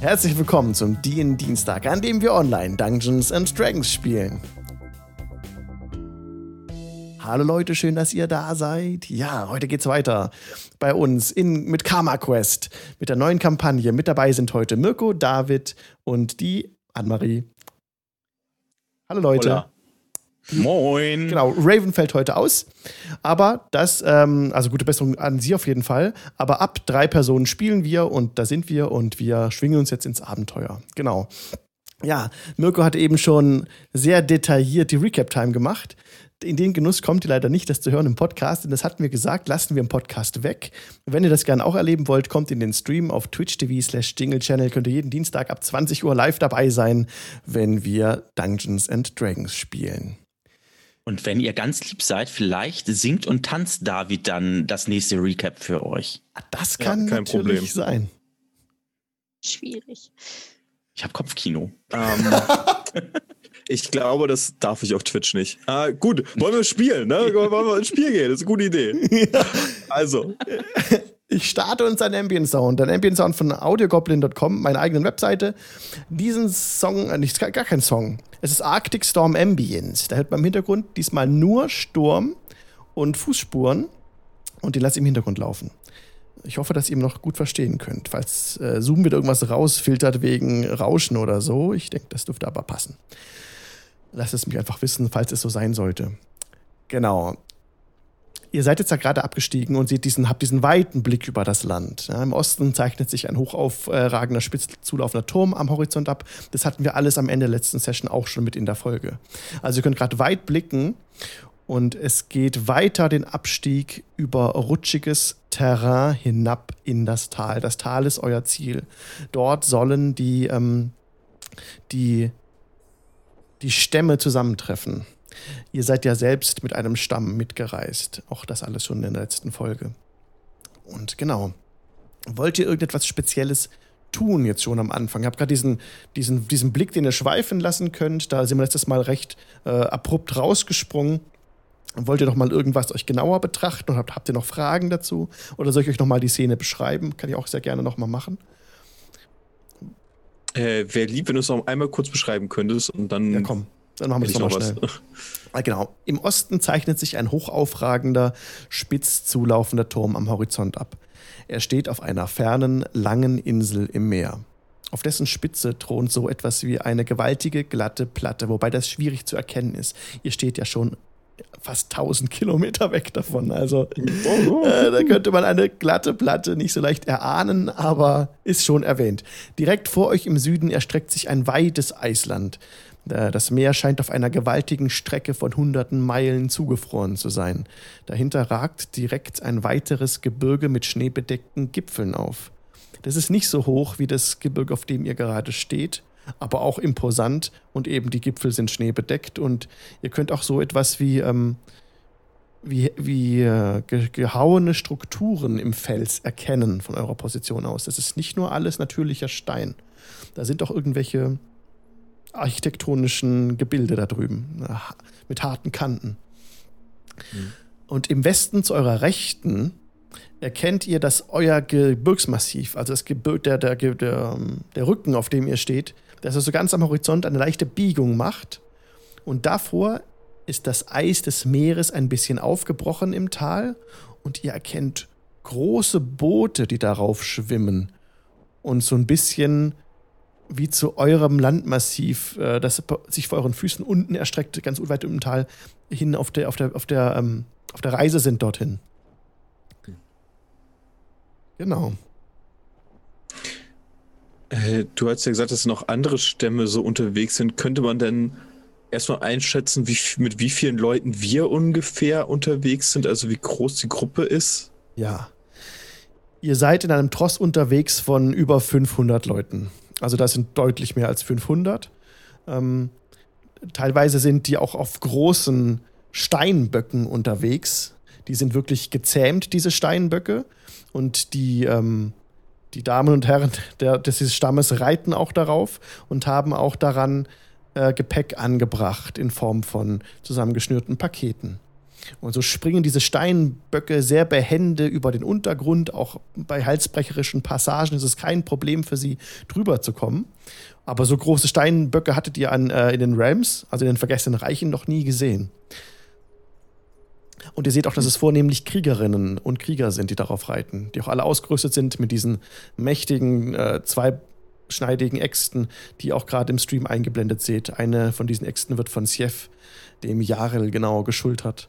Herzlich willkommen zum DIN Dienstag, an dem wir online Dungeons and Dragons spielen. Hallo Leute, schön, dass ihr da seid. Ja, heute geht's weiter bei uns in, mit Karma Quest, mit der neuen Kampagne. Mit dabei sind heute Mirko, David und die Annemarie. Hallo Leute. Hola. Moin. Genau, Raven fällt heute aus. Aber das, ähm, also gute Besserung an Sie auf jeden Fall. Aber ab drei Personen spielen wir und da sind wir und wir schwingen uns jetzt ins Abenteuer. Genau. Ja, Mirko hat eben schon sehr detailliert die Recap-Time gemacht. In den Genuss kommt ihr leider nicht, das zu hören im Podcast, denn das hatten wir gesagt, lassen wir im Podcast weg. Wenn ihr das gerne auch erleben wollt, kommt in den Stream auf twitch.tv slash jingle channel, könnt ihr jeden Dienstag ab 20 Uhr live dabei sein, wenn wir Dungeons and Dragons spielen. Und wenn ihr ganz lieb seid, vielleicht singt und tanzt David dann das nächste Recap für euch. Ah, das kann ja, kein natürlich Problem. sein. Schwierig. Ich habe Kopfkino. Ähm, ich glaube, das darf ich auf Twitch nicht. Ah, gut, wollen wir spielen, ne? Wollen wir ins Spiel gehen? Das ist eine gute Idee. Also. Ich starte uns ein Ambient Sound, ein Ambient Sound von audiogoblin.com, meine eigene Webseite. Diesen Song, äh, nicht gar kein Song. Es ist Arctic Storm Ambience. Da hört man im Hintergrund diesmal nur Sturm und Fußspuren und den lasse ich im Hintergrund laufen. Ich hoffe, dass ihr ihn noch gut verstehen könnt. Falls äh, Zoom wieder irgendwas rausfiltert wegen Rauschen oder so, ich denke, das dürfte aber passen. Lasst es mich einfach wissen, falls es so sein sollte. Genau ihr seid jetzt da gerade abgestiegen und seht diesen, habt diesen weiten Blick über das Land. Ja, Im Osten zeichnet sich ein hochaufragender, spitz zulaufender Turm am Horizont ab. Das hatten wir alles am Ende der letzten Session auch schon mit in der Folge. Also ihr könnt gerade weit blicken und es geht weiter den Abstieg über rutschiges Terrain hinab in das Tal. Das Tal ist euer Ziel. Dort sollen die, ähm, die, die Stämme zusammentreffen. Ihr seid ja selbst mit einem Stamm mitgereist. Auch das alles schon in der letzten Folge. Und genau. Wollt ihr irgendetwas Spezielles tun jetzt schon am Anfang? Ihr habt gerade diesen, diesen, diesen Blick, den ihr schweifen lassen könnt. Da sind wir letztes Mal recht äh, abrupt rausgesprungen. Wollt ihr noch mal irgendwas euch genauer betrachten? Habt, habt ihr noch Fragen dazu? Oder soll ich euch noch mal die Szene beschreiben? Kann ich auch sehr gerne noch mal machen. Äh, Wäre lieb, wenn du es noch einmal kurz beschreiben könntest und dann. Ja, komm. Dann machen wir das nochmal schnell. Ah, genau. Im Osten zeichnet sich ein hochaufragender, spitz zulaufender Turm am Horizont ab. Er steht auf einer fernen, langen Insel im Meer. Auf dessen Spitze thront so etwas wie eine gewaltige, glatte Platte, wobei das schwierig zu erkennen ist. Ihr steht ja schon fast 1000 Kilometer weg davon. Also äh, da könnte man eine glatte Platte nicht so leicht erahnen, aber ist schon erwähnt. Direkt vor euch im Süden erstreckt sich ein weites Eisland. Äh, das Meer scheint auf einer gewaltigen Strecke von hunderten Meilen zugefroren zu sein. Dahinter ragt direkt ein weiteres Gebirge mit schneebedeckten Gipfeln auf. Das ist nicht so hoch wie das Gebirge, auf dem ihr gerade steht, aber auch imposant und eben die Gipfel sind schneebedeckt und ihr könnt auch so etwas wie, ähm, wie, wie äh, gehauene Strukturen im Fels erkennen von eurer Position aus. Das ist nicht nur alles natürlicher Stein. Da sind auch irgendwelche architektonischen Gebilde da drüben, mit harten Kanten. Mhm. Und im Westen zu eurer Rechten erkennt ihr, dass euer Gebirgsmassiv, also das Gebirg, der, der, der, der Rücken, auf dem ihr steht, dass er so ganz am Horizont eine leichte Biegung macht. Und davor ist das Eis des Meeres ein bisschen aufgebrochen im Tal und ihr erkennt große Boote, die darauf schwimmen und so ein bisschen wie zu eurem Landmassiv, äh, das sich vor euren Füßen unten erstreckt, ganz weit im Tal hin auf der, auf der, auf der, ähm, auf der Reise sind dorthin. Genau. Äh, du hast ja gesagt, dass noch andere Stämme so unterwegs sind. Könnte man denn erstmal einschätzen, wie, mit wie vielen Leuten wir ungefähr unterwegs sind, also wie groß die Gruppe ist? Ja. Ihr seid in einem Tross unterwegs von über 500 Leuten. Also das sind deutlich mehr als 500. Ähm, teilweise sind die auch auf großen Steinböcken unterwegs. Die sind wirklich gezähmt, diese Steinböcke. Und die, ähm, die Damen und Herren der, des Stammes reiten auch darauf und haben auch daran äh, Gepäck angebracht in Form von zusammengeschnürten Paketen. Und so springen diese Steinböcke sehr behende über den Untergrund. Auch bei halsbrecherischen Passagen ist es kein Problem für sie, drüber zu kommen. Aber so große Steinböcke hattet ihr an, äh, in den Realms, also in den vergessenen Reichen, noch nie gesehen. Und ihr seht auch, dass es vornehmlich Kriegerinnen und Krieger sind, die darauf reiten, die auch alle ausgerüstet sind mit diesen mächtigen, äh, zweischneidigen Äxten, die ihr auch gerade im Stream eingeblendet seht. Eine von diesen Äxten wird von Sief, dem Jarel genau geschultert,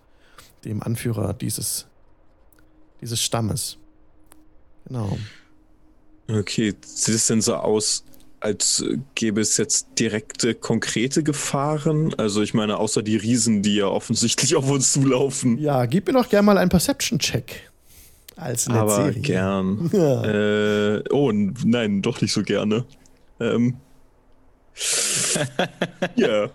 dem Anführer dieses, dieses Stammes. Genau. Okay, sieht es denn so aus, als gäbe es jetzt direkte, konkrete Gefahren. Also ich meine, außer die Riesen, die ja offensichtlich auf uns zulaufen. Ja, gib mir doch gerne mal einen Perception-Check. Als Aber Netzserie. gern. Ja. Äh, oh, nein, doch nicht so gerne. Ähm. ja.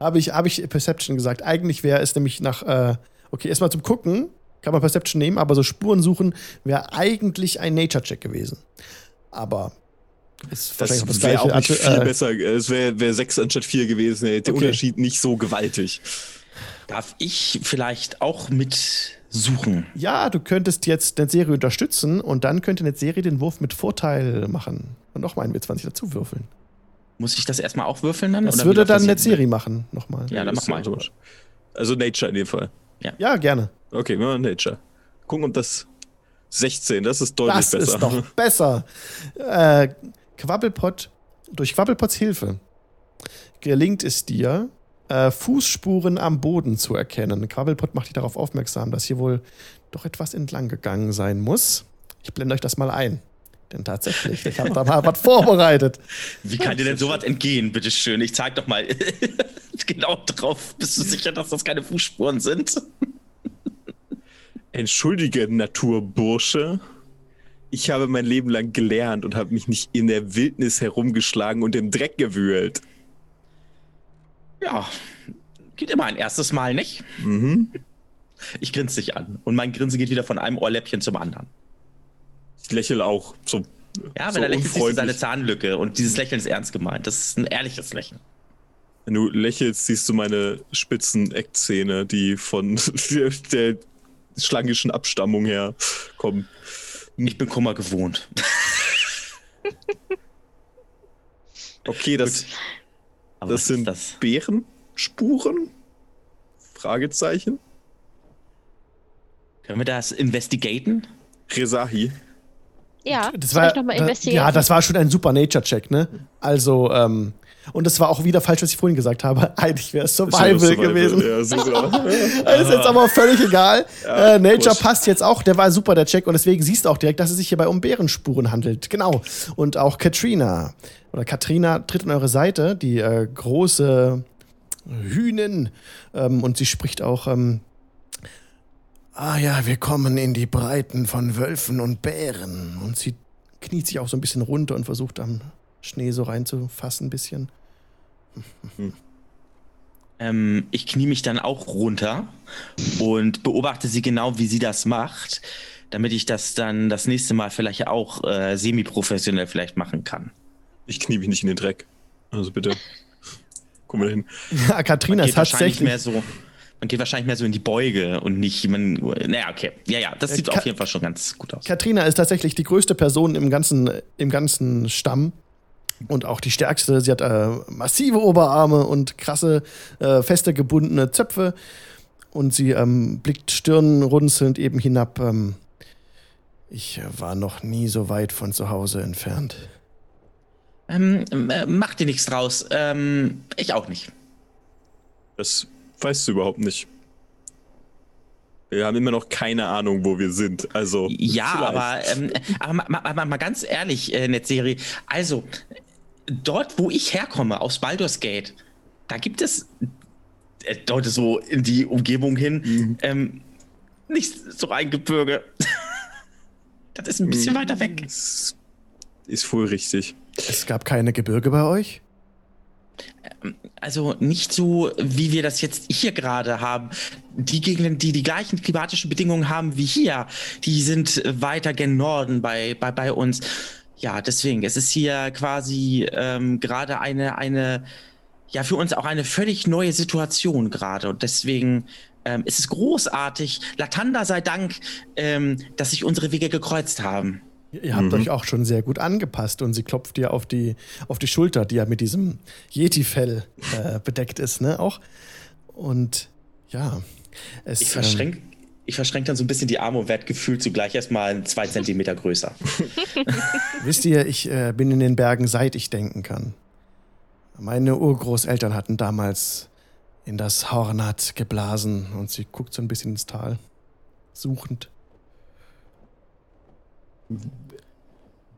Habe ich, hab ich Perception gesagt. Eigentlich wäre es nämlich nach, äh, okay, erstmal zum Gucken, kann man Perception nehmen, aber so Spuren suchen wäre eigentlich ein Nature-Check gewesen. Aber ist auch Das wäre auch nicht Atu- viel äh, besser. Es wäre wär sechs anstatt vier gewesen. Ey. Der Okay. Unterschied nicht so gewaltig. Darf ich vielleicht auch mit suchen? Ja, du könntest jetzt Netzserie unterstützen und dann könnte Netzserie den Wurf mit Vorteil machen. Und nochmal einen W20 dazu würfeln. Muss ich das erstmal auch würfeln dann? Das Oder würde dann jetzt? Netzserie machen, nochmal. Ja, dann mach mal. Also Nature in dem Fall. Ja, gerne. Okay, wir machen Nature. Gucken, ob das 16, das ist deutlich Das besser. ist doch besser. Äh, Quabbelpot, durch Quabbelpots Hilfe gelingt es dir, äh, Fußspuren am Boden zu erkennen. Quabbelpot macht dich darauf aufmerksam, dass hier wohl doch etwas entlang gegangen sein muss. Ich blende euch das mal ein. Denn tatsächlich, ich habe da mal was vorbereitet. Wie kann dir denn sowas entgehen, bitteschön? Ich zeig doch mal genau drauf. Bist du sicher, dass das keine Fußspuren sind? Entschuldige, Naturbursche. Ich habe mein Leben lang gelernt und habe mich nicht in der Wildnis herumgeschlagen und im Dreck gewühlt. Ja, geht immer ein erstes Mal, nicht? Mhm. Ich grinse dich an. Und mein Grinsen geht wieder von einem Ohrläppchen zum anderen. Ich lächle auch so. Ja, so wenn er lächelt, siehst du seine Zahnlücke. Und dieses Lächeln ist ernst gemeint. Das ist ein ehrliches Lächeln. Wenn du lächelst, siehst du meine spitzen Eckzähne, die von der, der schlangischen Abstammung her kommen. Ich bin Kummer gewohnt. Okay, das, Aber das sind das? Bärenspuren? Fragezeichen? Können wir das investigaten? Resahi. Ja, Das war, ich nochmal da- investigieren? ja, das war schon ein super Nature-Check, ne? Also, ähm, und das war auch wieder falsch, was ich vorhin gesagt habe. Eigentlich wäre es Survival, gewesen. Ja, super. Ist jetzt aber völlig egal. Ja, äh, Nature wurscht. passt jetzt auch, der war super, der Check. Und deswegen siehst du auch direkt, dass es sich hierbei um Bärenspuren handelt. Genau. Und auch Katrina oder Katrina tritt an eure Seite, die äh, große Hühnin. Ähm, und sie spricht auch. Ähm, Ah ja, wir kommen in die Breiten von Wölfen und Bären. Und sie kniet sich auch so ein bisschen runter und versucht am Schnee so reinzufassen ein bisschen. Ähm, ich knie mich dann auch runter und beobachte sie genau, wie sie das macht, damit ich das dann das nächste Mal vielleicht auch äh, semi-professionell vielleicht machen kann. Ich knie mich nicht in den Dreck. Also bitte. Guck mal hin. Ja, Katrina ist tatsächlich. mehr so, man geht wahrscheinlich mehr so in die Beuge und nicht, man, naja, okay. Ja, ja, das Äh, sieht Ka- auf jeden Fall schon ganz gut aus. Katrina ist tatsächlich die größte Person im ganzen, im ganzen Stamm und auch die stärkste. Sie hat äh, massive Oberarme und krasse, äh, feste gebundene Zöpfe. Und sie ähm, blickt stirnrunzelnd eben hinab. Ähm, ich war noch nie so weit von zu Hause entfernt. Ähm, äh, mach dir nichts draus. Ähm, ich auch nicht. Das weißt du überhaupt nicht. Wir haben immer noch keine Ahnung, wo wir sind. Also. Ja, vielleicht. aber, ähm, aber mal, mal, mal, ganz ehrlich, äh, Netzserie. Also, dort, wo ich herkomme, aus Baldur's Gate, da gibt es, äh, dort so in die Umgebung hin, Mhm. ähm, nicht so ein Gebirge. das ist ein bisschen Mhm. weiter weg. Ist, ist wohl richtig. Es gab keine Gebirge bei euch? Also nicht so, wie wir das jetzt hier gerade haben. Die Gegenden, die die gleichen klimatischen Bedingungen haben wie hier, die sind weiter gen Norden bei, bei, bei uns. Ja, deswegen, es ist hier quasi ähm, gerade eine, eine ja für uns auch eine völlig neue Situation gerade. Und deswegen ähm, ist es großartig, Latanda sei Dank, ähm, dass sich unsere Wege gekreuzt haben. Ihr habt mhm. euch auch schon sehr gut angepasst und sie klopft dir auf die, auf die Schulter, die ja mit diesem Yeti-Fell äh, bedeckt ist, ne? Auch. Und ja. Es, ich verschränke ähm, ich verschränke dann so ein bisschen die Arme und werde gefühlt zugleich erstmal zwei Zentimeter größer. Wisst ihr, ich äh, bin in den Bergen, seit ich denken kann. Meine Urgroßeltern hatten damals in das Hornat geblasen und sie guckt so ein bisschen ins Tal, suchend.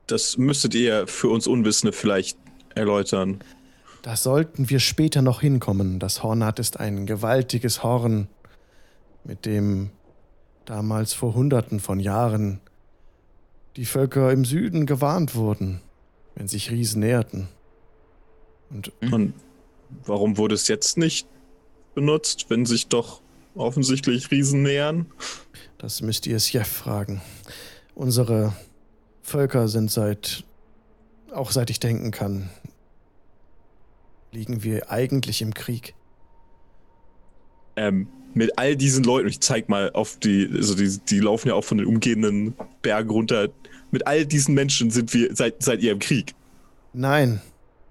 Das müsstet ihr für uns Unwissende vielleicht erläutern. Da sollten wir später noch hinkommen. Das Hornat ist ein gewaltiges Horn, mit dem damals vor Hunderten von Jahren die Völker im Süden gewarnt wurden, wenn sich Riesen näherten. Und, Und warum wurde es jetzt nicht benutzt, wenn sich doch offensichtlich Riesen nähern? Das müsst ihr Sjef fragen. Unsere Völker sind seit, auch seit ich denken kann, liegen wir eigentlich im Krieg. Ähm, mit all diesen Leuten, ich zeig mal auf die, also die, die laufen ja auch von den umgehenden Bergen runter. Mit all diesen Menschen sind wir, seid, seid ihr im Krieg. Nein,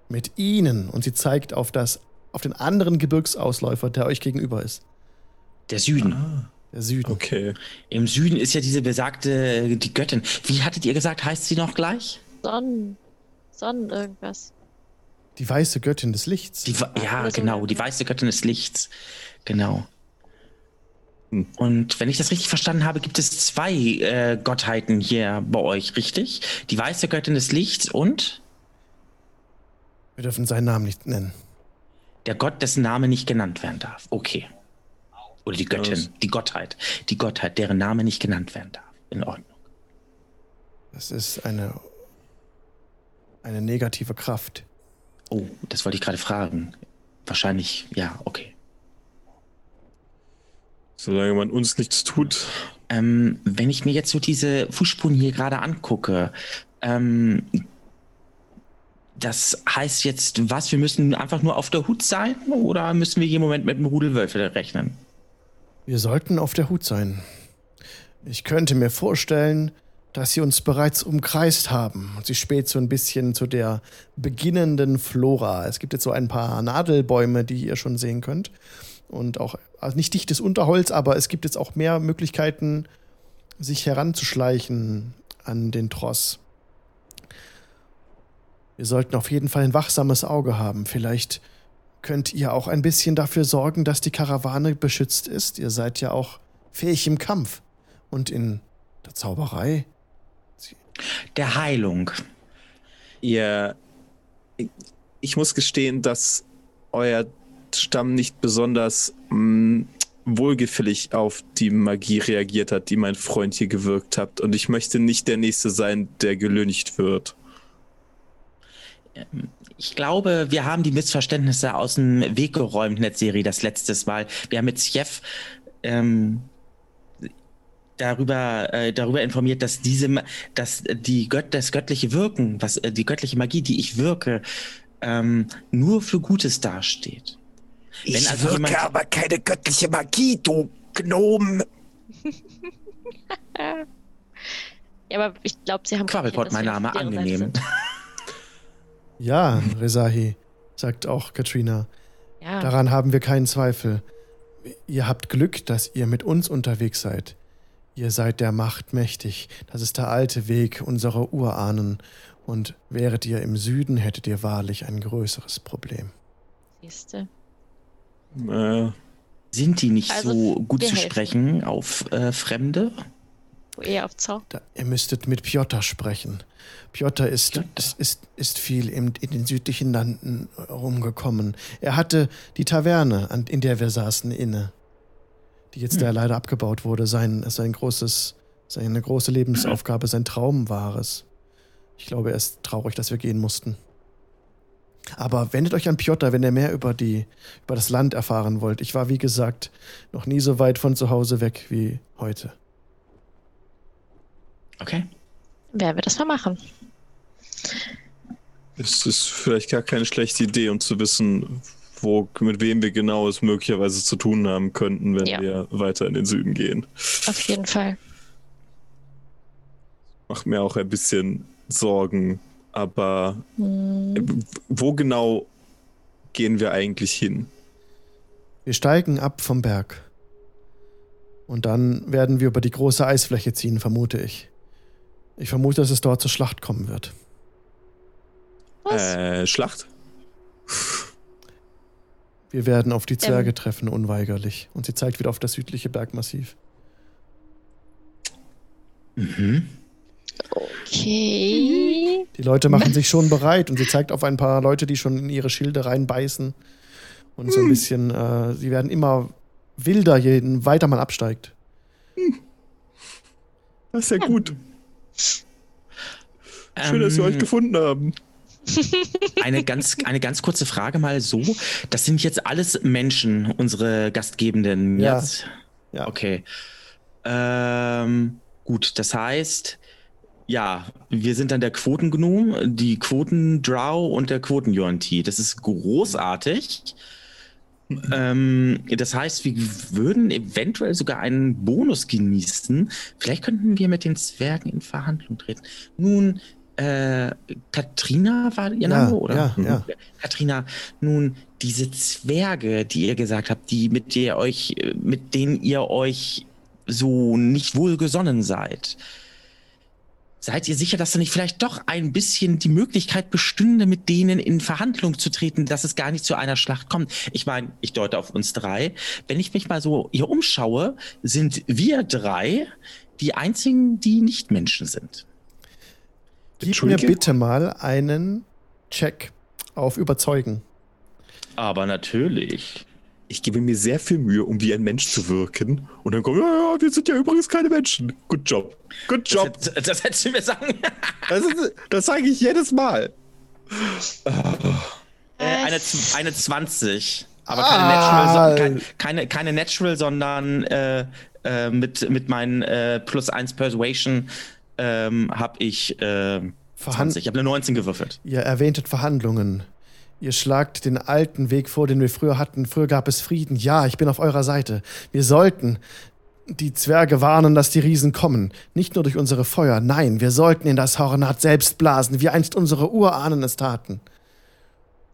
mit ihnen. Und sie zeigt auf das, auf den anderen Gebirgsausläufer, der euch gegenüber ist. Der Süden. Ah, Süden. Okay. Im Süden ist ja diese besagte, die Göttin. Wie hattet ihr gesagt, heißt sie noch gleich? Sonnen. Sonnen irgendwas. Die weiße Göttin des Lichts. Die, ja, genau, die weiße Göttin des Lichts. Genau. Hm. Und wenn ich das richtig verstanden habe, gibt es zwei äh, Gottheiten hier bei euch, richtig? Die weiße Göttin des Lichts und? Wir dürfen seinen Namen nicht nennen. Der Gott, dessen Name nicht genannt werden darf. Okay. Oder die Göttin, Was? die Gottheit. Die Gottheit, deren Name nicht genannt werden darf. In Ordnung. Das ist eine, eine negative Kraft. Oh, das wollte ich gerade fragen. Wahrscheinlich, ja, okay. Solange man uns nichts tut. Ähm, wenn ich mir jetzt so diese Fußspuren hier gerade angucke, ähm, das heißt jetzt was? Wir müssen einfach nur auf der Hut sein oder müssen wir jeden Moment mit einem Rudel Wölfe rechnen? Wir sollten auf der Hut sein. Ich könnte mir vorstellen, dass sie uns bereits umkreist haben. Und sie späht so ein bisschen zu der beginnenden Flora. Es gibt jetzt so ein paar Nadelbäume, die ihr schon sehen könnt. Und auch, also nicht dichtes Unterholz, aber es gibt jetzt auch mehr Möglichkeiten, sich heranzuschleichen an den Tross. Wir sollten auf jeden Fall ein wachsames Auge haben. Vielleicht könnt ihr auch ein bisschen dafür sorgen, dass die Karawane beschützt ist. Ihr seid ja auch fähig im Kampf und in der Zauberei. Der Heilung. Ihr. Ich muss gestehen, dass euer Stamm nicht besonders mh, mm, wohlgefällig auf die Magie reagiert hat, die mein Freund hier gewirkt hat. Und ich möchte nicht der Nächste sein, der gelüncht wird. Ähm, ich glaube, wir haben die Missverständnisse aus dem Weg geräumt, Netzserie, das letzte Mal. Wir haben mit Chef ähm, darüber, äh, darüber informiert, dass diese, dass die Gött, das göttliche Wirken, was äh, die göttliche Magie, die ich wirke, ähm, nur für Gutes dasteht. Ich also wirke jemand, aber keine göttliche Magie, du Gnom. ja, aber ich glaube, sie haben. Quabbelpot, mein Name, angenehm. Ja, Rezahi, sagt auch Katrina. Ja. Daran haben wir keinen Zweifel. Ihr habt Glück, dass ihr mit uns unterwegs seid. Ihr seid der Macht mächtig. Das ist der alte Weg unserer Urahnen. Und wäret ihr im Süden, hättet ihr wahrlich ein größeres Problem. Siehste. Äh. Sind die nicht also, so gut zu helfen. sprechen auf äh, Fremde? Eher auf Zau. Da, ihr müsstet mit Piotr sprechen. Piotr ist, Piotr. Ist, ist, ist viel in, in den südlichen Landen rumgekommen. Er hatte die Taverne, an, in der wir saßen, inne. Die jetzt hm. da leider abgebaut wurde. Sein, sein großes, seine große Lebensaufgabe, sein Traum war es. Ich glaube, er ist traurig, dass wir gehen mussten. Aber wendet euch an Piotr, wenn ihr mehr über, die, über das Land erfahren wollt. Ich war, wie gesagt, noch nie so weit von zu Hause weg wie heute. Okay. Werden wir das mal machen. Es ist vielleicht gar keine schlechte Idee, um zu wissen, wo, mit wem wir genau es möglicherweise zu tun haben könnten, wenn Ja. wir weiter in den Süden gehen. Auf jeden Fall. Macht mir auch ein bisschen Sorgen, aber Hm. wo genau gehen wir eigentlich hin? Wir steigen ab vom Berg. Und dann werden wir über die große Eisfläche ziehen, vermute ich. Ich vermute, dass es dort zur Schlacht kommen wird. Was? Äh, Schlacht? Wir werden auf die Zwerge Ähm. treffen, unweigerlich. Und sie zeigt wieder auf das südliche Bergmassiv. Mhm. Okay. Die Leute machen sich schon bereit und sie zeigt auf ein paar Leute, die schon in ihre Schilde reinbeißen. Und so ein bisschen, äh, sie werden immer wilder, je weiter man absteigt. Das ist ja gut. Schön, dass wir Ähm, euch gefunden haben. Eine ganz, eine ganz kurze Frage mal so. Das sind jetzt alles Menschen, unsere Gastgebenden Ja. jetzt. Ja. Okay. Ähm, gut, das heißt, ja, wir sind dann der Quotengnom, die Quotendrow und der Quotenjonti. Das ist großartig. Ähm, das heißt, wir würden eventuell sogar einen Bonus genießen. Vielleicht könnten wir mit den Zwergen in Verhandlung treten. Nun, äh, Katrina war ihr Ja, Name, oder? ja, ja. Katrina, nun, diese Zwerge, die ihr gesagt habt, die mit der euch, äh, mit denen ihr euch so nicht wohlgesonnen seid. Seid ihr sicher, dass da nicht vielleicht doch ein bisschen die Möglichkeit bestünde, mit denen in Verhandlung zu treten, dass es gar nicht zu einer Schlacht kommt? Ich meine, ich deute auf uns drei. Wenn ich mich mal so hier umschaue, sind wir drei die einzigen, die nicht Menschen sind. Gib mir bitte mal einen Check auf Überzeugen. Aber natürlich. Ich gebe mir sehr viel Mühe, um wie ein Mensch zu wirken. Und dann kommt, ja, ja, wir sind ja übrigens keine Menschen. Good job. Good job. Das, hätt- das hättest du mir sagen. Das, ist, das sage ich jedes Mal. Äh, eine, Z- eine 20. Aber Ah. keine Natural, so, kein, keine, keine Natural, sondern äh, äh, mit, mit meinen äh, plus 1 Persuasion ähm, habe ich äh, Verhand 20. Ich habe eine 19 gewürfelt. Ihr erwähntet Verhandlungen. Ihr schlagt den alten Weg vor, den wir früher hatten. Früher gab es Frieden. Ja, ich bin auf eurer Seite. Wir sollten die Zwerge warnen, dass die Riesen kommen. Nicht nur durch unsere Feuer. Nein, wir sollten in das Hornat selbst blasen, wie einst unsere Urahnen es taten.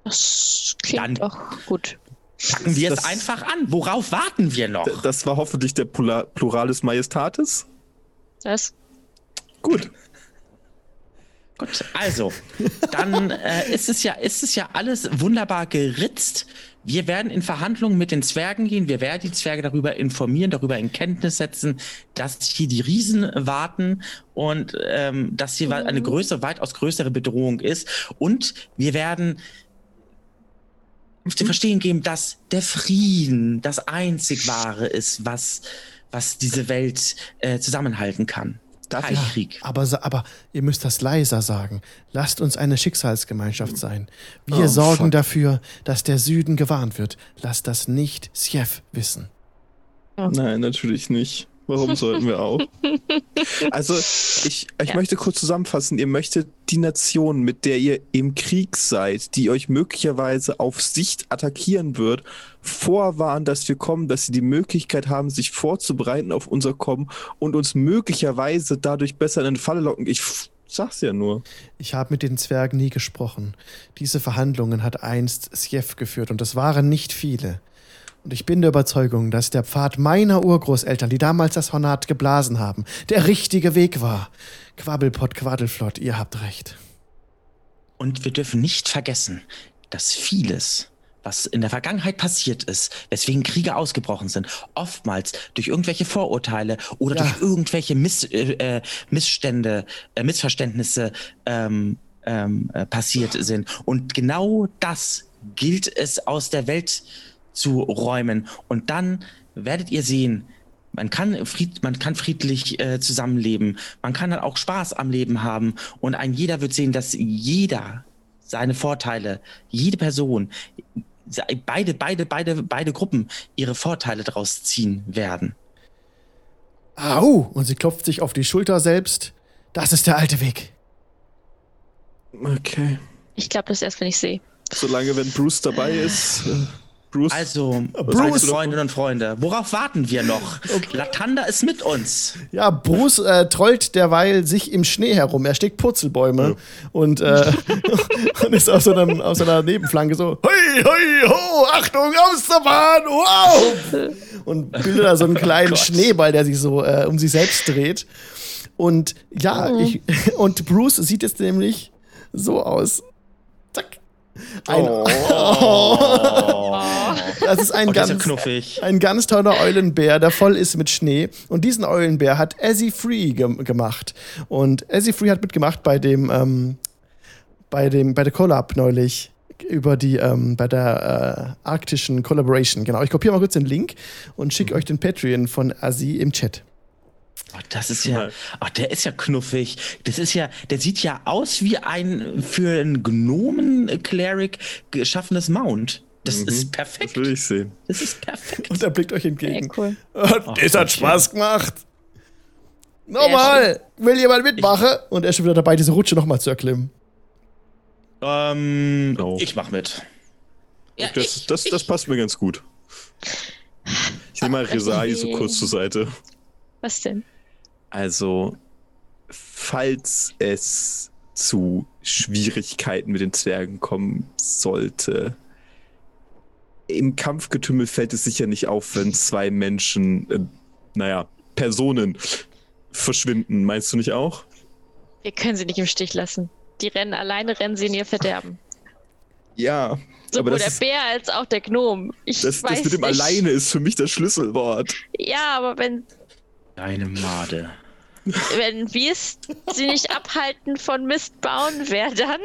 Das klingt Dann- doch gut. Packen wir es Das- einfach an. Worauf warten wir noch? Das war hoffentlich der Pula Pluralis Majestatis. Das. Gut. Gut, also, dann äh, ist, es ja, ist es ja alles wunderbar geritzt. Wir werden in Verhandlungen mit den Zwergen gehen. Wir werden die Zwerge darüber informieren, darüber in Kenntnis setzen, dass hier die Riesen warten und ähm, dass hier Mhm. eine größere, weitaus größere Bedrohung ist. Und wir werden zu verstehen geben, dass der Frieden das einzig wahre ist, was, was diese Welt äh, zusammenhalten kann. Darf Kein ich- Krieg. Aber, aber ihr müsst das leiser sagen. Lasst uns eine Schicksalsgemeinschaft sein. Wir Oh, sorgen fuck. dafür, dass der Süden gewarnt wird. Lasst das nicht Sjef wissen. Nein, natürlich nicht. Warum sollten wir auch? Also, ich, ich Ja. möchte kurz zusammenfassen. Ihr möchtet die Nation, mit der ihr im Krieg seid, die euch möglicherweise auf Sicht attackieren wird, vorwarnen, dass wir kommen, dass sie die Möglichkeit haben, sich vorzubereiten auf unser Kommen und uns möglicherweise dadurch besser in eine Falle locken. Ich sag's ja nur. Ich habe mit den Zwergen nie gesprochen. Diese Verhandlungen hat einst Sjef geführt und es waren nicht viele. Und ich bin der Überzeugung, dass der Pfad meiner Urgroßeltern, die damals das Hornat geblasen haben, der richtige Weg war. Quabbelpott, Quaddelflott, ihr habt recht. Und wir dürfen nicht vergessen, dass vieles, was in der Vergangenheit passiert ist, weswegen Kriege ausgebrochen sind, oftmals durch irgendwelche Vorurteile oder Ja. durch irgendwelche Miss, äh, äh, Missstände, äh, Missverständnisse ähm, ähm, äh, passiert sind. Und genau das gilt es aus der Welt zu räumen. Und dann werdet ihr sehen, man kann, fried, man kann friedlich äh, zusammenleben. Man kann dann auch Spaß am Leben haben. Und ein jeder wird sehen, dass jeder seine Vorteile, jede Person, beide, beide, beide, beide Gruppen ihre Vorteile daraus ziehen werden. Au! Und sie klopft sich auf die Schulter selbst. Das ist der alte Weg. Okay. Ich glaube das erst, wenn ich sehe. Solange, wenn Bruce dabei ist. Bruce. Also, Bruce- meine Freundinnen und Freunde, worauf warten wir noch? Latanda ist mit uns. Ja, Bruce äh, trollt derweil sich im Schnee herum. Er steckt Purzelbäume und, äh, und ist auf so, einem, auf so einer Nebenflanke so: Hoi, hoi, ho, Achtung, aus der Bahn, wow! Und bildet da so einen kleinen Schneeball, der sich so äh, um sich selbst dreht. Und ja, ich, und Bruce sieht jetzt nämlich so aus. Ein, Das ist ein Oh, das ist ganz, knuffig. ein ganz toller Eulenbär, der voll ist mit Schnee. Und diesen Eulenbär hat Azzy Free ge gemacht. Und Azzy Free hat mitgemacht bei dem, ähm, bei dem, bei der Collab neulich über die, ähm, bei der äh, arktischen Collaboration. Genau. Ich kopiere mal kurz den Link und schicke euch den Patreon von Azzy im Chat. Oh, das ist ja, ach, der ist ja knuffig. Das ist ja, der sieht ja aus wie ein für einen Gnomen-Cleric geschaffenes Mount. Das ist Das perfekt. will ich sehen. Das ist perfekt. Und er blickt euch entgegen. cool. das hat Spaß gemacht. Nochmal, will jemand mitmachen? Und er ist schon wieder dabei, diese Rutsche nochmal zu erklimmen. Ähm, No. ich mach mit. Ja, Das, ich- das, das ich- passt mir ganz gut. Ich nehme mal Resai so kurz zur Seite. Was denn? Also, falls es zu Schwierigkeiten mit den Zwergen kommen sollte, im Kampfgetümmel fällt es sicher nicht auf, wenn zwei Menschen, äh, naja, Personen verschwinden. Meinst du nicht auch? Wir können sie nicht im Stich lassen. Die rennen alleine, rennen sie in ihr Verderben. Ja. Sowohl aber der Bär als auch der Gnom. Ich das, weiß das mit dem nicht. Alleine ist für mich das Schlüsselwort. Ja, aber wenn, Deine Made. Wenn wir es sie nicht abhalten von Mist bauen, wer dann?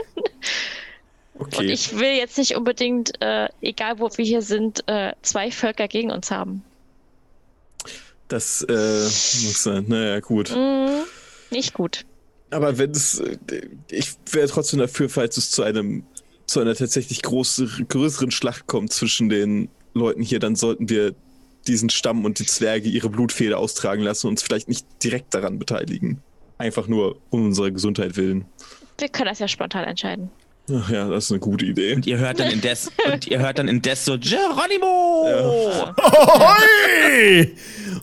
Okay. Und ich will jetzt nicht unbedingt, äh, egal wo wir hier sind, äh, zwei Völker gegen uns haben. Das äh, muss sein. Naja, gut. Mm, nicht gut. Aber wenn es, äh, ich wäre trotzdem dafür, falls es zu einem, zu einer tatsächlich große, größeren Schlacht kommt zwischen den Leuten hier, dann sollten wir diesen Stamm und die Zwerge ihre Blutfeder austragen lassen und uns vielleicht nicht direkt daran beteiligen. Einfach nur um unserer Gesundheit willen. Wir können das ja spontan entscheiden. Ach ja, das ist eine gute Idee. Und ihr hört dann indes, und ihr hört dann indes so Geronimo! Hoi!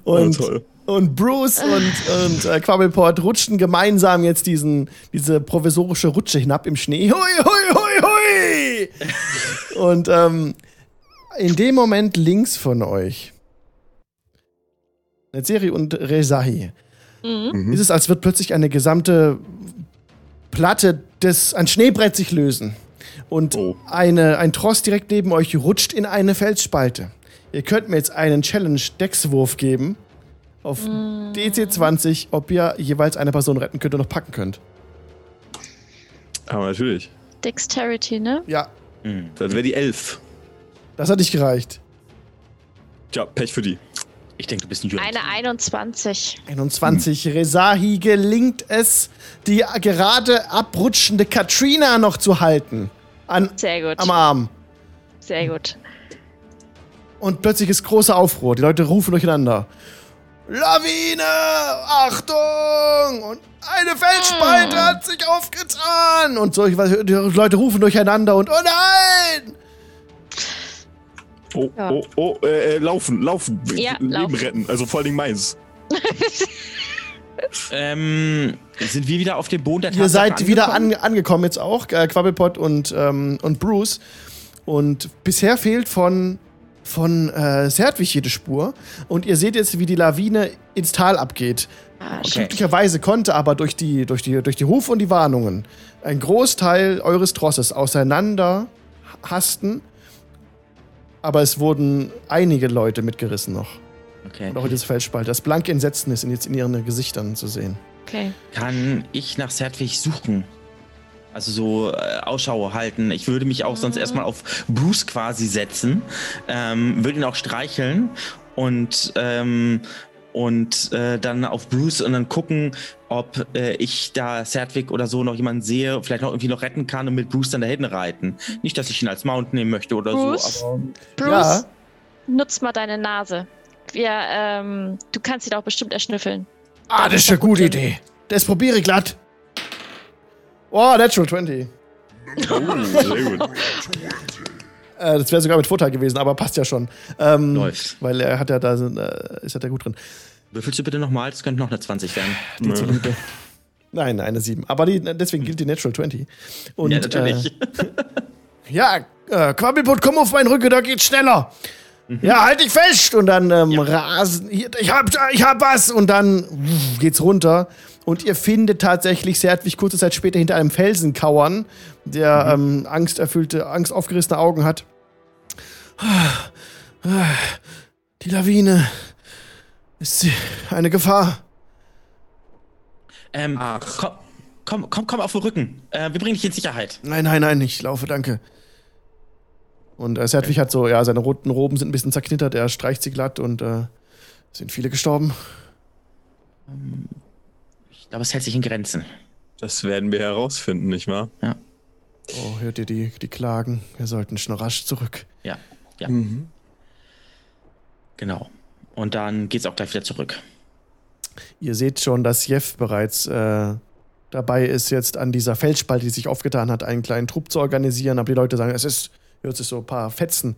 Und, Oh, und Bruce und, und äh, Quabbelport rutschen gemeinsam jetzt diesen, diese provisorische Rutsche hinab im Schnee. Hui, hui, hui, hui! Und ähm, in dem Moment links von euch, Netzeri und Rezahi, Mhm. ist es, als wird plötzlich eine gesamte Platte des, ein Schneebrett sich lösen. Und Oh. eine, ein Tross direkt neben euch rutscht in eine Felsspalte. Ihr könnt mir jetzt einen Challenge-Deckswurf geben. Auf DC 20, ob ihr jeweils eine Person retten könnt und noch packen könnt. Aber natürlich. Dexterity, ne? Ja, Hm. Dann wäre die elf. das hat nicht gereicht. Tja, Pech für die. Ich denke, du bist ein Jürgen. Eine 21. 21. Rezahi gelingt es, die gerade abrutschende Katrina noch zu halten. An, Sehr gut. am Arm. Sehr gut. Und plötzlich ist großer Aufruhr. Die Leute rufen durcheinander. Lawine! Achtung! Und eine Felsspalte hat sich aufgetan! Und solche die Leute rufen durcheinander und oh nein! Oh, Ja. oh, oh, äh, äh, laufen, laufen. Ja, Leben laufen. retten. Also vor allem meins. Ähm, sind wir wieder auf dem Boden der Ihr Tatsache seid wieder angekommen? an, angekommen jetzt auch, äh, Quabbelpot und, ähm, und Bruce. Und bisher fehlt von, von äh, Serdwig jede Spur. Und ihr seht jetzt, wie die Lawine ins Tal abgeht. Ah, Okay. Glücklicherweise konnte aber durch die, durch, die, durch die Rufe und die Warnungen ein Großteil eures Trosses auseinander hasten. Aber es wurden einige Leute mitgerissen noch. Okay. Und auch in diese Felsspalte. Das blanke Entsetzen ist in- jetzt in ihren Gesichtern zu sehen. Okay. Kann ich nach Serdwig suchen? Also so äh, Ausschau halten. Ich würde mich auch sonst erstmal auf Bruce quasi setzen, ähm, würde ihn auch streicheln und ähm, und äh, dann auf Bruce und dann gucken, ob äh, ich da Serdwig oder so noch jemanden sehe, vielleicht noch irgendwie noch retten kann und mit Bruce dann da hinten reiten. Nicht, dass ich ihn als Mount nehmen möchte oder Bruce? so. Aber Bruce, Ja. nutz mal deine Nase. Wir, ähm, du kannst sie doch bestimmt erschnüffeln. Ah, das ist eine gute Idee. Das probiere ich glatt. Oh, Natural 20. Oh, sehr gut. Äh, das wäre sogar mit Vorteil gewesen, aber passt ja schon. Ähm, Läuft. Weil er hat ja da, äh, ist ja da gut drin. Würfelst du bitte nochmal? Das könnte noch eine 20 werden. Die zuliebe. Nein, eine 7. Aber die, deswegen gilt die Natural 20. Und, ja, natürlich. Äh, ja, äh, Quabbelpot, komm auf meinen Rücken, da geht's schneller. Ja, halt dich fest! Und dann ähm, rasen. Hier, ich hab, ich hab was! Und dann wuff, geht's runter. Und ihr findet tatsächlich Sertwig kurze Zeit später hinter einem Felsen kauern, der ähm, angsterfüllte, angstaufgerissene Augen hat. Die Lawine. Ist sie eine Gefahr? ähm, Ach. komm, komm, komm, komm auf den Rücken. Äh, wir bringen dich in Sicherheit. Nein, nein, nein, ich laufe, danke. Und äh, Sertwig hat so, ja, seine roten Roben sind ein bisschen zerknittert, er streicht sie glatt und äh, sind viele gestorben. Ich glaube, es hält sich in Grenzen. Das werden wir herausfinden, nicht wahr? Oh, hört ihr die, die Klagen? Wir sollten schon rasch zurück. Ja, ja, Mhm. genau. Und dann geht's auch gleich wieder zurück. Ihr seht schon, dass Jeff bereits äh, dabei ist, jetzt an dieser Felsspalte, die sich aufgetan hat, einen kleinen Trupp zu organisieren. Aber die Leute sagen, es ist, hört sich so ein paar Fetzen.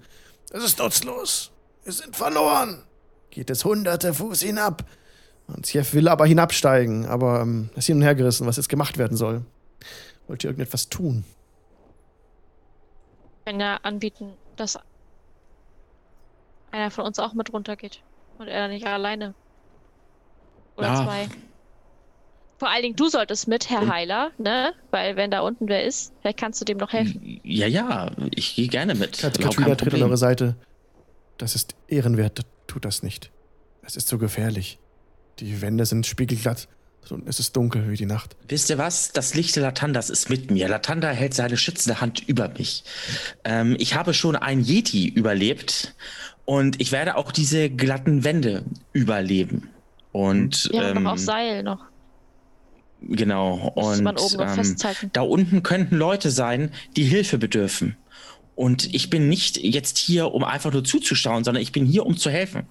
Es ist nutzlos. Wir sind verloren. Geht es hunderte Fuß hinab. Und Jeff will aber hinabsteigen, aber ähm, ist hin und her gerissen, was jetzt gemacht werden soll. Wollt ihr irgendetwas tun? können ja anbieten, dass einer von uns auch mit runtergeht. Und er nicht alleine. Oder Ja. zwei. Vor allen Dingen, du solltest mit, Herr Heiler, ne? Weil wenn da unten wer ist, vielleicht kannst du dem noch helfen. Ja, ja, ich gehe gerne mit. Kat Katrina tritt an eure Seite. Das ist ehrenwert, tut das nicht. Es ist so gefährlich. Die Wände sind spiegelglatt und es ist dunkel wie die Nacht. Wisst ihr was? Das Licht der Latandas ist mit mir. Latanda hält seine schützende Hand über mich. Ähm, ich habe schon ein Yeti überlebt und ich werde auch diese glatten Wände überleben. Und Wir haben ähm, auch Seil noch. genau. Und man oben noch ähm, da unten könnten Leute sein, die Hilfe bedürfen. Und ich bin nicht jetzt hier, um einfach nur zuzuschauen, sondern ich bin hier, um zu helfen.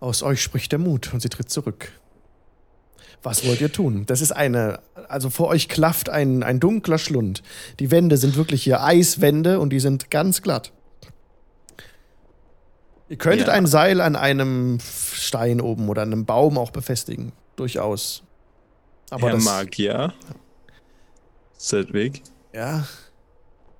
Aus euch spricht der Mut und sie tritt zurück. Was wollt ihr tun? Das ist eine, also vor euch klafft ein, ein dunkler Schlund. Die Wände sind wirklich hier Eiswände und die sind ganz glatt. Ihr könntet Ja. ein Seil an einem Stein oben oder an einem Baum auch befestigen. Durchaus. Aber Herr das, Magier. Sedwig. ja,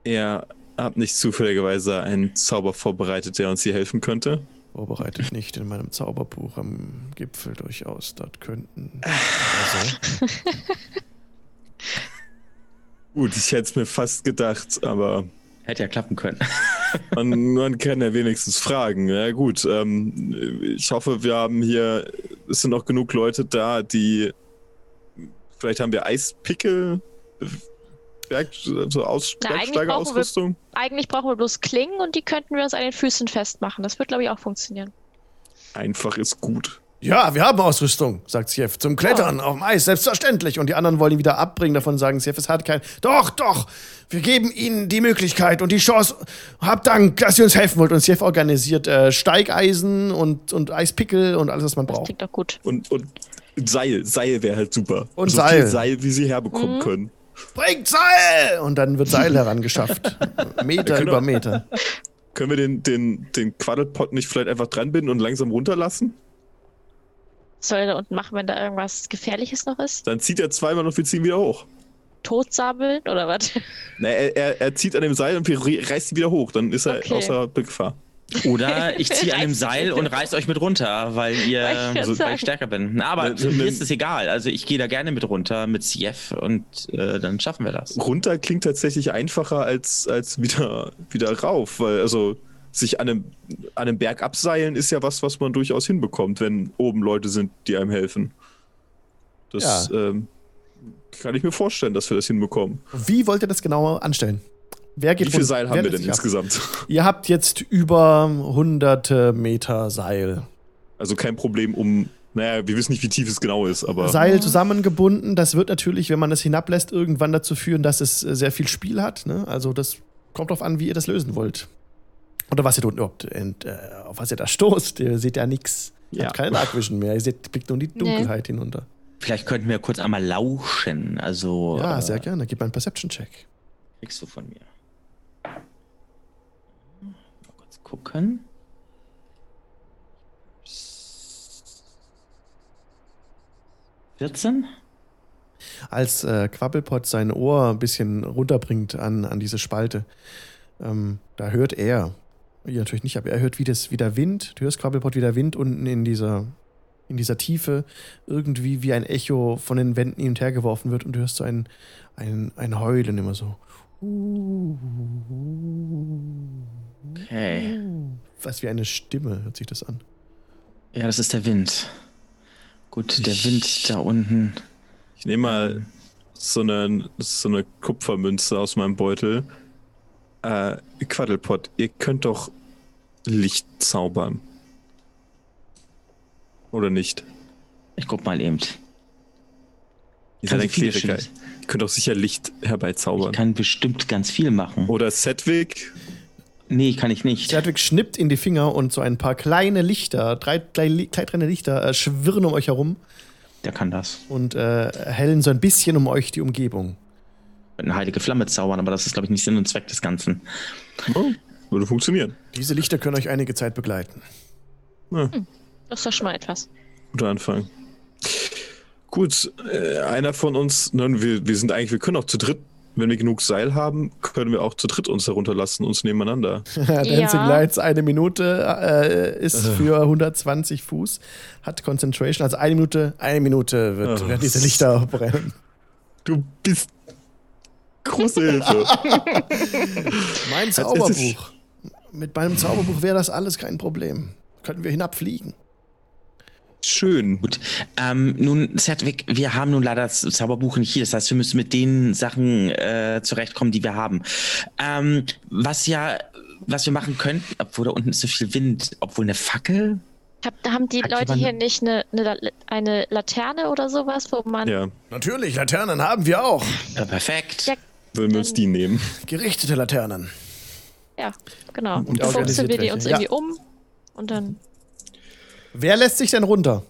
Ihr habt nicht zufälligerweise einen Zauber vorbereitet, der uns hier helfen könnte? vorbereitet nicht in meinem Zauberbuch am Gipfel durchaus. Dort könnten. Also, Gut, ich hätte es mir fast gedacht, aber Hätte ja klappen können. man, man kann ja wenigstens fragen. Ja gut, ähm, ich hoffe, wir haben hier, es sind noch genug Leute da, die, vielleicht haben wir Eispickel, Werk, so Aus, Na, eigentlich Bergsteigerausrüstung. Eigentlich brauchen wir bloß Klingen und die könnten wir uns an den Füßen festmachen. Das wird, glaube ich, auch funktionieren. Einfach ist gut. Ja, wir haben Ausrüstung, sagt Sjef. Zum Klettern auf dem Eis, selbstverständlich. Und die anderen wollen ihn wieder abbringen, davon sagen, Sjef, es hat kein. Doch, doch, wir geben ihnen die Möglichkeit und die Chance. Habt Dank, dass ihr uns helfen wollt. Und Sjef organisiert äh, Steigeisen und, und Eispickel und alles, was man Das braucht. klingt doch gut. Und, und Seil, Seil wäre halt super. Und so Seil. viel Seil, wie sie herbekommen Mhm. können. Bringt Seil! Und dann wird Seil herangeschafft. Meter Ja, über Meter. Können wir den, den, den Quaddelpot nicht vielleicht einfach dranbinden und langsam runterlassen? Was soll er da unten machen, wenn da irgendwas Gefährliches noch ist? Dann zieht er zweimal und wir ziehen wieder hoch. Totsammeln oder was? Na, er, er, er zieht an dem Seil und wir re- reißt ihn wieder hoch. Dann ist er Okay. außer Gefahr. Oder ich ziehe an Reißt Seil und reiß euch mit runter, weil ihr so, weil stärker bin. Aber Ne- mir ist es egal. Also ich gehe da gerne mit runter mit CF und äh, dann schaffen wir das. Runter klingt tatsächlich einfacher als, als wieder, wieder rauf, weil also sich an einem, an einem Berg abseilen ist ja was, was man durchaus hinbekommt, wenn oben Leute sind, die einem helfen. Das ähm, kann ich mir vorstellen, dass wir das hinbekommen. Wie wollt ihr das genau anstellen? Wer geht Wie viel Seil haben wir denn ab? insgesamt? Ihr habt jetzt über hunderte Meter Seil. Also kein Problem um, naja, wir wissen nicht, wie tief es genau ist, aber Seil zusammengebunden. Das wird natürlich, wenn man es hinablässt, irgendwann dazu führen, dass es sehr viel Spiel hat. Ne? Also das kommt drauf an, wie ihr das lösen wollt. Oder was ihr tut, überhaupt, ent- äh, auf was ihr da stoßt. Ihr seht ja nichts. Ihr Ja. habt keine Dark Vision mehr. Ihr seht, blickt nur in die Dunkelheit hinunter. Vielleicht könnten wir kurz einmal lauschen. Also Ja, äh, sehr gerne. Gib mal einen Perception-Check. Kriegst du von mir. Mal kurz gucken. Vierzehn? Als äh, Quabbelpot sein Ohr ein bisschen runterbringt an, an diese Spalte, ähm, da hört er, ihr natürlich nicht, aber er hört, wie, das, wie der Wind, du hörst Quabbelpot, wie der Wind unten in dieser, in dieser Tiefe irgendwie wie ein Echo von den Wänden hin und her geworfen wird und du hörst so ein, ein, ein Heulen immer so. Okay. Was wie eine Stimme hört sich das an. Ja, das ist der Wind. Gut, der Wind da unten. Ich nehme mal so eine, so eine Kupfermünze aus meinem Beutel. Äh, Quaddelpot, ihr könnt doch Licht zaubern. Oder nicht? Ich guck mal eben. Ihr Kann seid ein Kleriker. Ihr könnt doch sicher Licht herbeizaubern. Ich kann bestimmt ganz viel machen. Oder Sedwick. Nee, kann ich nicht. Sedwick schnippt in die Finger und so ein paar kleine Lichter, drei kleine, kleine Lichter äh, schwirren um euch herum Der kann das. und äh, hellen so ein bisschen um euch die Umgebung. Eine heilige Flamme zaubern, aber das ist, glaube ich, nicht Sinn und Zweck des Ganzen. Oh, würde funktionieren. Diese Lichter können euch einige Zeit begleiten. Ja, Das ist doch schon mal etwas. guter Anfang. Gut, äh, einer von uns, nein, wir, wir sind eigentlich, wir können auch zu dritt, wenn wir genug Seil haben, können wir auch zu dritt uns herunterlassen, uns nebeneinander. Dancing Ja. Lights, eine Minute äh, ist für 120 Fuß, hat Concentration, also eine Minute, eine Minute wird, Oh. werden diese Lichter brennen. Du bist große Hilfe. Mein Zauberbuch. Mit meinem Zauberbuch wäre das alles kein Problem. Könnten wir hinabfliegen. Schön. Gut. Ähm, nun, Sedwick, wir haben nun leider das Zauberbuch nicht hier. Das heißt, wir müssen mit den Sachen äh, zurechtkommen, die wir haben. Ähm, was ja, was wir machen könnten, obwohl da unten ist so viel Wind, obwohl eine Fackel. Hab, haben die Hat Leute hier nicht eine, eine, eine Laterne oder sowas, wo man. Ja, Natürlich, Laternen haben wir auch. Ja, perfekt. Ja, würden wir uns die nehmen. Gerichtete Laternen. Ja, genau. Und Dann fuchsen wir die uns irgendwie um und dann. Wer lässt sich denn runter?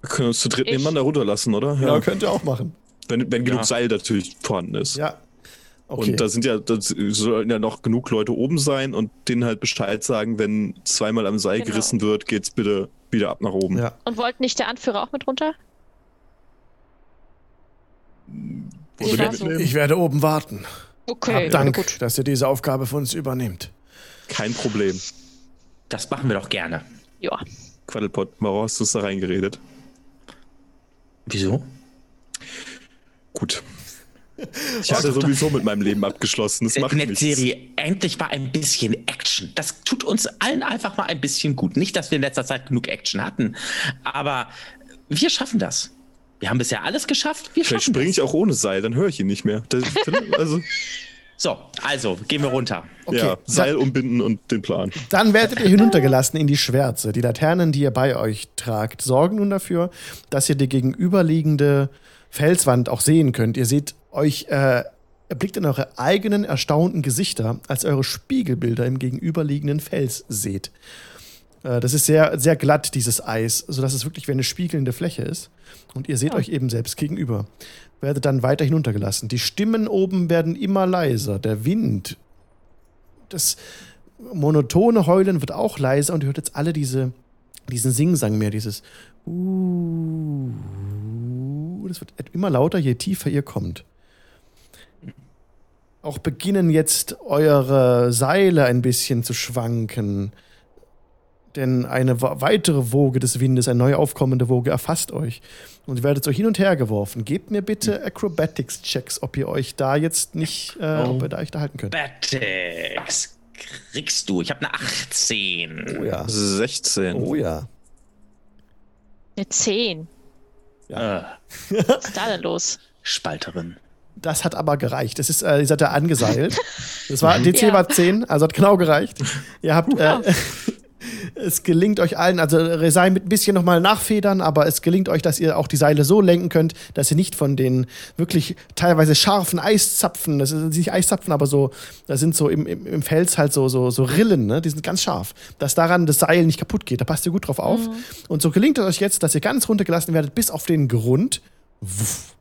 Wir können uns zu dritt Ich- nebeneinander runterlassen, oder? Ja, könnt ihr auch machen. Wenn, wenn genug Ja. Seil natürlich vorhanden ist. Ja. Okay. Und da sind ja, da sollen ja noch genug Leute oben sein und denen halt Bescheid sagen, wenn zweimal am Seil Genau. gerissen wird, geht's bitte wieder ab nach oben. ja. Und wollte nicht der Anführer auch mit runter? Mitnehmen? Ich werde oben warten. Okay, Hab Dank, gut. dass ihr diese Aufgabe für uns übernehmt. Kein Problem. Das machen wir doch gerne. Ja. Quaddelpot, warum hast du es da reingeredet? Wieso? Gut. Ich hatte sowieso mit meinem Leben abgeschlossen. Das macht nichts. Serie. Endlich mal ein bisschen Action. Das tut uns allen einfach mal ein bisschen gut. Nicht, dass wir in letzter Zeit genug Action hatten, aber wir schaffen das. Wir haben bisher alles geschafft. Wir Vielleicht springe ich auch ohne Seil, dann höre ich ihn nicht mehr. Das, also, So, also gehen wir runter. Okay. ja, Seil umbinden und den Plan. Dann werdet ihr hinuntergelassen in die Schwärze. Die Laternen, die ihr bei euch tragt, sorgen nun dafür, dass ihr die gegenüberliegende Felswand auch sehen könnt. Ihr seht euch, äh, erblickt in eure eigenen erstaunten Gesichter, als ihr eure Spiegelbilder im gegenüberliegenden Fels seht. Äh, das ist sehr, sehr glatt, dieses Eis, sodass es wirklich wie eine spiegelnde Fläche ist. Und ihr seht Ja. euch eben selbst gegenüber. Werdet dann weiter hinuntergelassen. Die Stimmen oben werden immer leiser. Der Wind, das monotone Heulen wird auch leiser und ihr hört jetzt alle diese, diesen Singsang mehr, dieses Uh, das wird immer lauter, je tiefer ihr kommt. Auch beginnen jetzt eure Seile ein bisschen zu schwanken. Denn eine weitere Woge des Windes, eine neu aufkommende Woge, erfasst euch. Und ihr werdet so hin und her geworfen. Gebt mir bitte Acrobatics-Checks, ob ihr euch da jetzt nicht, äh, ob ihr da euch da halten könnt. Battix. Kriegst du. Ich habe eine 18. Oh ja. 16. Oh ja. Eine 10. Äh, Was ist da denn los? Spalterin. Das hat aber gereicht. Es ist, äh, ihr seid da angeseilt. Das war, DC Ja. war 10, also hat genau gereicht. Ihr habt, äh, es gelingt euch allen, also Resai mit ein bisschen nochmal nachfedern, aber es gelingt euch, dass ihr auch die Seile so lenken könnt, dass ihr nicht von den wirklich teilweise scharfen Eiszapfen, das sind nicht Eiszapfen, aber so, da sind so im, im, im Fels halt so, so, so Rillen, ne? die sind ganz scharf, dass daran das Seil nicht kaputt geht. Da passt ihr gut drauf auf. Und so gelingt es euch jetzt, dass ihr ganz runtergelassen werdet bis auf den Grund. Wuff.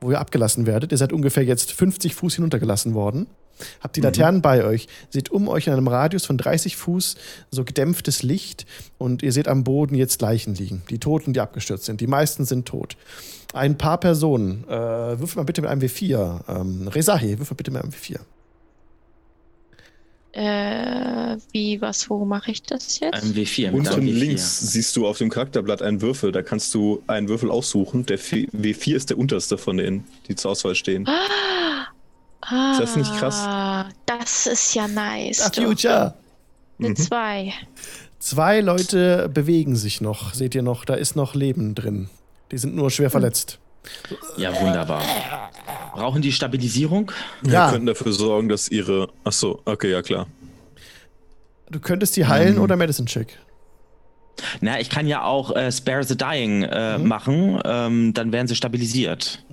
Wo ihr abgelassen werdet. Ihr seid ungefähr jetzt 50 Fuß hinuntergelassen worden. Habt Mhm. die Laternen bei euch. Seht um euch in einem Radius von 30 Fuß so gedämpftes Licht und ihr seht am Boden jetzt Leichen liegen. Die Toten, die abgestürzt sind. Die meisten sind tot. Ein paar Personen. Äh, würfel mal bitte mit einem W4. Ähm, Rezahi, würfel bitte mit einem W4. Äh, wie, was, wo mache ich das jetzt? Ein W4. mit Unten einem W4. links siehst du auf dem Charakterblatt einen Würfel. Da kannst du einen Würfel aussuchen. Der V- W4 ist der unterste von denen, die zur Auswahl stehen. Ah, Ist das nicht krass? Das ist ja nice. Du. Future. Eine Mhm. zwei. Zwei Leute bewegen sich noch. Seht ihr noch, da ist noch Leben drin. Die sind nur schwer verletzt. Ja, wunderbar. Brauchen die Stabilisierung? Wir Ja. könnten dafür sorgen, dass ihre. Achso, okay, ja klar. Du könntest die heilen Mhm. oder Medicine Check. Na, ich kann ja auch äh, Spare the Dying äh, Mhm. machen, ähm, dann werden sie stabilisiert.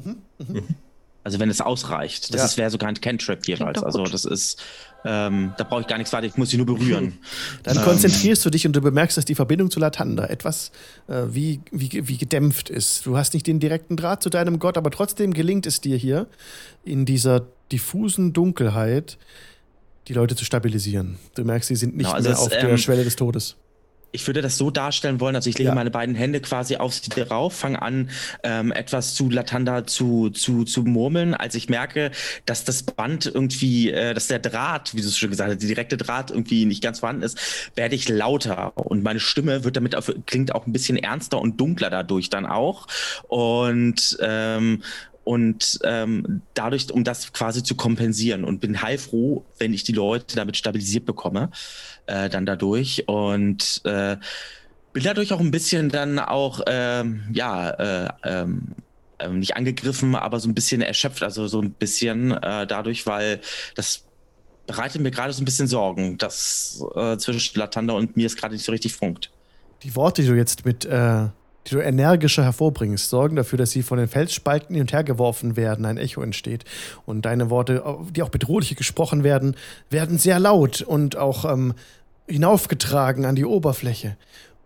Also wenn es ausreicht. Das Ja. ist wäre sogar ein Cantrip jeweils. Also das ist, ähm, da brauche ich gar nichts weiter, ich muss sie nur berühren. Dann Ähm. konzentrierst du dich und du bemerkst, dass die Verbindung zu Latanda etwas äh, wie, wie, wie gedämpft ist. Du hast nicht den direkten Draht zu deinem Gott, aber trotzdem gelingt es dir hier, in dieser diffusen Dunkelheit die Leute zu stabilisieren. Du merkst, sie sind nicht Genau, also mehr auf der ähm, Schwelle des Todes. Ich würde das so darstellen wollen, also ich lege Ja. meine beiden Hände quasi auf sie drauf, fange an, ähm, etwas zu Latanda zu, zu, zu murmeln, als ich merke, dass das Band irgendwie, äh, dass der Draht, wie du es schon gesagt hast, der direkte Draht irgendwie nicht ganz vorhanden ist, werde ich lauter und meine Stimme wird damit auf, klingt auch ein bisschen ernster und dunkler dadurch dann auch und ähm, und ähm, dadurch, um das quasi zu kompensieren und bin heilfroh, wenn ich die Leute damit stabilisiert bekomme, äh, dann dadurch und äh, bin dadurch auch ein bisschen dann auch, ähm, ja, äh, ähm, ähm, nicht angegriffen, aber so ein bisschen erschöpft, also so ein bisschen äh, dadurch, weil das bereitet mir gerade so ein bisschen Sorgen, dass äh, zwischen Latanda und mir es gerade nicht so richtig funkt. Die Worte, die du jetzt mit, äh, die du energischer hervorbringst, sorgen dafür, dass sie von den Felsspalten hin und her geworfen werden, ein Echo entsteht. Und deine Worte, die auch bedrohlich gesprochen werden, werden sehr laut und auch ähm, hinaufgetragen an die Oberfläche.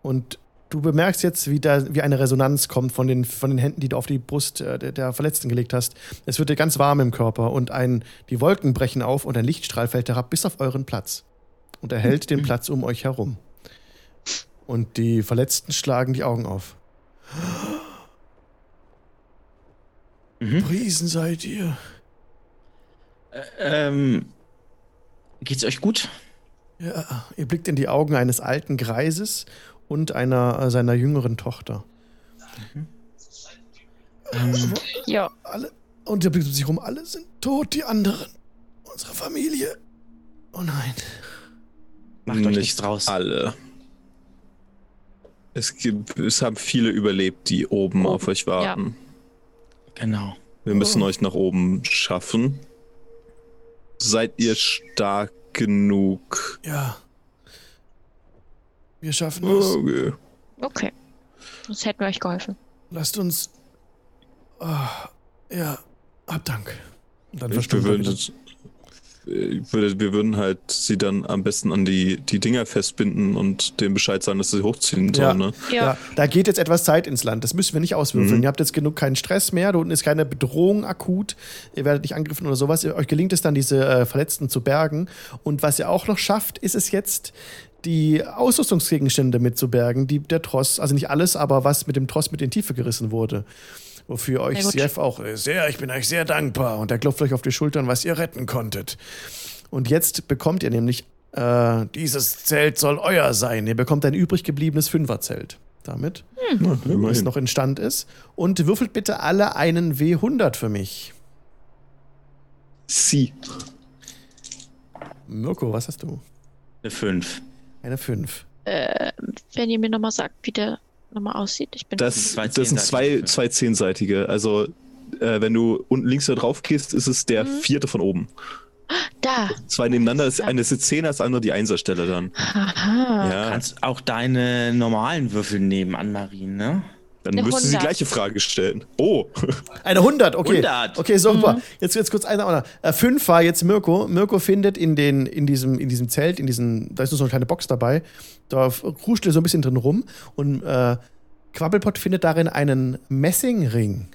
Und du bemerkst jetzt, wie, da, wie eine Resonanz kommt von den, von den Händen, die du auf die Brust äh, der, der Verletzten gelegt hast. Es wird dir ganz warm im Körper und ein, die Wolken brechen auf und ein Lichtstrahl fällt herab bis auf euren Platz und erhält den Platz um euch herum. Und die Verletzten schlagen die Augen auf. Mhm. Priesen seid ihr. Ähm, geht's euch gut? Ja, ihr blickt in die Augen eines alten Greises und einer äh, seiner jüngeren Tochter. Ähm, Ja. Alle, und ihr blickt um sich rum, alle sind tot, die anderen. Unsere Familie. Oh nein. Macht euch Nicht nichts draus. Alle. Es, gibt, es haben viele überlebt, die oben, Oben, auf euch warten. Genau. Wir müssen Oh. euch nach oben schaffen. Seid ihr stark genug? Ja. Wir schaffen es. Okay. Okay. Sonst hätten wir euch geholfen. Lasst uns. Ah, ja, hab Dank. Und dann Wir verstummt er würden, wieder. das- ich würde, wir würden halt sie dann am besten an die, die Dinger festbinden und dem Bescheid sagen, dass sie hochziehen Ja. sollen. Ne? Ja. Ja, da geht jetzt etwas Zeit ins Land. Das müssen wir nicht auswürfeln. Mhm. Ihr habt jetzt genug keinen Stress mehr. Da unten ist keine Bedrohung akut. Ihr werdet nicht angegriffen oder sowas. Euch gelingt es dann, diese äh, Verletzten zu bergen. Und was ihr auch noch schafft, ist es jetzt, die Ausrüstungsgegenstände mitzubergen, die der Tross, also nicht alles, aber was mit dem Tross mit in die Tiefe gerissen wurde. Wofür euch. Sief auch sehr, ich bin euch sehr dankbar. Und er klopft euch auf die Schultern, was ihr retten konntet. Und jetzt bekommt ihr nämlich, äh, dieses Zelt soll euer sein. Ihr bekommt ein übrig gebliebenes Fünferzelt. Damit Ja, es immerhin. noch in Stand ist. Und würfelt bitte alle einen W100 für mich. Sie. Mirko, was hast du? Eine 5. Eine 5. Äh, wenn ihr mir nochmal sagt, wie der nochmal aussieht. Ich bin Das, Zwei das sind zwei, zehnseitige. zwei zehnseitige. Also, äh, wenn du unten links da drauf gehst, ist es der Mhm. vierte von oben. da. Zwei nebeneinander, ist eine ist die Zehner, das andere die Einserstelle dann. Aha. Ja, Kannst auch deine normalen Würfel nehmen, Anne-Marie, ne? Dann Eine müsste sie die 100. gleiche Frage stellen. Oh, Eine 100, okay. 100. Okay, super. Mhm. Jetzt, jetzt kurz einer. einer. Äh, fünf war jetzt Mirko. Mirko findet in, den, in, diesem, in diesem Zelt, in diesem, da ist nur so eine kleine Box dabei. Da kruscht er so ein bisschen drin rum. Und äh, Quabbelpot findet darin einen Messingring.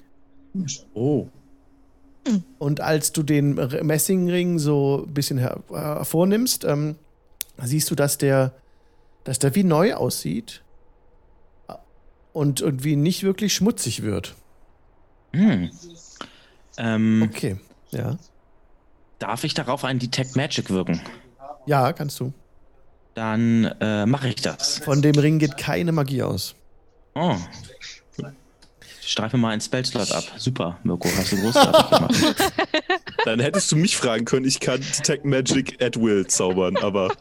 Oh. Und als du den Messingring so ein bisschen her hervornimmst, ähm, siehst du, dass der, dass der wie neu aussieht und irgendwie nicht wirklich schmutzig wird. Hm. Ähm, Okay, ja. Darf ich darauf einen Detect Magic wirken? Ja, kannst du. Dann äh, mache ich das. Von dem Ring geht keine Magie aus. Oh. Ich streife mal einen Spellslot ab. Super, Mirko, hast du großartig gemacht. Dann hättest du mich fragen können, ich kann Detect Magic at Will zaubern, aber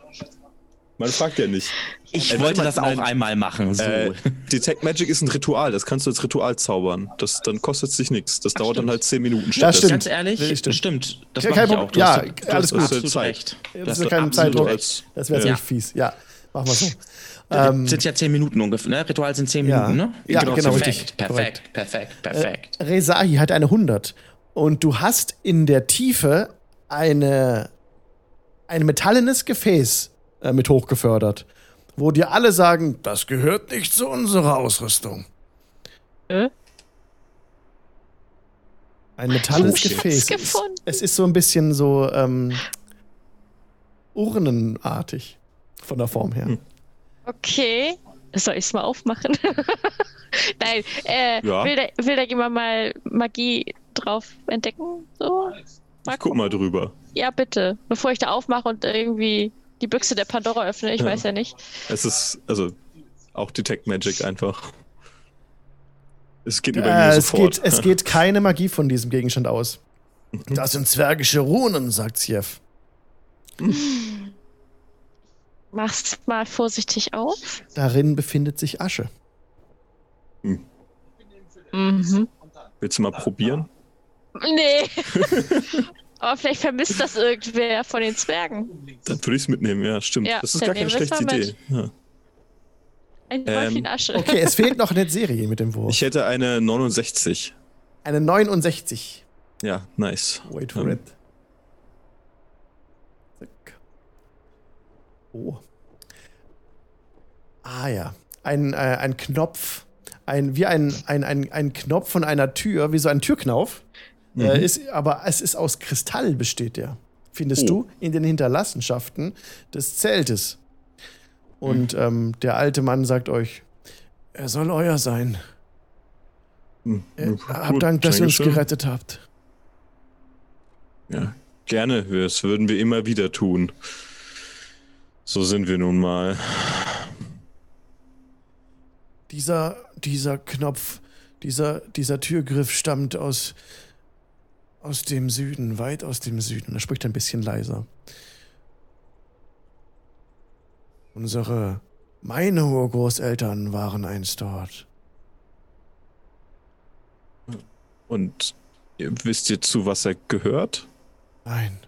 man fragt ja nicht. Ich Äh, wollte das mal, auch nein. einmal machen. So. Äh, Detect Magic ist ein Ritual, das kannst du als Ritual zaubern. Das, dann kostet es dich nichts. Das dauert dann stimmt. halt 10 Minuten. Das stattdessen. stimmt. Ganz ehrlich, Nee, stimmt. stimmt. Das Kein mache ich Problem. auch. Du Ja, hast, du alles hast gut. absolut Zeit. recht. Das ist kein Zeitdruck. recht. Das wäre jetzt Ja. fies. Ja, machen wir so. Ähm, sind ja 10 Minuten ungefähr, ne? Ritual sind 10 Ja. Minuten, ne? Ja, genau, perfekt, richtig. Perfekt, perfekt, perfekt. Äh, Rezahi hat eine 100. Und du hast in der Tiefe eine, ein metallenes Gefäß äh, mit hochgefördert, wo dir alle sagen, das gehört nicht zu unserer Ausrüstung. Äh? Ein metallenes Schatz Gefäß. Es, gefunden. es ist so ein bisschen so ähm, urnenartig von der Form her. Hm. Okay. Soll ich es mal aufmachen? Nein, äh, Ja. will, da, will da jemand mal Magie drauf entdecken? So? Ich guck mal drüber. Ja, bitte. Bevor ich da aufmache und irgendwie die Büchse der Pandora öffne, ich Ja. weiß ja nicht. Es ist, also, auch Detect Magic einfach. Es geht über mir Äh, es, sofort. geht, es geht keine Magie von diesem Gegenstand aus. Das sind zwergische Runen, sagt Sjef. Mach's mal vorsichtig auf. Darin befindet sich Asche. Mhm. Willst du mal probieren? Nee. Aber vielleicht vermisst das irgendwer von den Zwergen. Dann würde ich es mitnehmen, ja, stimmt. Ja, das ist gar keine schlechte Idee. Ja. Ein Ähm, Häufchen Asche. Okay, es fehlt noch eine Serie mit dem Wurf. Ich hätte eine 69. Eine 69. Ja, nice. Wait for Ähm, it. Zack. Oh. Ah ja. Ein, äh, ein Knopf. Ein, wie ein, ein, ein, ein Knopf von einer Tür, wie so ein Türknauf. Äh, ist, aber es ist aus Kristall besteht der. Findest Oh. du in den Hinterlassenschaften des Zeltes. Und ähm, der alte Mann sagt euch, er soll euer sein. Hm, Äh, hab Dank, dass ihr uns gerettet habt. Ja, gerne. Das würden wir immer wieder tun. So sind wir nun mal. Dieser, dieser Knopf, dieser, dieser Türgriff stammt aus, aus dem Süden, weit aus dem Süden. Er spricht ein bisschen leiser. Unsere, meine Urgroßeltern waren einst dort. Und ihr wisst ihr zu, was er gehört? Nein,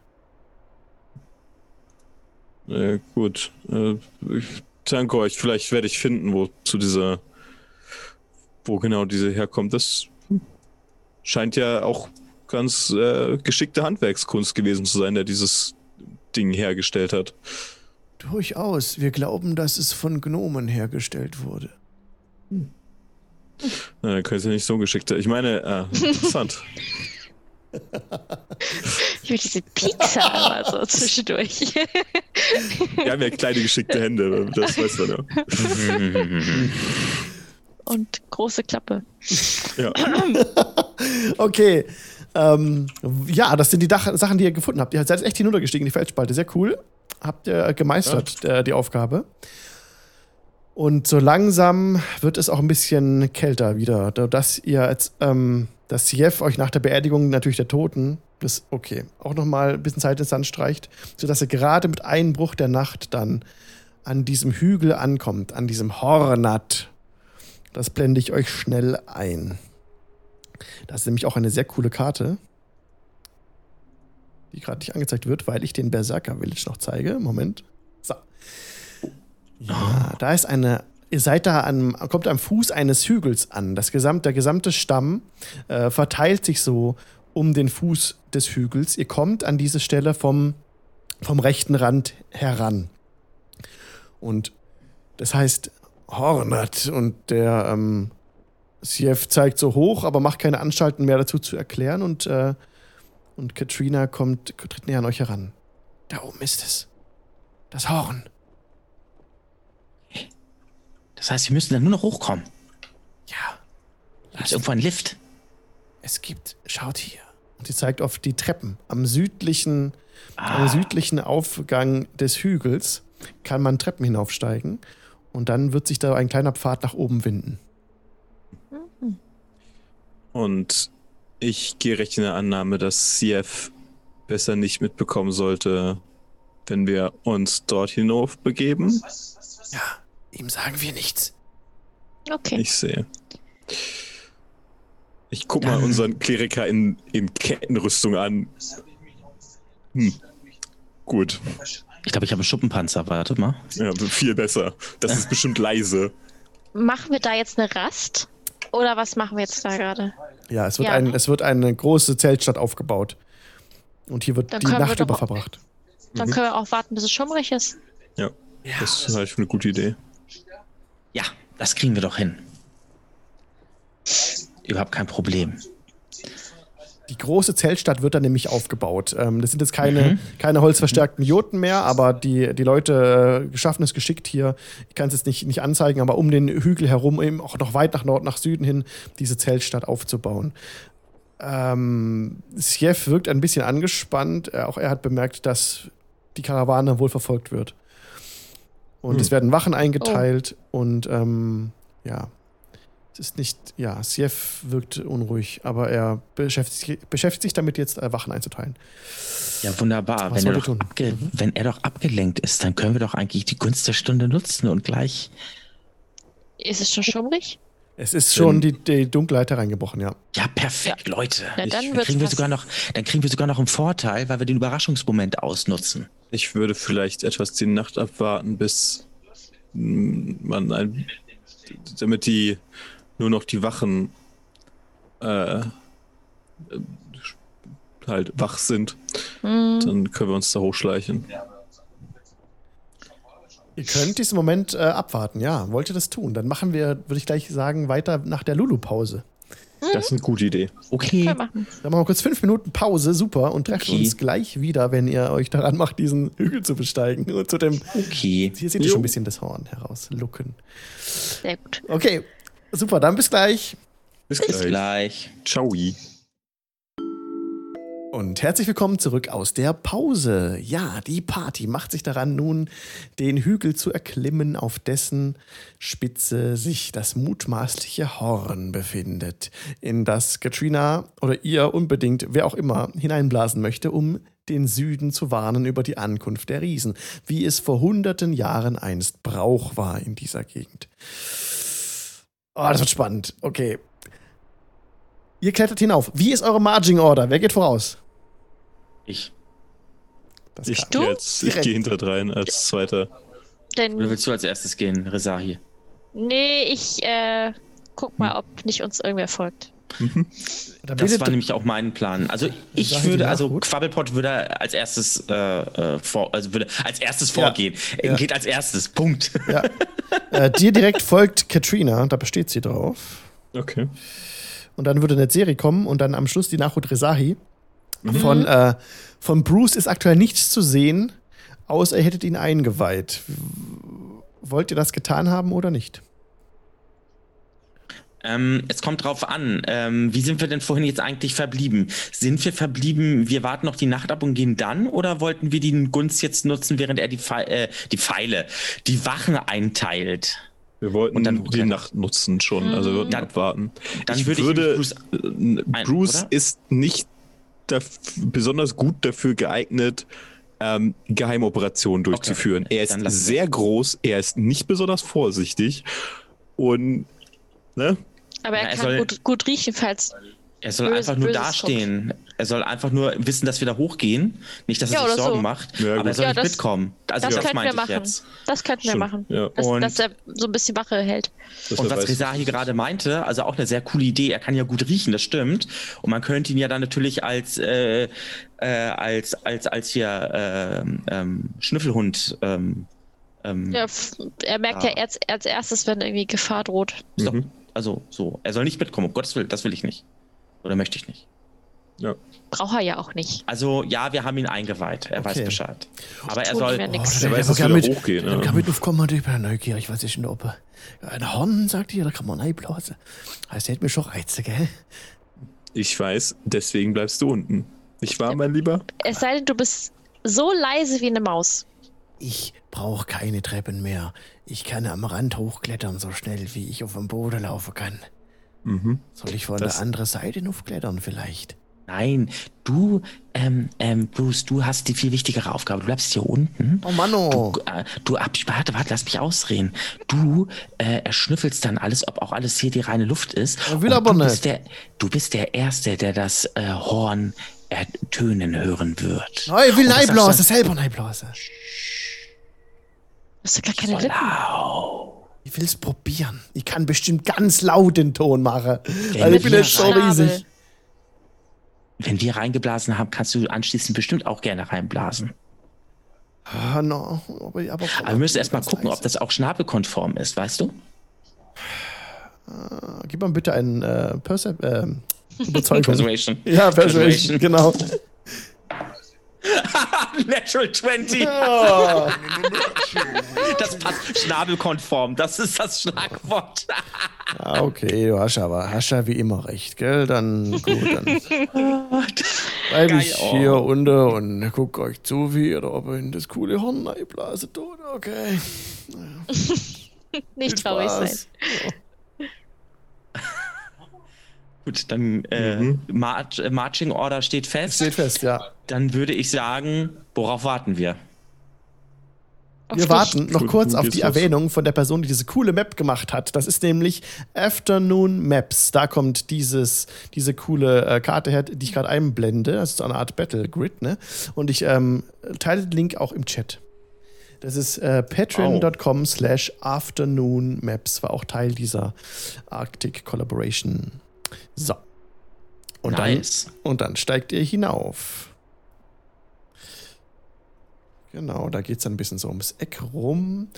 Äh, gut. Äh, ich danke euch. Vielleicht werde ich finden, wo zu dieser, wo genau diese herkommt. Das scheint ja auch ganz äh, geschickte Handwerkskunst gewesen zu sein, der dieses Ding hergestellt hat. durchaus. Wir glauben, dass es von Gnomen hergestellt wurde. Na, dann können sie nicht so geschickt sein. Ich meine, äh, interessant. Ich will diese Pizza immer so zwischendurch. Wir haben ja kleine geschickte Hände, das weiß man ja. Und große Klappe. ja. Okay. Ähm, ja, das sind die Dach Sachen, die ihr gefunden habt. Ihr seid echt hinuntergestiegen in die Felsspalte. Sehr cool. Habt ihr gemeistert, äh, die Aufgabe. Und so langsam wird es auch ein bisschen kälter wieder. Da- Dass ihr jetzt, ähm, dass Jeff euch nach der Beerdigung natürlich der Toten, das okay, auch nochmal ein bisschen Zeit ins Sand streicht, sodass ihr gerade mit Einbruch der Nacht dann an diesem Hügel ankommt, an diesem Hornat. Das blende ich euch schnell ein. Das ist nämlich auch eine sehr coole Karte, die gerade nicht angezeigt wird, weil ich den Berserker Village noch zeige. Moment. So. Ja, da ist eine. Ihr seid da an, kommt am Fuß eines Hügels an. Das gesamt, der gesamte Stamm äh, verteilt sich so um den Fuß des Hügels. Ihr kommt an diese Stelle vom, vom rechten Rand heran. Und das heißt Hornat und der ähm, Siev zeigt so hoch, aber macht keine Anstalten mehr dazu zu erklären und äh, Und Katrina kommt, tritt näher an euch heran. Da oben ist es. Das Horn. Das heißt, wir müssen dann nur noch hochkommen. Ja. Gibt es irgendwo einen Lift? Es gibt, schaut hier. Und sie zeigt auf die Treppen. Am südlichen, Ah. am südlichen Aufgang des Hügels kann man Treppen hinaufsteigen. Und dann wird sich da ein kleiner Pfad nach oben winden. Und ich gehe recht in der Annahme, dass CF besser nicht mitbekommen sollte, wenn wir uns dort hinauf begeben. Ja, ihm sagen wir nichts. Okay. Ich sehe. Ich guck mal unseren Kleriker in, in Kettenrüstung an. Hm. Gut. Ich glaube, ich habe einen Schuppenpanzer. Warte mal. Ja, viel besser. Das ist bestimmt leise. Machen wir da jetzt eine Rast? Oder was machen wir jetzt da gerade? Ja, es wird, Ja. ein, es wird eine große Zeltstadt aufgebaut. Und hier wird Dann die wir Nacht doch über verbracht. Dann können wir auch warten, bis es schummrig ist. Ja, das halte ich für eine gute Idee. Ja, das kriegen wir doch hin. Überhaupt kein Problem. Die große Zeltstadt wird dann nämlich aufgebaut. Ähm, das sind jetzt keine, keine holzverstärkten Joten mehr, aber die, die Leute äh, schaffen es geschickt hier. Ich kann es jetzt nicht, nicht anzeigen, aber um den Hügel herum, eben auch noch weit nach Nord, nach Süden hin, diese Zeltstadt aufzubauen. Ähm, Sjef wirkt ein bisschen angespannt. Äh, auch er hat bemerkt, dass die Karawane wohl verfolgt wird. Und Hm. es werden Wachen eingeteilt und ähm, ja. Es ist nicht, ja, Sjef wirkt unruhig, aber er beschäftigt, beschäftigt sich damit, jetzt äh, Wachen einzuteilen. Ja, wunderbar. Was Wenn er, abge wenn er doch abgelenkt ist, dann können wir doch eigentlich die Gunst der Stunde nutzen und gleich. Ist es schon schummrig? Es ist schon die, die Dunkelheit hereingebrochen, ja. Ja, perfekt, Leute. Na, dann dann, wird's kriegen wir sogar noch, dann kriegen wir sogar noch einen Vorteil, weil wir den Überraschungsmoment ausnutzen. Ich würde vielleicht etwas die Nacht abwarten, bis mm, man ein, damit die nur noch die Wachen äh, halt wach sind. Hm. Dann können wir uns da hochschleichen. Ihr könnt diesen Moment äh, abwarten, ja. Wollt ihr das tun? Dann machen wir, würde ich gleich sagen, weiter nach der Lulu-Pause. Das ist eine gute Idee. Okay. Können wir machen. Dann machen wir kurz fünf Minuten Pause, super, und treffen Okay. uns gleich wieder, wenn ihr euch daran macht, diesen Hügel zu besteigen. Und zu dem, Okay. hier seht ihr Jo. schon ein bisschen das Horn herauslucken. Sehr gut. Okay, super, dann bis gleich. Bis Bis gleich. Ciao. Und herzlich willkommen zurück aus der Pause. Ja, die Party macht sich daran, nun den Hügel zu erklimmen, auf dessen Spitze sich das mutmaßliche Horn befindet, in das Katrina oder ihr unbedingt, wer auch immer, hineinblasen möchte, um den Süden zu warnen über die Ankunft der Riesen, wie es vor hunderten Jahren einst Brauch war in dieser Gegend. Oh, das wird spannend. Okay. Ihr klettert hinauf. Wie ist eure Marging Order? Wer geht voraus? Ich. Das Ich gehe jetzt, ich gehe hinterdrein als Zweiter. Oder Denn, willst du als erstes gehen, Rezahi? nee, ich äh, guck mal, ob nicht uns irgendwer folgt. Da Das war nämlich auch mein Plan. Also ich Sache, würde, also nachruht. Quabbelpot würde als erstes äh, äh, vor, also würde als erstes vorgehen. Ja. Geht als erstes. Punkt. ja. äh, dir direkt folgt Katrina, da besteht sie drauf. Okay. Und dann würde eine Serie kommen und dann am Schluss die Nachhut Rezahi. Von, äh, von Bruce ist aktuell nichts zu sehen, außer ihr hättet ihn eingeweiht. Wollt ihr das getan haben oder nicht? Ähm, es kommt drauf an. Ähm, wie sind wir denn vorhin jetzt eigentlich verblieben? Sind wir verblieben, wir warten noch die Nacht ab und gehen dann? Oder wollten wir die Gunst jetzt nutzen, während er die, Pfe äh, die Pfeile, die Wachen einteilt? Wir wollten dann die. Nacht nutzen schon, also wir wollten Dann- abwarten. dann ich würde ich würde, Bruce äh, ein- Bruce oder? ist nicht besonders gut dafür geeignet, ähm, Geheimoperationen durchzuführen. Er ist sehr groß, er ist nicht besonders vorsichtig und ne? Aber er Ja, er kann soll- gut, gut riechen, falls. Er soll Böse- einfach nur dastehen. Er soll einfach nur wissen, dass wir da hochgehen. Nicht, dass er Ja, sich Sorgen so. macht. Ja, aber gut. er soll Ja, nicht das- mitkommen. Also das das, könnten wir meinte ich machen. jetzt. Das könnten wir Stimmt, machen. ja. Dass, Und- dass er so ein bisschen Wache hält. Und er was Rezahi gerade meinte, also auch eine sehr coole Idee, er kann ja gut riechen, das stimmt. Und man könnte ihn ja dann natürlich als, äh, äh, als, als, als hier ähm, ähm, Schnüffelhund. Ähm, ähm, Ja, er merkt ja, Ja. als, als erstes, wenn irgendwie Gefahr droht. Mhm. Also so, er soll nicht mitkommen, um Gottes Willen, das will ich nicht. Oder möchte ich nicht. Ja. Braucht er ja auch nicht. Also ja, wir haben ihn eingeweiht. Er weiß Okay. Bescheid. Aber er soll. Oh, der weiß, weiß, dass hochgehen, ja. kann mit aufkommen, ich bin neugierig, was ist denn da oben? Ein Horn, sagt ihr, da kann man reinblasen. Heißt, der hätte mir schon Reize, gell? Ich weiß, deswegen bleibst du unten. Nicht wahr, mein Lieber? Es sei denn, du bist so leise wie eine Maus. Ich brauche keine Treppen mehr. Ich kann am Rand hochklettern, so schnell wie ich auf dem Boden laufen kann. Mhm. Soll ich von Das- der anderen Seite hochklettern vielleicht? Nein, du, ähm, ähm, Bruce, du hast die viel wichtigere Aufgabe. Du bleibst hier unten. Oh Manno! Du, äh, du ab, warte, warte, lass mich ausreden. Du äh, erschnüffelst dann alles, ob auch alles hier die reine Luft ist. Er will Und aber du nicht. Bist der, du bist der Erste, der das äh, Horn ertönen hören wird. Oh, ich will sagst selber reinblasen. Du hast doch gar keine du Lippen. Lau. Ich will's probieren. Ich kann bestimmt ganz laut den Ton machen. Wenn Weil ich bin wir jetzt so riesig. Wenn wir reingeblasen haben, kannst du anschließend bestimmt auch gerne reinblasen. Ah, no. Aber, aber, Aber wir müssen erst mal ganz gucken, ob das auch schnabelkonform ist, weißt du? Gib mal bitte einen äh, Percep äh, Überzeugung. Persuasion. Ja, Persuasion, Persuasion. genau. Natural 20. Das passt schnabelkonform. Das ist das Schlagwort. Ah, okay, du hast aber hast ja wie immer recht, gell? Dann gut, dann bleib Geil, ich oh. hier unter und guck euch zu, wie ihr da oben in das coole Horn einblasen tut. Okay. Nicht traurig sein. Spaß. Gut, dann äh, Mhm. Äh, Marching Order steht fest. Steht fest, ja. Dann würde ich sagen, worauf warten wir? Auf Wir warten noch kurz auf die. Erwähnung von der Person, die diese coole Map gemacht hat. Das ist nämlich Afternoon Maps. Da kommt dieses, diese coole äh, Karte her, die ich gerade einblende. Das ist so eine Art Battle Grid, ne? Und ich ähm, teile den Link auch im Chat. Das ist äh, patreon.com slash afternoon maps, war auch Teil dieser Arctic Collaboration. So. Und, nice. dann, und dann steigt ihr hinauf. Genau, da geht es dann ein bisschen so ums Eck rum.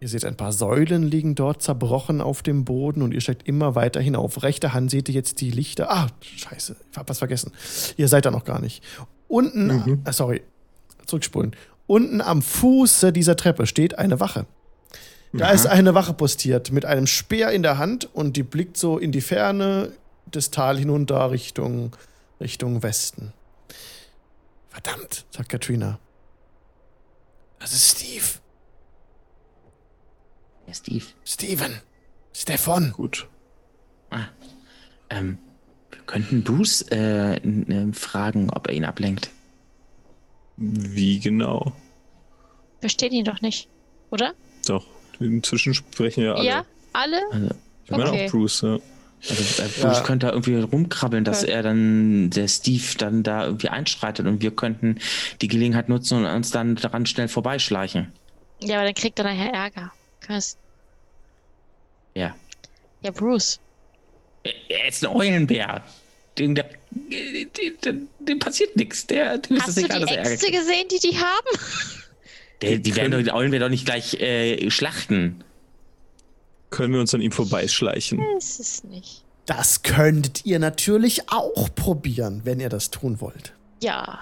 Ihr seht, ein paar Säulen liegen dort zerbrochen auf dem Boden und ihr steigt immer weiter hinauf. Rechte Hand seht ihr jetzt die Lichter. Ah, scheiße, ich hab was vergessen. Ihr seid da noch gar nicht. Unten, Mhm. äh, sorry, zurückspulen. Unten am Fuße dieser Treppe steht eine Wache. Da ist eine Wache postiert mit einem Speer in der Hand und die blickt so in die Ferne das Tal hinunter Richtung, Richtung Westen. Verdammt, sagt Katrina. Das ist Steve. Ja, Steve. Steven. Stefan. Gut. Ähm, wir könnten Bruce äh, n- fragen, ob er ihn ablenkt. Wie genau? Verstehen ihn doch nicht, oder? Doch, inzwischen sprechen ja alle. Ja, alle? Also, Ich meine Okay. auch Bruce, ja. also äh, Bruce Ja. könnte da irgendwie rumkrabbeln, dass Okay. er dann, der Steve dann da irgendwie einschreitet und wir könnten die Gelegenheit nutzen und uns dann daran schnell vorbeischleichen. Ja, aber dann kriegt er nachher Ärger. Kannst- Ja. Ja, Bruce. Er- Er ist ein Eulenbär. Dem, der, dem, dem, dem passiert nichts. Der, dem ist Hast es du egal, die Ärger Äxte kriegt. gesehen, die die haben? Der, die werden doch, die Eulenbär doch nicht gleich äh, schlachten. Können wir uns an ihm vorbeischleichen? Ist es nicht. Das könntet ihr natürlich auch probieren, wenn ihr das tun wollt. Ja.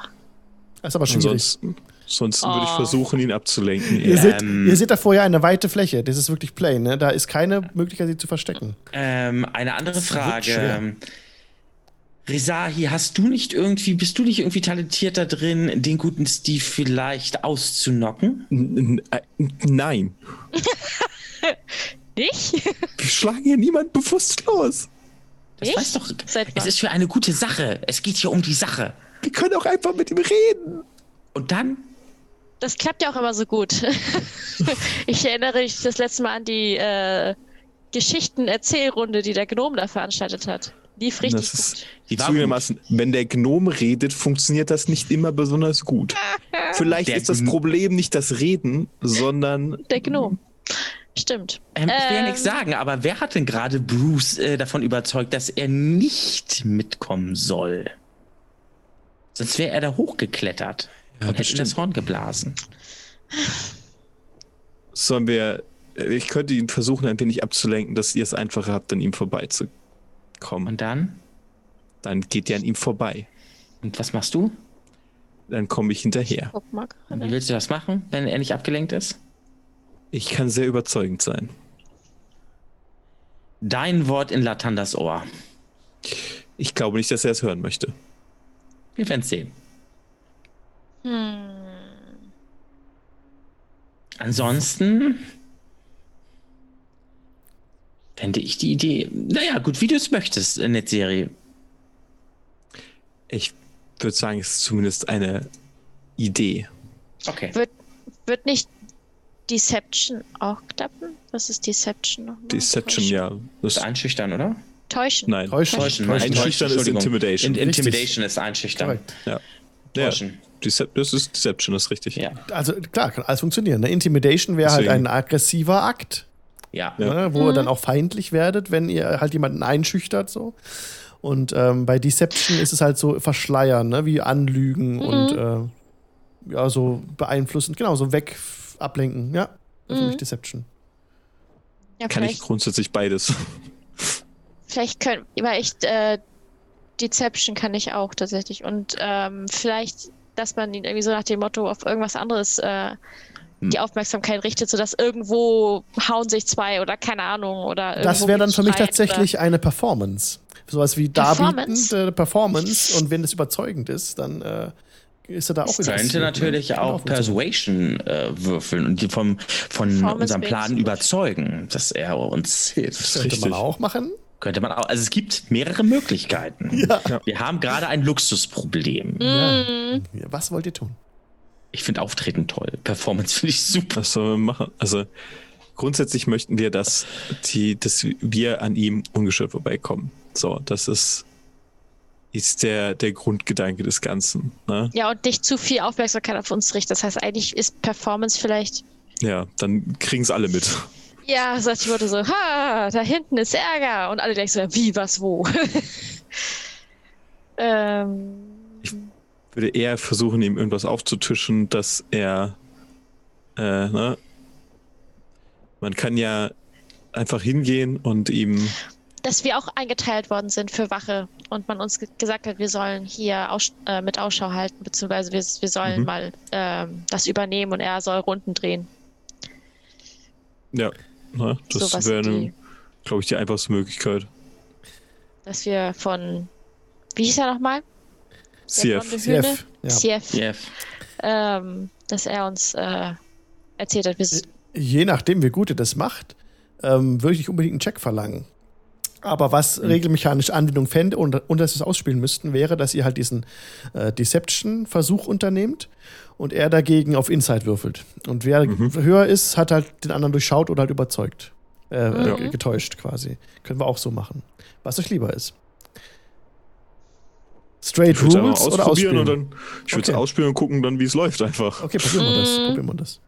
Das ist aber schwierig. Ansonsten, sonst würde ich Oh. versuchen, ihn abzulenken. Ihr, Ja. seht, Ähm. ihr seht da vorher eine weite Fläche. Das ist wirklich plain. Ne? Da ist keine Möglichkeit, sie zu verstecken. Ähm, eine andere Das wird Frage. Rezahi, hast du nicht irgendwie, bist du nicht irgendwie talentiert da drin, den guten Steve vielleicht auszunocken? N- äh, Nein, Nicht? wir schlagen hier niemand bewusstlos. Das Ich? weiß doch. Es ist für eine gute Sache. Es geht hier um die Sache. Wir können auch einfach mit ihm reden. Und dann? Das klappt ja auch immer so gut. ich erinnere mich das letzte Mal an die äh, Geschichten-Erzählrunde, die der Gnome da veranstaltet hat. Lief richtig Das ist gut. Die zugegebenermaßen, wenn der Gnome redet, funktioniert das nicht immer besonders gut. Vielleicht Der ist das Problem nicht das Reden, sondern Der Gnome. Stimmt. Ähm, ich will ja Ähm. nichts sagen, aber wer hat denn gerade Bruce äh, davon überzeugt, dass er nicht mitkommen soll? Sonst wäre er da hochgeklettert und hätte das Horn geblasen. sollen wir. Ich könnte ihn versuchen, ein wenig abzulenken, dass ihr es einfacher habt, an ihm vorbeizukommen. Und dann? Dann geht ihr an ihm vorbei. Und was machst du? Dann komme ich hinterher. Und wie willst du das machen, wenn er nicht abgelenkt ist? Ich kann sehr überzeugend sein. Dein Wort in Latandas Ohr. Ich glaube nicht, dass er es hören möchte. Wir werden sehen. Hm. Ansonsten fände ich die Idee. Naja, gut, wie du es möchtest, äh, Netzserie. Ich würde sagen, es ist zumindest eine Idee. Okay. Wird, wird nicht Deception auch klappen? Was ist Deception nochmal? Deception, Täuschen. ja. Das, Das einschüchtern, oder? Täuschen. nein. Täuschen. Täuschen. Täuschen. Einschüchtern ist. Intimidation. In Intimidation ist einschüchtern. Ja. ja. Täuschen. Decep das ist Deception, das ist richtig. Ja. Also klar, kann alles funktionieren. Ne? Intimidation wäre halt ein aggressiver Akt, Ja. Ja. ne? wo ihr dann auch feindlich werdet, wenn ihr halt jemanden einschüchtert so. Und ähm, bei Deception ist es halt so verschleiern, ne? wie Anlügen und äh, ja, so beeinflussen, genau, so weg, ablenken, ja. Das Mhm. nämlich Deception. Ja, Kann ich grundsätzlich beides. vielleicht können, weil ich, äh, Deception kann ich auch tatsächlich. Und ähm, vielleicht, dass man ihn irgendwie so nach dem Motto auf irgendwas anderes äh, die Aufmerksamkeit richtet, sodass irgendwo hauen sich zwei oder keine Ahnung oder Das wäre dann für mich tatsächlich eine Performance. Sowas wie Performance? darbietend äh, Performance und wenn es überzeugend ist, dann äh, ist er da auch Ich könnte ne? natürlich auch. Persuasion äh, würfeln und die vom, von unserem Plan überzeugen, dass er uns hilft. Könnte man auch machen. Könnte man auch. Also es gibt mehrere Möglichkeiten. Ja. Wir haben gerade ein Luxusproblem. Ja, Was wollt ihr tun? Ich finde Auftreten toll. Performance finde ich super. Was sollen wir machen? Also grundsätzlich möchten wir, dass, die, dass wir an ihm ungestört vorbeikommen. So, das ist, ist der, der Grundgedanke des Ganzen. Ne? Ja, und nicht zu viel Aufmerksamkeit auf uns richtet. Das heißt, eigentlich ist Performance vielleicht. Ja, dann kriegen es alle mit. Ja, sagt die Worte so, ha, da hinten ist Ärger. Und alle denken so, wie, was, wo? ähm, Würde eher versuchen, ihm irgendwas aufzutischen, dass er, äh, ne? Man kann ja einfach hingehen und ihm, dass wir auch eingeteilt worden sind für Wache und man uns ge gesagt hat, wir sollen hier Aus äh, mit Ausschau halten, beziehungsweise wir, wir sollen Mhm. mal ähm, das übernehmen und er soll Runden drehen. ja, ne? das Sowas wäre, glaube ich, die einfachste Möglichkeit. Dass wir von, wie hieß er nochmal? CF. CF. Ja. CF. Jeff. Ähm, dass er uns äh, erzählt hat, wir, s- Je nachdem, wie gut ihr das macht, ähm, würde ich nicht unbedingt einen Check verlangen. Aber was regelmechanische Anwendung fände und, und dass wir es ausspielen müssten, wäre, dass ihr halt diesen äh, Deception-Versuch unternehmt und er dagegen auf Insight würfelt. Und wer höher ist, hat halt den anderen durchschaut oder halt überzeugt. Äh, Mhm. äh, getäuscht quasi. Können wir auch so machen. Was euch lieber ist. Straight Ich würde es Rules oder ausprobieren ausspielen? und dann, ich würde es Okay. ausspielen und gucken dann, wie es läuft einfach. okay, probieren wir das. Mhm. Probieren wir das.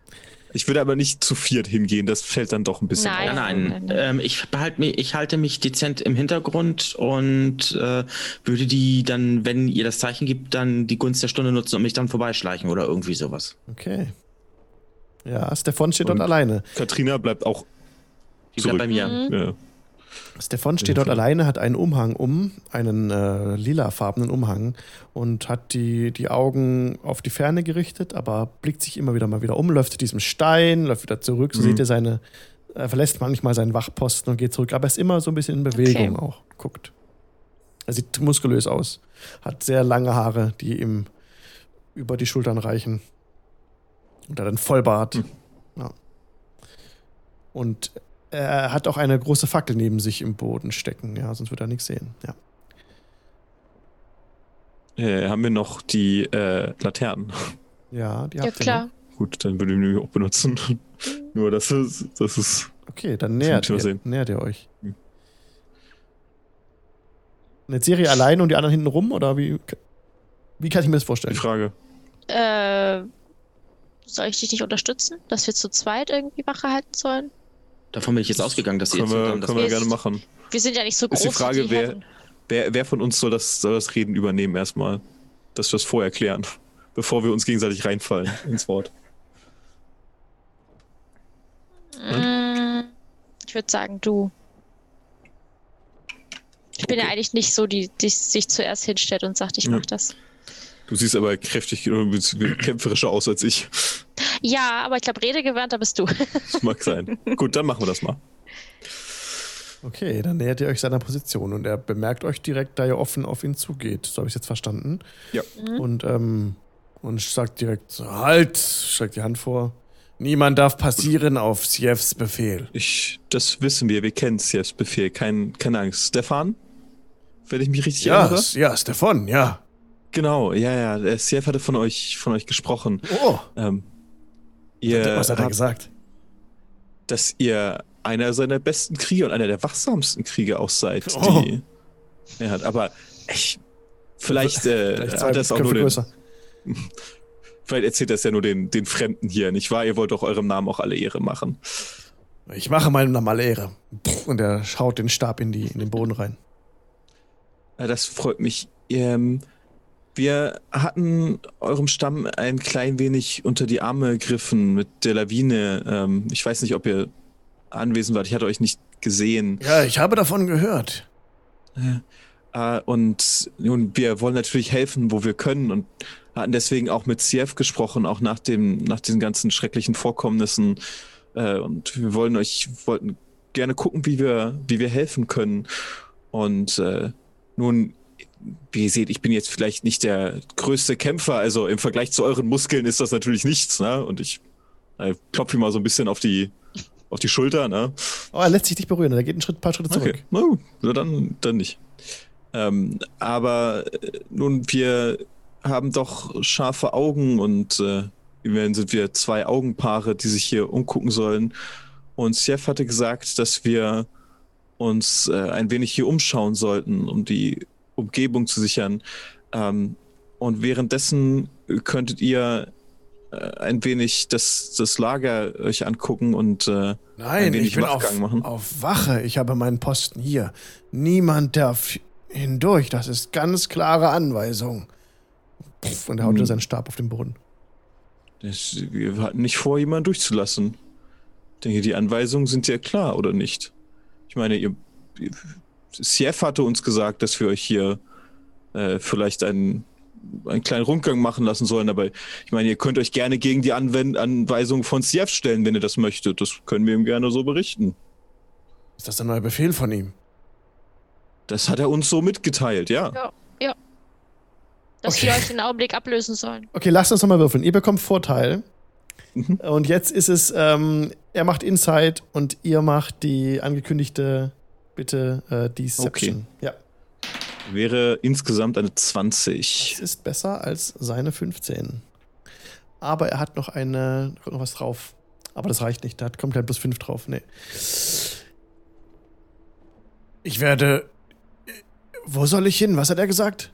Ich würde aber nicht zu viert hingehen, das fällt dann doch ein bisschen Nein. auf. Nein, nein. Ähm, ich, behalte mich, ich halte mich dezent im Hintergrund und äh, würde die dann, wenn ihr das Zeichen gibt, dann die Gunst der Stunde nutzen und mich dann vorbeischleichen oder irgendwie sowas. Okay. Ja, Stefan steht dort Und- alleine. Katrina bleibt auch. Die bleibt Zurück. bei mir. Mhm. Ja. Stefan steht dort alleine, hat einen Umhang um, einen äh, lilafarbenen Umhang und hat die, die Augen auf die Ferne gerichtet, aber blickt sich immer wieder mal wieder um, läuft zu diesem Stein, läuft wieder zurück. So Mhm. seht ihr seine, er verlässt manchmal seinen Wachposten und geht zurück, aber ist immer so ein bisschen in Bewegung Okay. auch, guckt. Er sieht muskulös aus, hat sehr lange Haare, die ihm über die Schultern reichen. Und hat einen Vollbart. Mhm. Ja. Und er hat auch eine große Fackel neben sich im Boden stecken, ja, sonst würde er nichts sehen. Ja. Äh, haben wir noch die äh, Laternen? Ja, die ja habt ihr klar. noch. Gut, dann würde ich die auch benutzen. Nur, das ist, das ist. Okay, dann nähert ihr, sehen. nähert ihr euch. Hm. Eine Serie alleine und die anderen hinten rum? Oder wie, wie kann ich mir das Die vorstellen? Frage. Äh, soll ich dich nicht unterstützen, dass wir zu zweit irgendwie Wache halten sollen? Davon bin ich jetzt ausgegangen, dass ihr Können jetzt wir, dann das können wir ist- gerne machen. Wir sind ja nicht so groß. Ist die Frage, wie wer-. Wer, wer von uns soll das, soll das Reden übernehmen erstmal? Dass wir es vorher klären, bevor wir uns gegenseitig reinfallen ins Wort. Mm, Ich würde sagen, du. Ich bin ja Okay. eigentlich nicht so, die, die sich zuerst hinstellt und sagt, ich Ja. mach das. Du siehst aber kräftig äh, kämpferischer aus als ich. Ja, aber ich glaube, redegewandter bist du. Das mag sein. Gut, dann machen wir das mal. Okay, dann nähert ihr euch seiner Position und er bemerkt euch direkt, da ihr offen auf ihn zugeht. So habe ich jetzt verstanden. Ja. Und, ähm, und sagt direkt: so, Halt! Streckt die Hand vor. Niemand darf passieren auf Sievs Befehl. Ich, das wissen wir, wir kennen Sievs Befehl. Kein, keine Angst. Stefan? Wenn ich mich richtig Ja, erinnere? ja, Stefan, ja. Genau, ja, ja. Siev hatte von euch, von euch gesprochen. Oh, Ähm, ihr was hat er gesagt? dass ihr einer seiner besten Krieger und einer der wachsamsten Krieger auch seid, Oh. die er hat. Aber ich, vielleicht, äh, Vielleicht hat er es auch nur den, vielleicht erzählt das ja nur den, den Fremden hier, nicht wahr? Ihr wollt doch eurem Namen auch alle Ehre machen. Ich mache meinem Namen alle Ehre. Und er schaut den Stab in, die, in den Boden rein. Ja, das freut mich. Ähm, wir hatten eurem Stamm ein klein wenig unter die Arme gegriffen mit der Lawine. Ähm, ich weiß nicht, ob ihr anwesend wart. Ich hatte euch nicht gesehen. Ja, ich habe davon gehört. Äh, und nun, wir wollen natürlich helfen, wo wir können und hatten deswegen auch mit CF gesprochen, auch nach dem, nach diesen ganzen schrecklichen Vorkommnissen. Äh, und wir wollen euch, wollten gerne gucken, wie wir, wie wir helfen können. Und äh, nun, wie ihr seht, ich bin jetzt vielleicht nicht der größte Kämpfer, also im Vergleich zu euren Muskeln ist das natürlich nichts, ne? Und ich äh, klopfe ihm mal so ein bisschen auf die, auf die Schulter, ne? Oh, er lässt sich nicht berühren. Er geht einen Schritt, paar Schritte zurück. Okay, na gut, na dann, dann nicht. Ähm, aber äh, nun, wir haben doch scharfe Augen und äh, immerhin sind wir zwei Augenpaare, die sich hier umgucken sollen. Und Chef hatte gesagt, dass wir uns äh, ein wenig hier umschauen sollten, um die Umgebung zu sichern. Ähm, und währenddessen könntet ihr äh, ein wenig das, das Lager euch angucken und äh, ein Nein, wenig ich bin auf, machen. auf Wache. Ich habe meinen Posten hier. Niemand darf hindurch. Das ist ganz klare Anweisung. Pff, Und er haut Hm. seinen Stab auf den Boden. Das, wir hatten nicht vor, jemanden durchzulassen. Ich denke, die Anweisungen sind ja klar, oder nicht? Ich meine, ihr, ihr CF hatte uns gesagt, dass wir euch hier äh, vielleicht einen, einen kleinen Rundgang machen lassen sollen, aber ich meine, ihr könnt euch gerne gegen die Anwend Anweisungen von CF stellen, wenn ihr das möchtet. Das können wir ihm gerne so berichten. Ist das der neue Befehl von ihm? Das hat er uns so mitgeteilt, ja. Ja. Dass Okay. wir euch den Augenblick ablösen sollen. Okay, lasst uns nochmal würfeln. Ihr bekommt Vorteil. Mhm. Und jetzt ist es, ähm, er macht Insight und ihr macht die angekündigte, bitte, äh, Deception. Ja. Wäre insgesamt eine Es 20. ist besser als seine 15. Aber er hat noch eine, kommt noch was drauf. Aber das reicht nicht, da hat- kommt kein plus 5 drauf. Nee. Ich werde. Wo soll ich hin? Was hat er gesagt?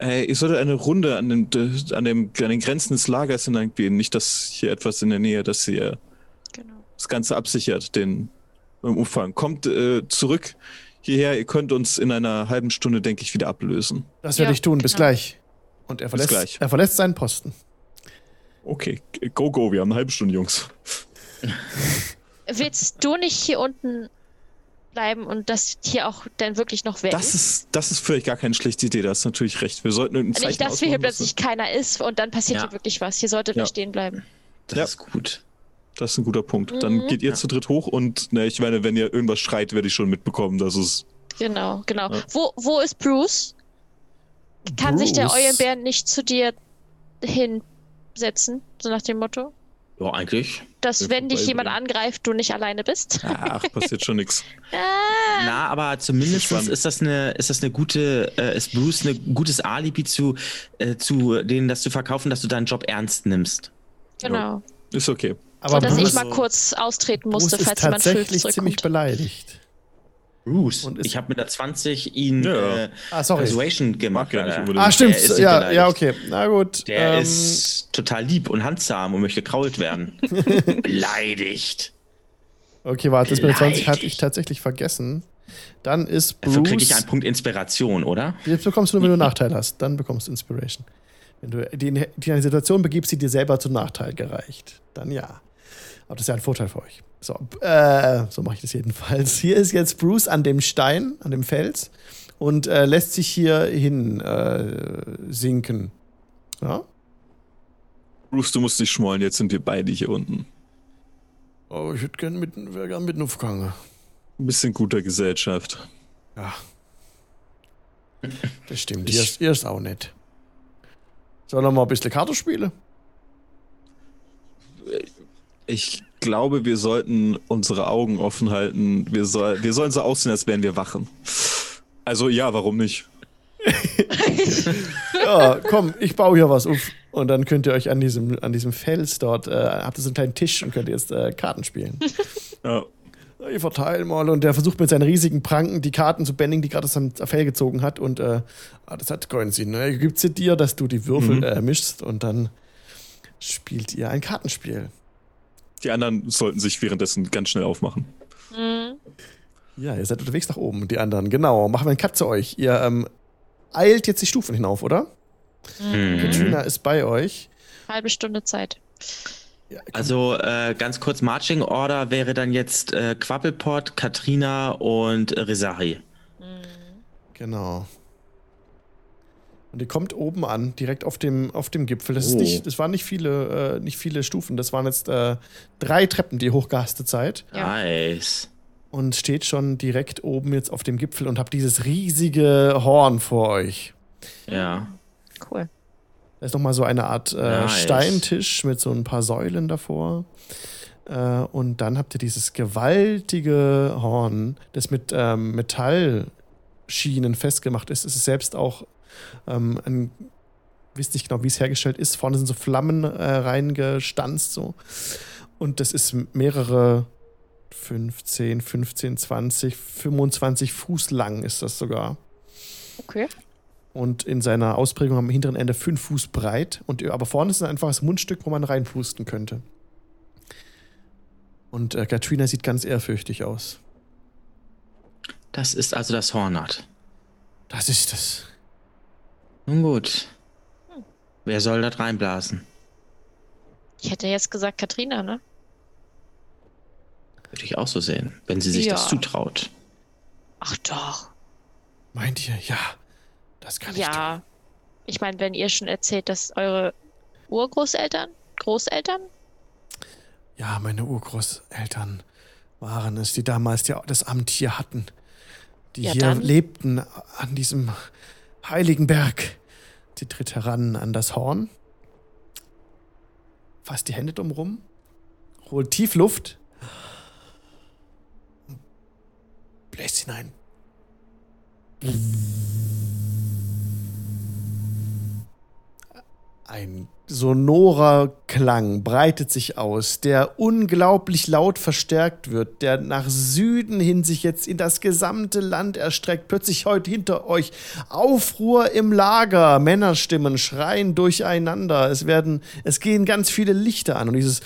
Äh, ihr solltet eine Runde an, dem, an, dem, an den Grenzen des Lagers entlang gehen. Nicht, dass hier etwas in der Nähe, dass ihr Genau. das Ganze absichert, den im Umfang. Kommt äh, zurück hierher. Ihr könnt uns in einer halben Stunde, denke ich, wieder ablösen. Das werde Ja, ich tun. Bis genau. gleich. Und er verlässt, gleich. er verlässt seinen Posten. Okay, go, go. Wir haben eine halbe Stunde, Jungs. Willst du nicht hier unten bleiben und das hier auch dann wirklich noch werden? Das ist, das ist vielleicht gar keine schlechte Idee. Da hast du natürlich recht. Wir sollten ein Zeichen nicht, dass wir hier plötzlich keiner ist und dann passiert Ja. hier wirklich was. Hier solltet Ja. ihr stehen bleiben. Das Ja. ist gut. Das ist ein guter Punkt. Dann Mhm. geht ihr Ja. zu dritt hoch und ne, ich meine, wenn ihr irgendwas schreit, werde ich schon mitbekommen, dass es. Genau, genau. Ja. Wo, wo ist Bruce? Kann sich der Bruce? Eulenbär nicht zu dir hinsetzen? So nach dem Motto? Ja, eigentlich. Dass, Ja, wenn dich jemand angreift, du nicht alleine bist? Ach, passiert schon nichts. Ah, Na, aber zumindest ist das eine, ist das eine gute, äh, ist Bruce ein gutes Alibi zu, äh, zu denen, das zu verkaufen, dass du deinen Job ernst nimmst. genau. Ist okay. Aber so, dass Bruce, ich mal kurz austreten Bruce musste, ist falls jemand tatsächlich fünf ziemlich zurückkommt. beleidigt. Bruce. Und ist- ich habe mit der 20 ihn Ja. äh, Ah, sorry. Persuasion gemacht. Ja nicht. Ah, stimmt. Der ist Ja, beleidigt. ja, okay. Na gut. Der ähm, ist total lieb und handsam und möchte gekrault werden. Beleidigt. Okay, warte, das mit der 20 hatte ich tatsächlich vergessen. Dann ist Dafür kriege ich Bruce. einen Punkt Inspiration, oder? Jetzt bekommst du nur, wenn du Nachteil hast. Dann bekommst du Inspiration. Wenn du die, die eine Situation begibst, die dir selber zum Nachteil gereicht, dann ja. Aber das ist ja ein Vorteil für euch. So, äh, so mache ich das jedenfalls. Hier ist jetzt Bruce an dem Stein, an dem Fels und äh, lässt sich hier hin äh, sinken. Ja? Bruce, du musst dich schmollen, jetzt sind wir beide hier unten. Oh, ich hätte gern mit, wär gern mit aufgegangen. Ein bisschen guter Gesellschaft. Ja. Das stimmt. Ihr ist, ihr ist auch nett. Sollen wir mal ein bisschen Karte spielen? Ich glaube, wir sollten unsere Augen offen halten. Wir, soll, wir sollen so aussehen, als wären wir Wachen. Also ja, warum nicht? Ja, komm, ich baue hier was auf. Und dann könnt ihr euch an diesem, an diesem Fels dort, äh, habt ihr so einen kleinen Tisch und könnt jetzt äh, Karten spielen. Ja. Ich verteile mal und der versucht mit seinen riesigen Pranken die Karten zu bändigen, die gerade aus seinem Fell gezogen hat. Und äh, ah, das hat keinen Sinn. Ne? Gibt sie dir, dass du die Würfel Mhm. äh, mischst und dann spielt ihr ein Kartenspiel. Die anderen sollten sich währenddessen ganz schnell aufmachen. Mhm. Ja, ihr seid unterwegs nach oben, die anderen. Genau, machen wir einen Cut zu euch. Ihr ähm, eilt jetzt die Stufen hinauf, oder? Mhm. Katrina ist bei euch. Halbe Stunde Zeit. Ja. Also äh, ganz kurz, Marching Order wäre dann jetzt äh, Quappelpot, Katrina und äh, Rezahi. Genau. Und ihr kommt oben an, direkt auf dem, auf dem Gipfel. Das, ist Oh. nicht, das waren nicht viele, äh, nicht viele Stufen. Das waren jetzt äh, drei Treppen, die ihr hochgehastet seid. Ja. Nice. Und steht schon direkt oben jetzt auf dem Gipfel und habt dieses riesige Horn vor euch. Ja. Cool. Da ist nochmal so eine Art äh, Nice. Steintisch mit so ein paar Säulen davor. Äh, und dann habt ihr dieses gewaltige Horn, das mit ähm, Metallschienen festgemacht ist. Es ist selbst auch ähm, ein, wisst nicht genau, wie es hergestellt ist. Vorne sind so Flammen äh, reingestanzt so. Und das ist mehrere 15, 15, 20, 25 Fuß lang ist das sogar Okay. und in seiner Ausprägung am hinteren Ende fünf Fuß breit. Und aber vorne ist ein einfaches Mundstück, wo man reinpusten könnte. Und äh, Katrina sieht ganz ehrfürchtig aus. Das ist also das Hornat. Das ist es. Nun gut. Wer soll das reinblasen? Ich hätte jetzt gesagt Katrina, ne? Würde ich auch so sehen, wenn sie sich Ja. das zutraut. Ach doch. Meint ihr? Ja. Das kann ich tun. Ja. Ich meine, wenn ihr schon erzählt, dass eure Urgroßeltern, Großeltern, Ja, meine Urgroßeltern waren es, die damals die, das Amt hier hatten. Die Ja, hier dann- lebten an diesem heiligen Berg. Sie tritt heran an das Horn, fasst die Hände drumrum, holt tief Luft, bläst hinein. Ein sonorer Klang breitet sich aus, der unglaublich laut verstärkt wird, der nach Süden hin sich jetzt in das gesamte Land erstreckt. Plötzlich heute hinter euch Aufruhr im Lager, Männerstimmen schreien durcheinander. Es werden, es gehen ganz viele Lichter an und dieses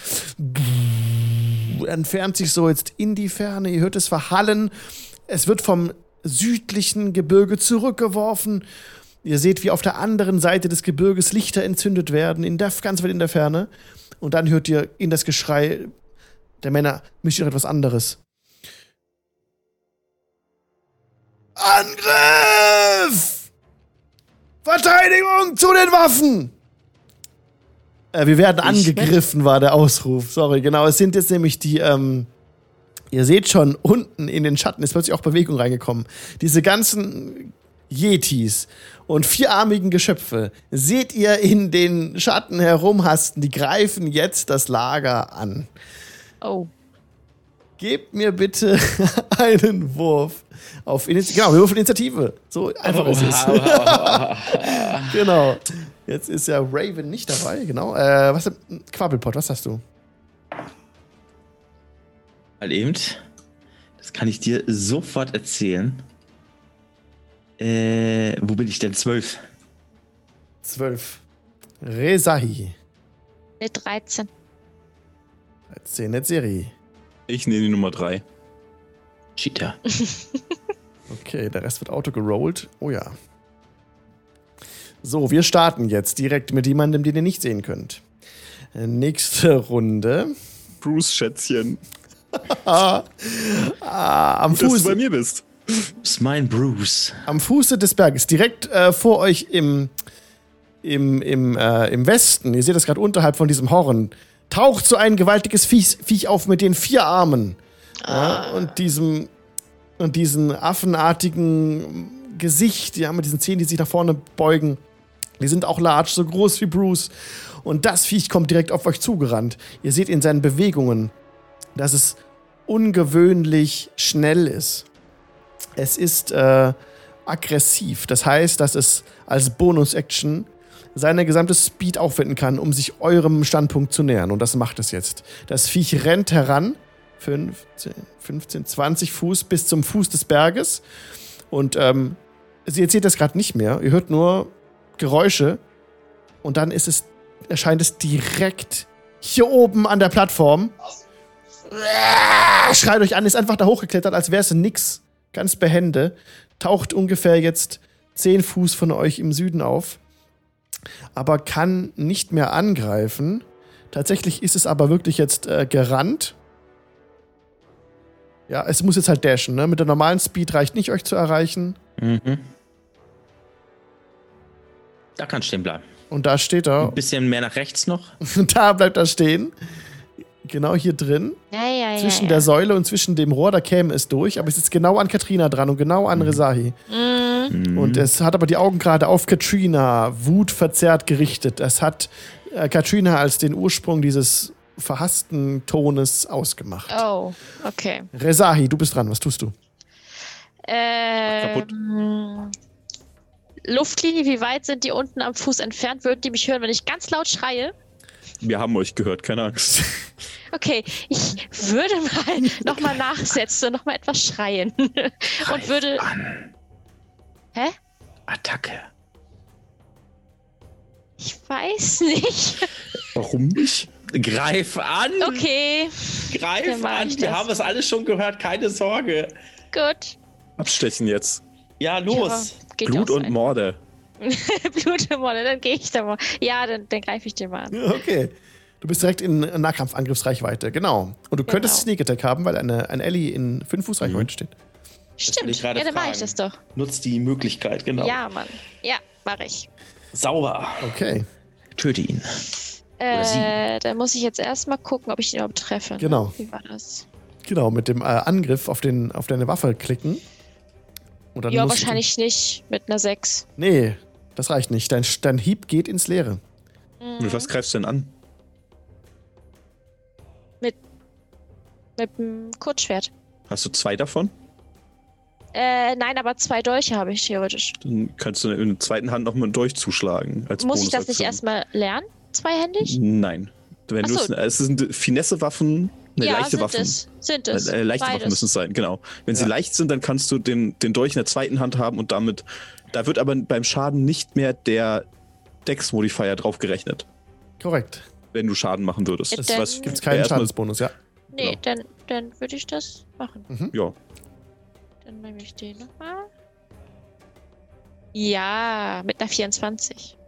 entfernt sich so jetzt in die Ferne. Ihr hört es verhallen. Es wird vom südlichen Gebirge zurückgeworfen. Ihr seht, wie auf der anderen Seite des Gebirges Lichter entzündet werden, in der, ganz weit in der Ferne. Und dann hört ihr in das Geschrei der Männer, mischt ihr noch etwas anderes. Angriff! Verteidigung zu den Waffen! Äh, wir werden angegriffen, war der Ausruf. Sorry, genau. Es sind jetzt nämlich die, ähm, ihr seht schon, unten in den Schatten ist plötzlich auch Bewegung reingekommen. Diese ganzen Yetis und vierarmigen Geschöpfe seht ihr in den Schatten herumhasten. Die greifen jetzt das Lager an. oh, Gebt mir bitte einen Wurf auf Initiative. Genau, wir würfeln Initiative. So einfach ist es. genau. Jetzt ist ja Raven nicht dabei, genau. Äh, was Quabbelpot, was hast du? Mal eben. Das kann ich dir sofort erzählen. Äh, wo bin ich denn? Zwölf. Zwölf. Rezahi. mit 13. 13 Netzeri. Ich nehme die Nummer drei. Cheater. Okay, der Rest wird auto gerollt. Oh ja. So, wir starten jetzt direkt mit jemandem, den ihr nicht sehen könnt. Nächste Runde Bruce-Schätzchen. Ah, ah, am Dass du Fuß. bei mir bist. Ist mein Bruce. am Fuße des Berges, direkt äh, vor euch im, im, im, äh, im Westen, ihr seht das gerade unterhalb von diesem Horn, taucht so ein gewaltiges Viech, Viech auf mit den vier Armen. Ja, und diesem und diesen affenartigen Gesicht, ja, mit diesen Zähnen, die sich nach vorne beugen. Die sind auch large, so groß wie Bruce. Und das Viech kommt direkt auf euch zugerannt. Ihr seht in seinen Bewegungen, dass es ungewöhnlich schnell ist. Es ist äh, aggressiv. Das heißt, dass es als Bonus-Action seine gesamte Speed aufwenden kann, um sich eurem Standpunkt zu nähern. Und das macht es jetzt. Das Viech rennt heran. 15, 15 20 Fuß bis zum Fuß des Berges. Und ähm, ihr seht das gerade nicht mehr. Ihr hört nur Geräusche. Und dann ist es, erscheint es direkt hier oben an der Plattform. Schreit euch an, ist einfach da hochgeklettert, als wäre es nix. Ganz behende. Taucht ungefähr jetzt 10 Fuß von euch im Süden auf. Aber kann nicht mehr angreifen. Tatsächlich ist es aber wirklich jetzt äh, gerannt. Ja, es muss jetzt halt dashen, ne? Mit der normalen Speed reicht nicht, euch zu erreichen. Mhm. Da kann stehen bleiben. Und da steht er. Ein bisschen mehr nach rechts noch. Da bleibt er stehen. Genau hier drin. Ja, ja, ja. Zwischen ja. der Säule und zwischen dem Rohr, da käme es durch. Aber es ist genau an Katrina dran und genau an Rezahi. Mhm. Und es hat aber die Augen gerade auf Katrina, wutverzerrt gerichtet. Es hat äh, Katrina als den Ursprung dieses verhassten Tones ausgemacht. Oh, okay. Rezahi, du bist dran. Was tust du? Ähm, Luftlinie, wie weit sind die unten am Fuß entfernt? Würden die mich hören, wenn ich ganz laut schreie? Wir haben euch gehört, keine Angst. Okay, ich würde mal nochmal nachsetzen und nochmal etwas schreien. und Greif würde. An. Hä? Attacke. Ich weiß nicht. Warum nicht? Greif an! Okay, Greif an! Wir das. haben es alles schon gehört, keine Sorge. gut. Abstechen jetzt. Ja, los! Ja, Blut und sein. Morde. Blut im Molle, dann gehe ich da mal. Ja, dann, dann greife ich den mal an. Okay. Du bist direkt in Nahkampfangriffsreichweite, genau. Und du könntest Genau. Sneak Attack haben, weil eine, ein Ellie in 5 Fuß Reichweite steht. Stimmt. Ja, dann mache ich das doch. Nutzt die Möglichkeit, genau. Ja, Mann. Ja, mache ich. Sauber. Okay, Töte ihn. Äh, dann muss ich jetzt erstmal gucken, ob ich ihn überhaupt treffe. Ne? Genau. Wie war das? genau. Mit dem äh, Angriff auf, den, auf deine Waffe klicken. Und dann Ja, wahrscheinlich nicht mit einer 6. Du, nee, das reicht nicht. Dein, dein Hieb geht ins Leere. Mhm. Mit was greifst du denn an? Mit dem Kurzschwert. Hast du zwei davon? Äh, nein, aber zwei Dolche habe ich theoretisch. Dann kannst du in der zweiten Hand nochmal durchzuschlagen. Als Muss ich das nicht erstmal lernen? Zweihändig? Nein. Wenn so. es, sind Finesse-Waffen, ne, ja, leichte sind Waffen. es. Sind es. Äh, leichte Beides. Waffen müssen es sein, genau. Wenn sie Ja. leicht sind, dann kannst du den, den Dolch in der zweiten Hand haben und damit. Da wird aber beim Schaden nicht mehr der Dex-Modifier drauf gerechnet, Korrekt. wenn du Schaden machen würdest. Ja, Das dann- was Gibt es keinen Schadensbonus, ja. Nee, dann, dann würde ich das machen. Ja, Dann nehme ich den nochmal. Ja, mit einer 24.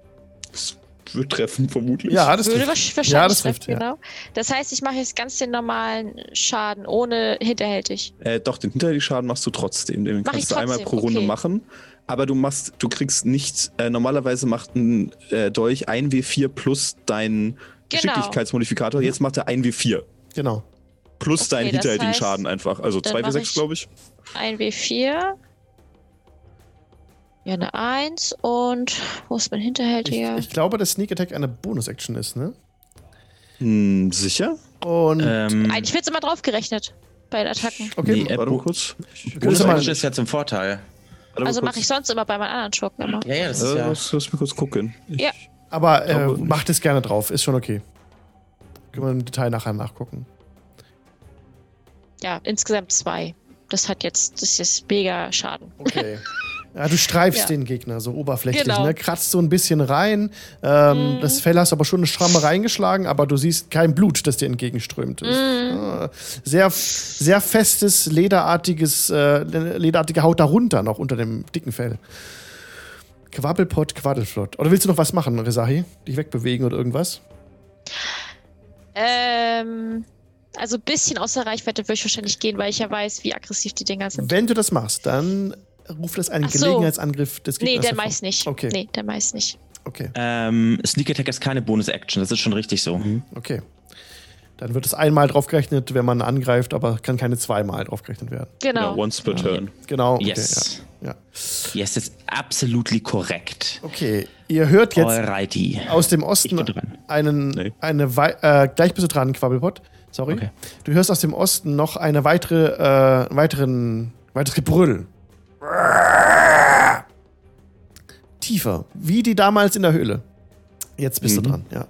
das wird treffen, vermutlich. Ja, das Würde trifft. wahrsch- wahrscheinlich Ja, das trifft, treffen, ja. genau. Das heißt, ich mache jetzt ganz den normalen Schaden, ohne hinterhältig. Äh, doch, den Hinterhältigen-Schaden machst du trotzdem. Den Mach kannst du einmal pro Runde okay. machen. Aber du machst, du kriegst nicht, äh, normalerweise macht ein äh, Dolch 1W4 plus dein Geschicklichkeitsmodifikator. Jetzt macht er 1W4. Genau. Plus Okay, deinen hinterhältigen heißt, Schaden einfach. Also dann mach 2W6, ich- glaube ich. 1W4. Ja, eine 1 und wo ist mein Ich, hinterhältiger? ich glaube, dass Sneak Attack eine Bonus-Action ist, ne? Hm, sicher? Und Ähm, Eigentlich wird es immer draufgerechnet bei den Attacken. okay, nee, Warte mal kurz. Bonus Bonus mal- Action ist ja zum Vorteil. Also mache ich sonst immer bei meinen anderen Schurken immer. Ja, ja, das ist Äh, ja. lass, lass mich kurz gucken. Ich, Ja. aber äh, macht es gerne drauf, ist schon okay. Können wir im Detail nachher nachgucken. Ja, insgesamt zwei. Das hat jetzt, das ist jetzt mega Schaden. Okay. Ja, du streifst Ja. den Gegner so oberflächlich, Genau. ne? Kratzt so ein bisschen rein. Ähm, Mhm. Das Fell hast aber schon eine Schramme reingeschlagen, aber du siehst kein Blut, das dir entgegenströmt. Ist, ah, sehr, sehr festes, lederartiges, äh, lederartige Haut darunter noch unter dem dicken Fell. Quabbelpott, Quaddelflott. Oder willst du noch was machen, Rezahi? Dich wegbewegen oder irgendwas? Ähm, Also ein bisschen außer Reichweite würde ich wahrscheinlich gehen, weil ich ja weiß, wie aggressiv die Dinger sind. Wenn du das machst, dann ruft das einen so. Gelegenheitsangriff des Nee, Gegners der meist nicht. Okay. Nee, der meist nicht. Okay, Ähm, Sneak Attack ist keine Bonus-Action, das ist schon richtig so. okay. Dann wird es einmal draufgerechnet, wenn man angreift, aber kann keine zweimal draufgerechnet werden. Genau. Ja, once per turn. Genau. Okay, Yes. Ja. ja. Yes, ist absolutely korrekt. Okay, ihr hört jetzt Alrighty. aus dem Osten einen, Nee. eine wei äh, gleich bist du dran, Quabbelpot. Sorry. Okay. Du hörst aus dem Osten noch eine weitere, äh, weiteren, weiteres Gebrüll. Tiefer, wie die damals in der Höhle. Jetzt bist du dran, ja.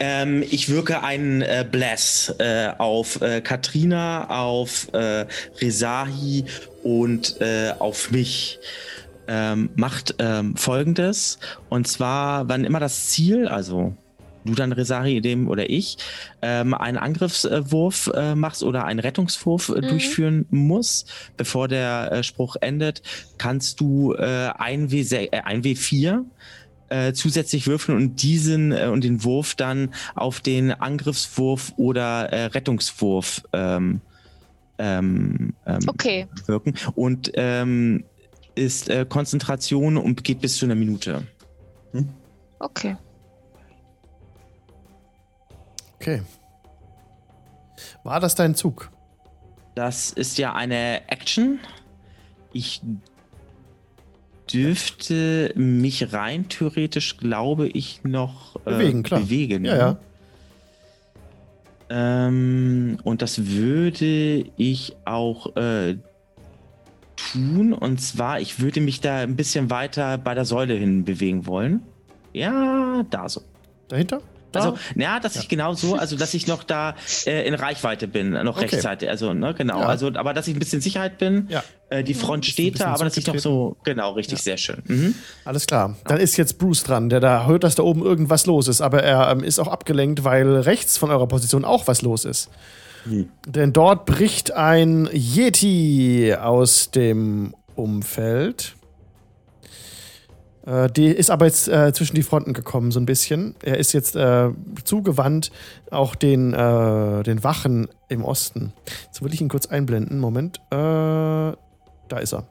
Ähm, ich wirke einen äh, Bless äh, auf äh, Katrina, auf äh, Rezahi und äh, auf mich. Ähm, macht ähm, folgendes. Und zwar, wann immer das Ziel, also du dann Rezahi dem oder ich, ähm, einen Angriffswurf äh, machst oder einen Rettungswurf äh, durchführen muss, bevor der äh, Spruch endet, kannst du äh, ein, W6, äh, ein W4 äh, zusätzlich würfeln und diesen äh, und den Wurf dann auf den Angriffswurf oder äh, Rettungswurf ähm, ähm, ähm, Okay. wirken und ähm, ist äh, Konzentration und geht bis zu einer Minute. Okay. Okay. War das dein Zug? Das ist ja eine Action. Ich dürfte mich rein theoretisch, glaube ich, noch äh, Bewegen, klar. bewegen. Ja, ja. Ähm, und das würde ich auch äh, tun. Und zwar, ich würde mich da ein bisschen weiter bei der Säule hin bewegen wollen. Ja, da so. Dahinter? Da? Also, ja, dass ich genau so, also dass ich noch da äh, in Reichweite bin, noch Okay. rechtzeitig. Also, ne, genau. Ja. Also, aber dass ich ein bisschen Sicherheit bin. Ja. Äh, die Front steht da, aber dass ich noch so, genau, richtig, Ja. sehr schön. Mhm. Alles klar. Dann ist jetzt Bruce dran, der da hört, dass da oben irgendwas los ist, aber er ähm, ist auch abgelenkt, weil rechts von eurer Position auch was los ist. Denn dort bricht ein Yeti aus dem Umfeld. Äh, die ist aber jetzt äh, zwischen die Fronten gekommen, so ein bisschen. Er ist jetzt äh, zugewandt, auch den, äh, den Wachen im Osten. Jetzt will ich ihn kurz einblenden. Moment. Äh, da ist er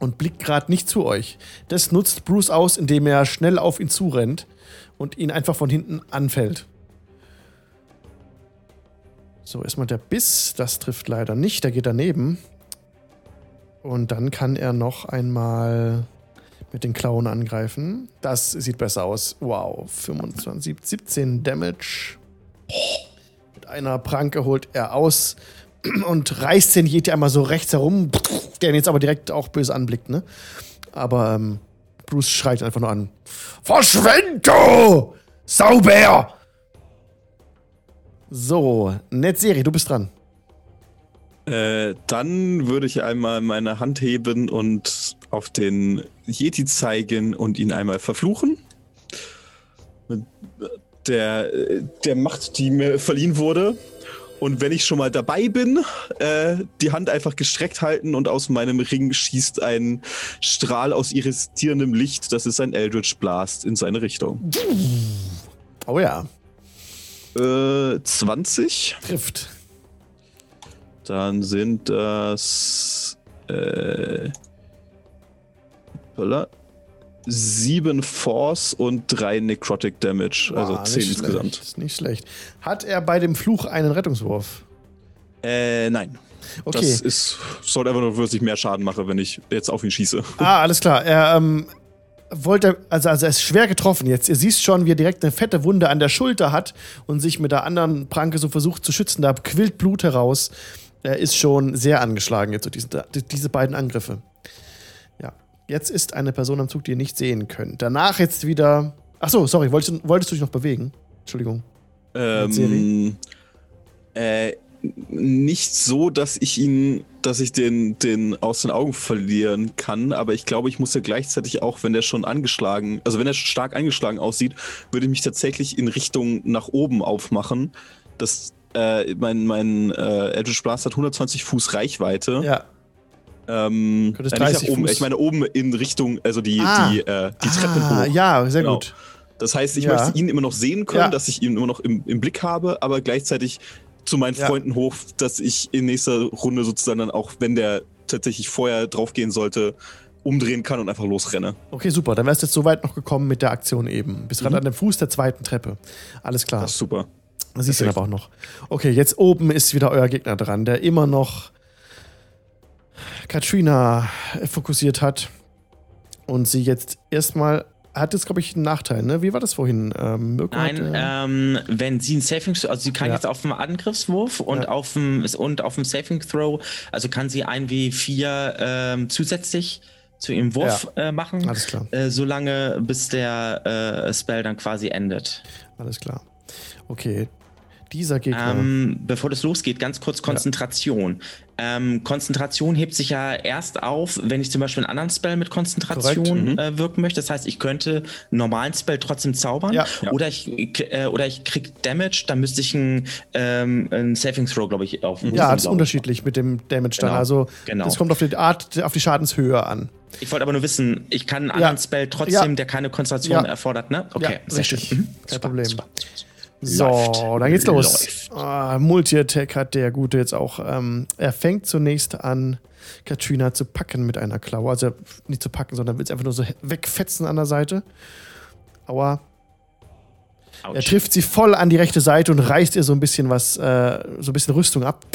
und blickt gerade nicht zu euch. Das nutzt Bruce aus, indem er schnell auf ihn zurennt und ihn einfach von hinten anfällt. So, erstmal der Biss. Das trifft leider nicht. Der geht daneben. Und dann kann er noch einmal mit den Klauen angreifen. Das sieht besser aus. Wow, 25, 17 Damage. Mit einer Pranke holt er aus und reißt den Yeti einmal so rechts herum, der ihn jetzt aber direkt auch böse anblickt, ne? Aber ähm, Bruce schreit einfach nur an. Verschwind du! Sauber! So, Netzserie, du bist dran. Äh, dann würde ich einmal meine Hand heben und auf den Yeti zeigen und ihn einmal verfluchen. Mit der, der Macht, die mir verliehen wurde. Und wenn ich schon mal dabei bin, äh, die Hand einfach gestreckt halten und aus meinem Ring schießt ein Strahl aus irritierendem Licht. Das ist ein Eldritch Blast in seine Richtung. Oh ja, Äh, 20. trifft. Dann sind das äh, sieben Force und drei Necrotic Damage. also Boah, zehn insgesamt. Schlecht, ist nicht schlecht. Hat er bei dem Fluch einen Rettungswurf? Äh, nein. Okay. Das ist, soll einfach nur, dass ich mehr Schaden mache, wenn ich jetzt auf ihn schieße. Ah, alles klar. Er ähm, wollte, also, also er ist schwer getroffen jetzt. Ihr siehst schon, wie er direkt eine fette Wunde an der Schulter hat und sich mit der anderen Pranke so versucht zu schützen. Da quillt Blut heraus. Er ist schon sehr angeschlagen jetzt, so diese, diese beiden Angriffe. Ja. Jetzt ist eine Person am Zug, die ihr nicht sehen könnt. Danach jetzt wieder. Ach so, sorry, wolltest, du- wolltest du dich noch bewegen? Entschuldigung. Ähm, äh, nicht so, dass ich ihn, dass ich den, den aus den Augen verlieren kann, aber ich glaube, ich muss ja gleichzeitig auch, wenn der schon angeschlagen, also wenn er schon stark angeschlagen aussieht, würde ich mich tatsächlich in Richtung nach oben aufmachen. Das, äh, mein, mein äh, Eldritch Blast hat 120 Fuß Reichweite. Ja. Ähm, Könntest äh, nicht 30 nach oben, Fuß- ich meine oben in Richtung, also die, Ah. die, äh, die Treppen ah, hoch. Ja, sehr Genau. gut. Das heißt, ich Ja. möchte ihn immer noch sehen können, Ja. dass ich ihn immer noch im, im Blick habe, aber gleichzeitig zu meinen Ja. Freunden hoch, dass ich in nächster Runde sozusagen dann auch, wenn der tatsächlich vorher draufgehen sollte, umdrehen kann und einfach losrenne. Okay, super. Dann wärst du jetzt so weit noch gekommen mit der Aktion eben. Bist gerade an dem Fuß der zweiten Treppe. Alles klar. Das ist super. Das siehst du aber auch noch. Okay, jetzt oben ist wieder euer Gegner dran, der immer noch Katrina fokussiert hat. Und sie jetzt erstmal. Hat jetzt, glaube ich, einen Nachteil, ne? Wie war das vorhin? Ähm, Nein, hatte- ähm, wenn sie ein Saving, also sie kann Ja. jetzt auf dem Angriffswurf und Ja. auf dem und auf dem Saving Throw, also kann sie ein W4 ähm, zusätzlich zu ihrem Wurf äh, machen, Alles klar. äh, solange bis der äh, Spell dann quasi endet. Alles klar. Okay. Dieser Gegner. Ähm, bevor das losgeht, ganz kurz Konzentration. Ähm, Konzentration hebt sich ja erst auf, wenn ich zum Beispiel einen anderen Spell mit Konzentration mhm. äh, wirken möchte. Das heißt, ich könnte einen normalen Spell trotzdem zaubern. Ja. Ja. Oder, ich, äh, oder ich krieg Damage, dann müsste ich einen, ähm, einen Saving Throw, glaube ich, auf ja, das ist unterschiedlich mit dem Damage dann. Genau. Also, Genau. das kommt auf die Art, auf die Schadenshöhe an. Ich wollte aber nur wissen, ich kann einen Ja. anderen Spell trotzdem, Ja. der keine Konzentration Ja. erfordert, ne? Okay, Ja, sehr richtig. schön. Mhm. Kein Super, Problem. super. So, Läuft. dann geht's los. Ah, Multi-Attack hat der Gute jetzt auch. Ähm, er fängt zunächst an, Katrina zu packen mit einer Klaue. Also nicht zu packen, sondern will es einfach nur so wegfetzen an der Seite. Aua. Autsch. Er trifft sie voll an die rechte Seite und reißt ihr so ein bisschen was, äh, so ein bisschen Rüstung ab.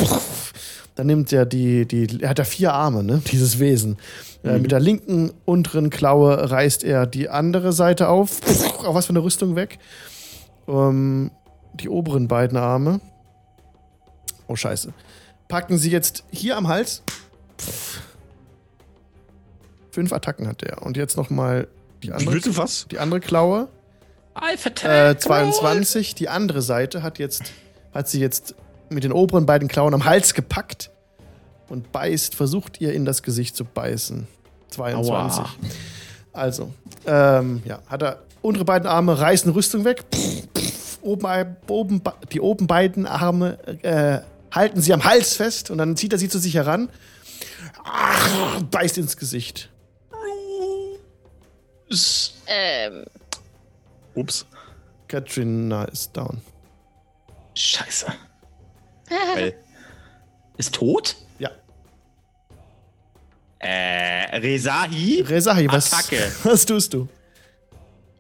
Dann nimmt er die, die, er hat ja vier Arme, ne, dieses Wesen. Äh, mit der linken unteren Klaue reißt er die andere Seite auf. Auch was von der Rüstung weg. Ähm, die oberen beiden Arme. Oh, scheiße. Packen sie jetzt hier am Hals. Fünf Attacken hat er. Und jetzt noch mal die andere, Bitte was? die andere Klaue. Alpha Äh, Attack. 22. Die andere Seite hat jetzt hat sie jetzt mit den oberen beiden Klauen am Hals gepackt und beißt, versucht ihr in das Gesicht zu beißen. 22. Aua. Also, ähm, ja, hat er untere beiden Arme reißen Rüstung weg. Pff, pff, oben, oben, die oben beiden Arme äh, halten sie am Hals fest und dann zieht er sie zu sich heran. Ach, beißt ins Gesicht. Ähm, Ups. Katrina ist down. Scheiße. Ist tot? Ja. Äh, Rezahi? Rezahi, was, Attacke. was tust du?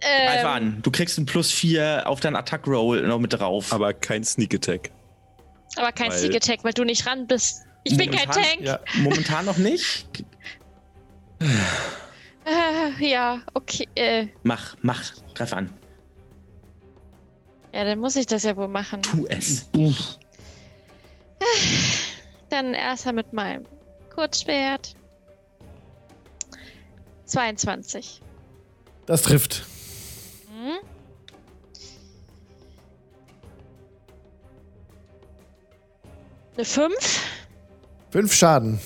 Greif ähm, an. Du kriegst ein plus 4 auf deinen Attack-Roll noch mit drauf. Aber kein Sneak Attack. aber kein Weil- Sneak Attack, weil du nicht ran bist. Ich bin kein Tank. Ja, Momentan noch nicht. Äh, ja, okay. Äh, Mach, mach. Greif an. ja, dann muss ich das ja wohl machen. Tu es. Dann erstmal mit meinem Kurzschwert. 22. das trifft. Hm? Eine 5. Fünf Schaden.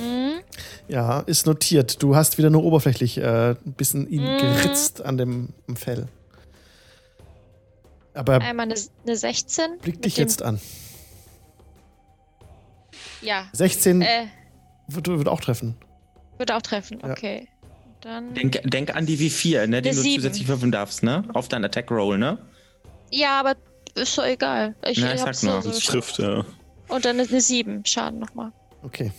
Mhm. Ja, ist notiert. Du hast wieder nur oberflächlich äh, ein bisschen ihn Mhm. geritzt an dem Fell. Aber er Einmal eine, eine 16. blickt mit dich jetzt an. Ja. 16 Äh, wird, wird auch treffen. würde auch treffen. Ja. Okay. Dann. Denk, denk an die W4, ne, die du Sieben. zusätzlich würfeln darfst, ne? Auf deinen Attack-Roll, ne? Ja, aber ist doch egal. Ich, Na, ich sag nur, so, trifft, ja. Und dann ist eine 7 Schaden nochmal. Okay.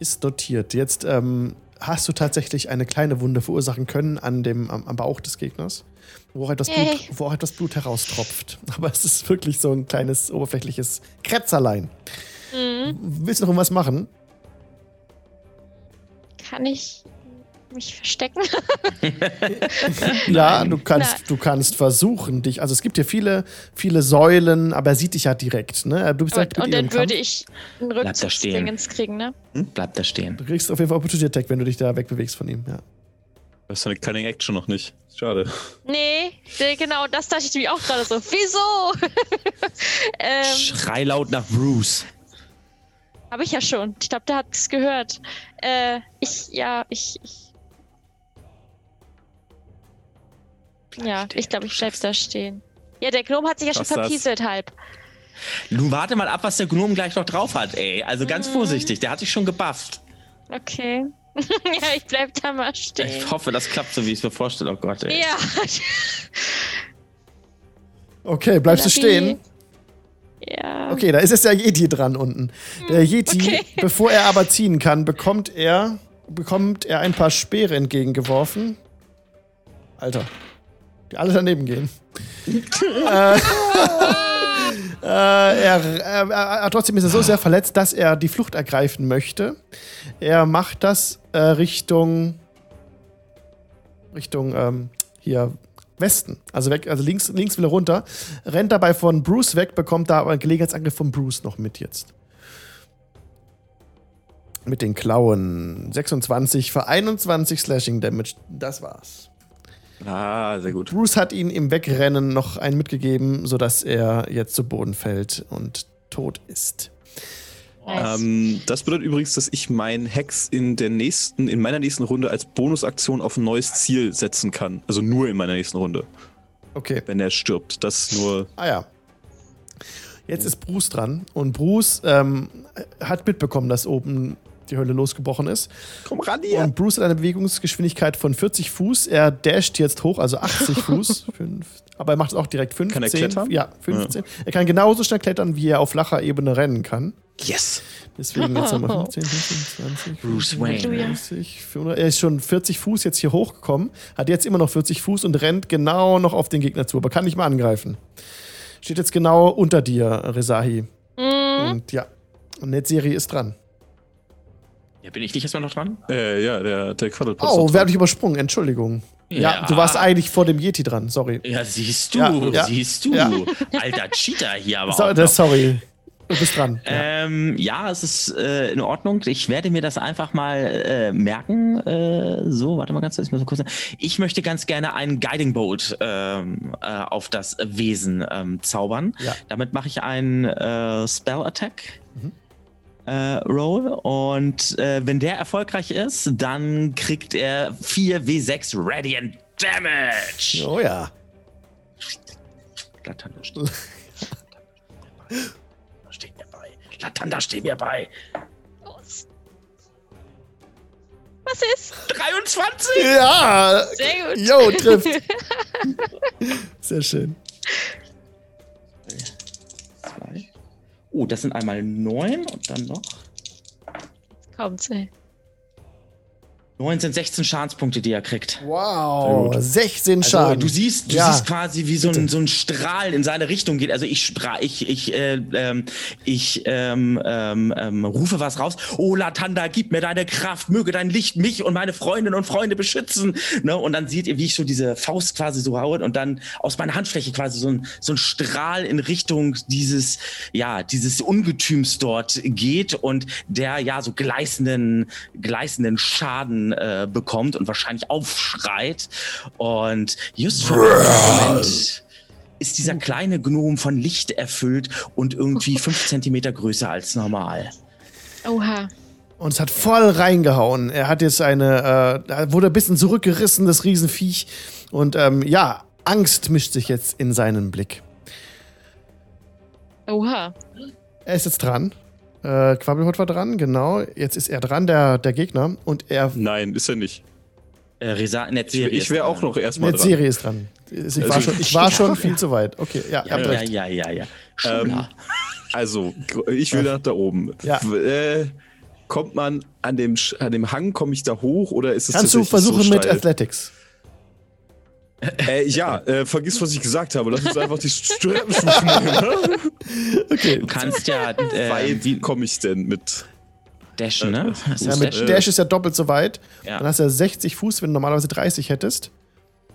Ist notiert. Jetzt ähm, hast du tatsächlich eine kleine Wunde verursachen können an dem, am, am Bauch des Gegners, wo auch, etwas Blut, Yay. wo auch etwas Blut heraustropft. Aber es ist wirklich so ein kleines oberflächliches Kratzerlein. Mhm. Willst du noch irgendwas machen? Kann ich mich verstecken? Ja, du kannst, Nein. du kannst versuchen, dich. Also es gibt hier viele, viele Säulen, aber er sieht dich ja direkt, ne? Du bist direkt Und, dann würde Kampf. ich einen Bleib da stehen. Rückzugsdingens kriegen, ne? Bleib da stehen. Du kriegst auf jeden Fall Opportunity Attack, wenn du dich da wegbewegst von ihm, ja. Das ist eine Cunning Action noch nicht. Schade. Nee, genau, das dachte ich mir auch gerade so. Wieso? ähm, Schrei laut nach Bruce. Habe ich ja schon. Ich glaube, der hat es gehört. Äh, ich, ja, ich. ich ja, stehen, ich glaube, ich bleib da stehen. Ja, der Gnome hat sich ja schon verpieselt halb. Nun warte mal ab, was der Gnome gleich noch drauf hat, ey. Also ganz Mhm. vorsichtig, der hat sich schon gebufft. Okay. ja, ich bleib da mal stehen. Ich hoffe, das klappt so, wie ich es mir vorstelle. Oh Gott, ey. Ja. Okay, bleibst du stehen? Okay, da ist jetzt der Yeti dran unten. Der Yeti, okay. bevor er aber ziehen kann, bekommt er, bekommt er ein paar Speere entgegengeworfen. Alter. Die alle daneben gehen. äh, äh, er, er, er, trotzdem ist er so sehr verletzt, dass er die Flucht ergreifen möchte. Er macht das äh, Richtung Richtung ähm, hier Westen, also weg, also links, links will er runter, rennt dabei von Bruce weg, bekommt da aber einen Gelegenheitsangriff von Bruce noch mit jetzt. Mit den Klauen. 26 für 21 Slashing Damage. Das war's. Ah, sehr gut. Bruce hat ihn im Wegrennen noch einen mitgegeben, sodass er jetzt zu Boden fällt und tot ist. Nice. Ähm, das bedeutet übrigens, dass ich meinen Hex in der nächsten, in meiner nächsten Runde als Bonusaktion auf ein neues Ziel setzen kann. Also nur in meiner nächsten Runde, Okay. wenn er stirbt. Das nur. Ah ja. Jetzt ist Bruce dran und Bruce ähm, hat mitbekommen, dass oben die Hölle losgebrochen ist. Komm ran Und Bruce hat eine Bewegungsgeschwindigkeit von 40 Fuß. Er dasht jetzt hoch, also 80 Fuß. Fünf, aber er macht es auch direkt 15. Kann er klettern? Ja, 15. Er kann genauso schnell klettern, wie er auf flacher Ebene rennen kann. Yes! Deswegen jetzt haben wir 15, 15, 20. Bruce Wayne. 30, 400. Er ist schon 40 Fuß jetzt hier hochgekommen, hat jetzt immer noch 40 Fuß und rennt genau noch auf den Gegner zu, aber kann nicht mal angreifen. Steht jetzt genau unter dir, Rezahi. Mhm. Und ja, und Netzeri ist dran. Ja, bin ich nicht erstmal noch dran? Äh, ja, der, der Quaddelplatz. Oh, wer hat dich übersprungen? Entschuldigung. Ja. Ja. du warst eigentlich vor dem Yeti dran, sorry. Ja, siehst du, Ja, ja, siehst du. ja. Alter Cheater hier aber So, auch das, noch. sorry. Du bist dran. Ja. Ähm, ja, es ist äh, in Ordnung. Ich werde mir das einfach mal äh, merken. Äh, so, warte mal ganz kurz. Ich, kurz ich möchte ganz gerne einen Guiding Bolt ähm, äh, auf das Wesen ähm, zaubern. Ja. Damit mache ich einen äh, Spell Attack. Äh, Roll und wenn der erfolgreich ist, dann kriegt er 4 W6 Radiant Damage. Oh ja. Mir bei. Latanda steht mir bei. Los. Was ist? 23! Ja! Sehr gut. Jo, trifft. Sehr schön. Zwei. Oh, das sind einmal neun und dann noch. Kommt's, ey. Neun sind 16 Schadenspunkte, die er kriegt. Wow, 16 Also, Schaden. du siehst, du Ja. siehst quasi, wie so ein, so ein Strahl in seine Richtung geht. Also ich ich, ich, äh, ähm, ich ähm, ähm, ähm, rufe was raus. Oh, Latanda, gib mir deine Kraft, möge dein Licht mich und meine Freundinnen und Freunde beschützen. Ne? Und dann seht ihr, wie ich so diese Faust quasi so haue und dann aus meiner Handfläche quasi so ein, so ein Strahl in Richtung dieses, ja, dieses Ungetüms dort geht und der ja so gleißenden, gleißenden Schaden äh, bekommt und wahrscheinlich aufschreit. Und just für Moment ist dieser kleine Gnom von Licht erfüllt und irgendwie fünf Zentimeter größer als normal. Oha. Und es hat voll reingehauen. Er hat jetzt eine, äh, wurde ein bisschen zurückgerissen, das Riesenviech. Und ähm, ja, Angst mischt sich jetzt in seinen Blick. Oha. Er ist jetzt dran. Äh, Quabbelhut war dran, genau. Jetzt ist er dran, der, der Gegner. Und er. Nein, ist er nicht. Äh, Ich, Netzeri ich wäre auch noch erstmal dran. Serie ist dran. Ich war Also- schon, ich war schon viel zu weit. Okay, ja, Ja, ja, ja, ja, ja. Ähm. Also, ich will nach da oben. Ja. Äh, kommt man an dem, an dem Hang, komme ich da hoch oder ist es Kannst du versuchen so mit? Athletics? Äh, ja, äh, vergiss, was ich gesagt habe. Lass uns einfach die Treppen nehmen. Okay. du kannst ja äh, Weit wie komme ich denn mit? dashen, ne? Ja, mit Äh, Dash ist ja doppelt so weit. Ja. Dann hast du ja 60 Fuß, wenn du normalerweise 30 hättest.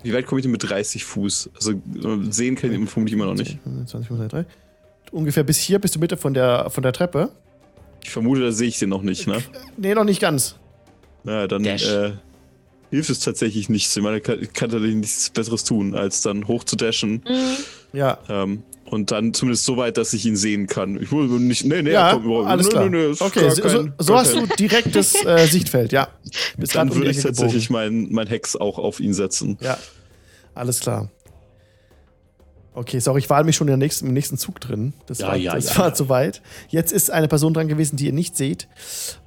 Wie weit komme ich denn mit 30 Fuß? Also äh, sehen kann ich vermutlich immer noch nicht. 20, 3. Ungefähr bis hier bist du Mitte von der, von der Treppe. Ich vermute, da sehe ich den noch nicht, ne? Nee, noch nicht ganz. Naja, dann Dash. äh, hilft es tatsächlich nichts. Ich meine, ich kann, kann tatsächlich nichts Besseres tun, als dann hoch zu dashen. Mhm. Ja, Ähm, und dann zumindest so weit, dass ich ihn sehen kann. Ich will nicht. Nee, nee, ja, kommt überhaupt- alles nee, klar. Nee, nee, ist okay, so, kein- so hast du direktes äh, Sichtfeld, ja. Grad Dann um würde ich tatsächlich mein, mein Hex auch auf ihn setzen. Ja, alles klar. Okay, sorry, ich war mich schon nächsten, im nächsten Zug drin. Das, Ja, war, ja, das ja, war ja. zu weit. Jetzt ist eine Person dran gewesen, die ihr nicht seht.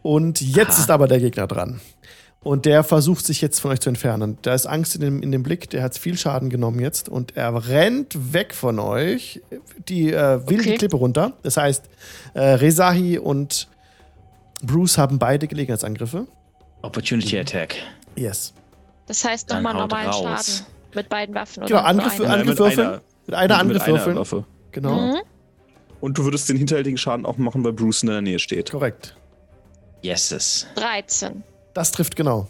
Und jetzt Aha. ist aber der Gegner dran. Und der versucht sich jetzt von euch zu entfernen. Da ist Angst in dem, in dem Blick, der hat viel Schaden genommen jetzt und er rennt weg von euch, die äh, will die Okay. Klippe runter. Das heißt, äh, Rezahi und Bruce haben beide Gelegenheitsangriffe. Opportunity Attack. Yes. Das heißt nochmal normalen raus. Schaden mit beiden Waffen. Genau, Angriff mit würfeln. einer- Mit einer Angriff mit einer würfeln. Waffe. Genau. Mhm. Und du würdest den hinterhältigen Schaden auch machen, weil Bruce in der Nähe steht. Korrekt. Yeses. 13. Das trifft genau.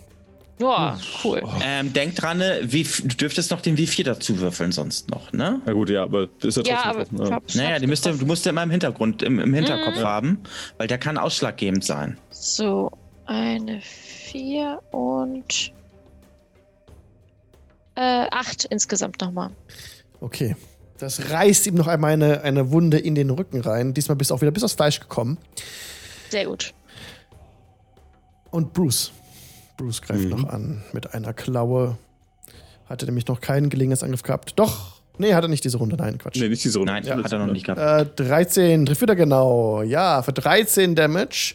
Ja, cool. Ähm, denk dran, ne, wie, du dürftest noch den W4 dazu würfeln, sonst noch, ne? Na gut, ja, aber das ist ja Ja, trotzdem aber offen, ich ja. glaub, ich Naja, hab's die müsste, du musst ja immer im Hintergrund, im, im Hinterkopf haben, weil der kann ausschlaggebend sein. So, eine 4 und äh, 8 insgesamt nochmal. Okay. Das reißt ihm noch einmal eine, eine Wunde in den Rücken rein. Diesmal bist du auch wieder bis aufs Fleisch gekommen. Sehr gut. Und Bruce. Bruce greift Mhm. noch an mit einer Klaue. Hatte nämlich noch keinen Gelegenheitsangriff gehabt. Doch. Nee, hat er nicht diese Runde. Nein, Quatsch. Nee, nicht diese Runde. Nein, hat er noch nicht gehabt. Äh, 13, trifft wieder genau. Ja, für 13 Damage.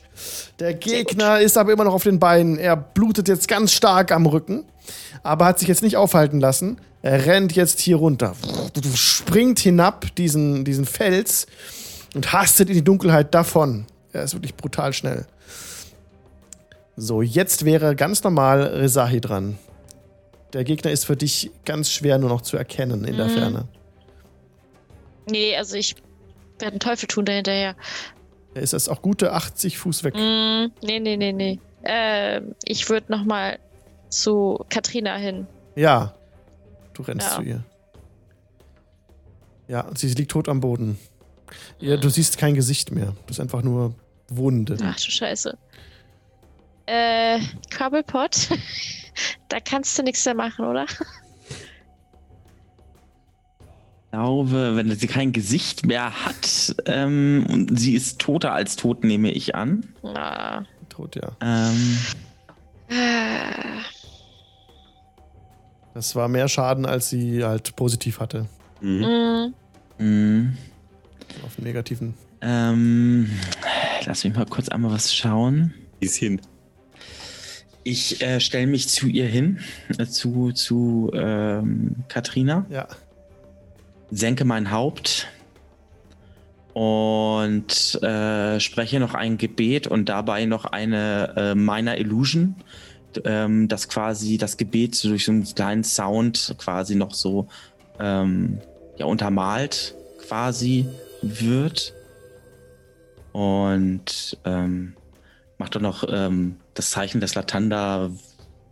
Der Gegner ist aber immer noch auf den Beinen. Er blutet jetzt ganz stark am Rücken, aber hat sich jetzt nicht aufhalten lassen. Er rennt jetzt hier runter. Springt hinab diesen, diesen Fels und hastet in die Dunkelheit davon. Er ist wirklich brutal schnell. So, jetzt wäre ganz normal Rezahi dran. Der Gegner ist für dich ganz schwer nur noch zu erkennen in der Mhm. Ferne. Nee, also ich werde einen Teufel tun dahinterher. Er ist jetzt auch gute 80 Fuß weg. Mm, nee, nee, nee, nee. Ähm, ich würde nochmal zu Katrina hin. Ja. Du rennst Ja. zu ihr. Ja, sie liegt tot am Boden. Ja, du siehst kein Gesicht mehr. Das ist einfach nur Wunde. Ach du Scheiße. Äh, Krabbelpot. da kannst du nichts mehr machen, oder? Ich glaube, wenn sie kein Gesicht mehr hat ähm, und sie ist toter als tot, nehme ich an. Na. Tot, ja. Ähm, Äh, Das war mehr Schaden, als sie halt positiv hatte. Mhm. mm, mh, Auf dem negativen. ähm, lass mich mal kurz einmal was schauen. Die ist hin. Ich äh, stelle mich zu ihr hin, äh, zu, zu ähm, Katrina, Ja. senke mein Haupt und äh, spreche noch ein Gebet und dabei noch eine äh, Minor Illusion, ähm, das quasi das Gebet so durch so einen kleinen Sound quasi noch so ähm, ja, untermalt quasi wird. Und ähm, macht doch noch ähm, das Zeichen des Latanda,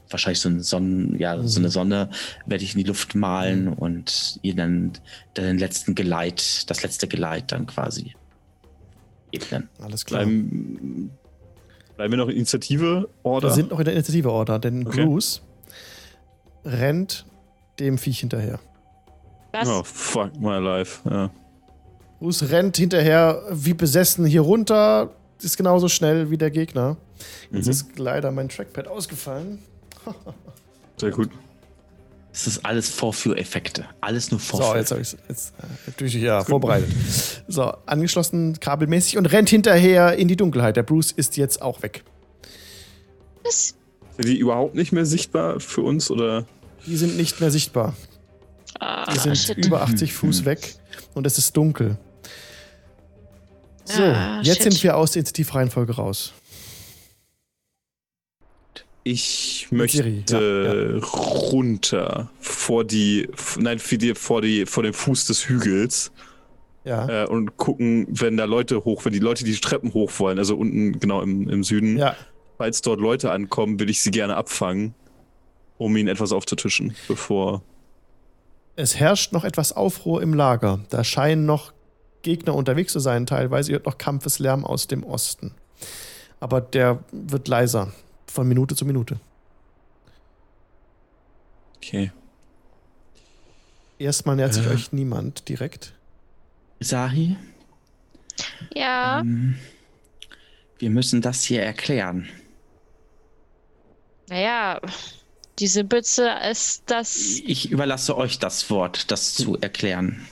wahrscheinlich so eine Sonne, ja, so eine Sonne, werde ich in die Luft malen und ihr dann den letzten Geleit, das letzte Geleit dann quasi ebnen. Alles klar. Bleiben, bleiben wir noch in Initiative? Order? Wir sind noch in der Initiative-Order, denn Okay. Bruce rennt dem Viech hinterher. was? oh, fuck my life. Ja. Bruce rennt hinterher wie besessen hier runter, ist genauso schnell wie der Gegner. Jetzt Mhm. ist leider mein Trackpad ausgefallen. Sehr gut. Es ist alles Vorführeffekte. Alles nur So, Vorführ. jetzt habe ich jetzt äh, natürlich ja vorbereitet. So, angeschlossen kabelmäßig und rennt hinterher in die Dunkelheit. Der Bruce ist jetzt auch weg. Was? Sind die überhaupt nicht mehr sichtbar für uns oder? Die sind nicht mehr sichtbar. Ah, Die sind shit. über 80 Fuß weg und es ist dunkel. So, Ah, jetzt shit. sind wir aus der Initiativreihenfolge raus. Ich Mit Siri, möchte runter vor die, nein, für die, vor die, vor dem Fuß des Hügels Ja. äh, und gucken, wenn da Leute hoch, wenn die Leute die Treppen hoch wollen, also unten genau im, im Süden. Ja, Falls dort Leute ankommen, will ich sie gerne abfangen, um ihnen etwas aufzutischen, bevor. es herrscht noch etwas Aufruhr im Lager. Da scheinen noch Gegner unterwegs zu sein, teilweise. Ihr hört noch Kampfeslärm aus dem Osten. Aber der wird leiser. Von Minute zu Minute. Okay. Erstmal nähert sich Äh. euch niemand direkt. Sahi, Ja, ähm, wir müssen das hier erklären. naja, die Simpelste ist das. Ich überlasse euch das Wort, das zu erklären.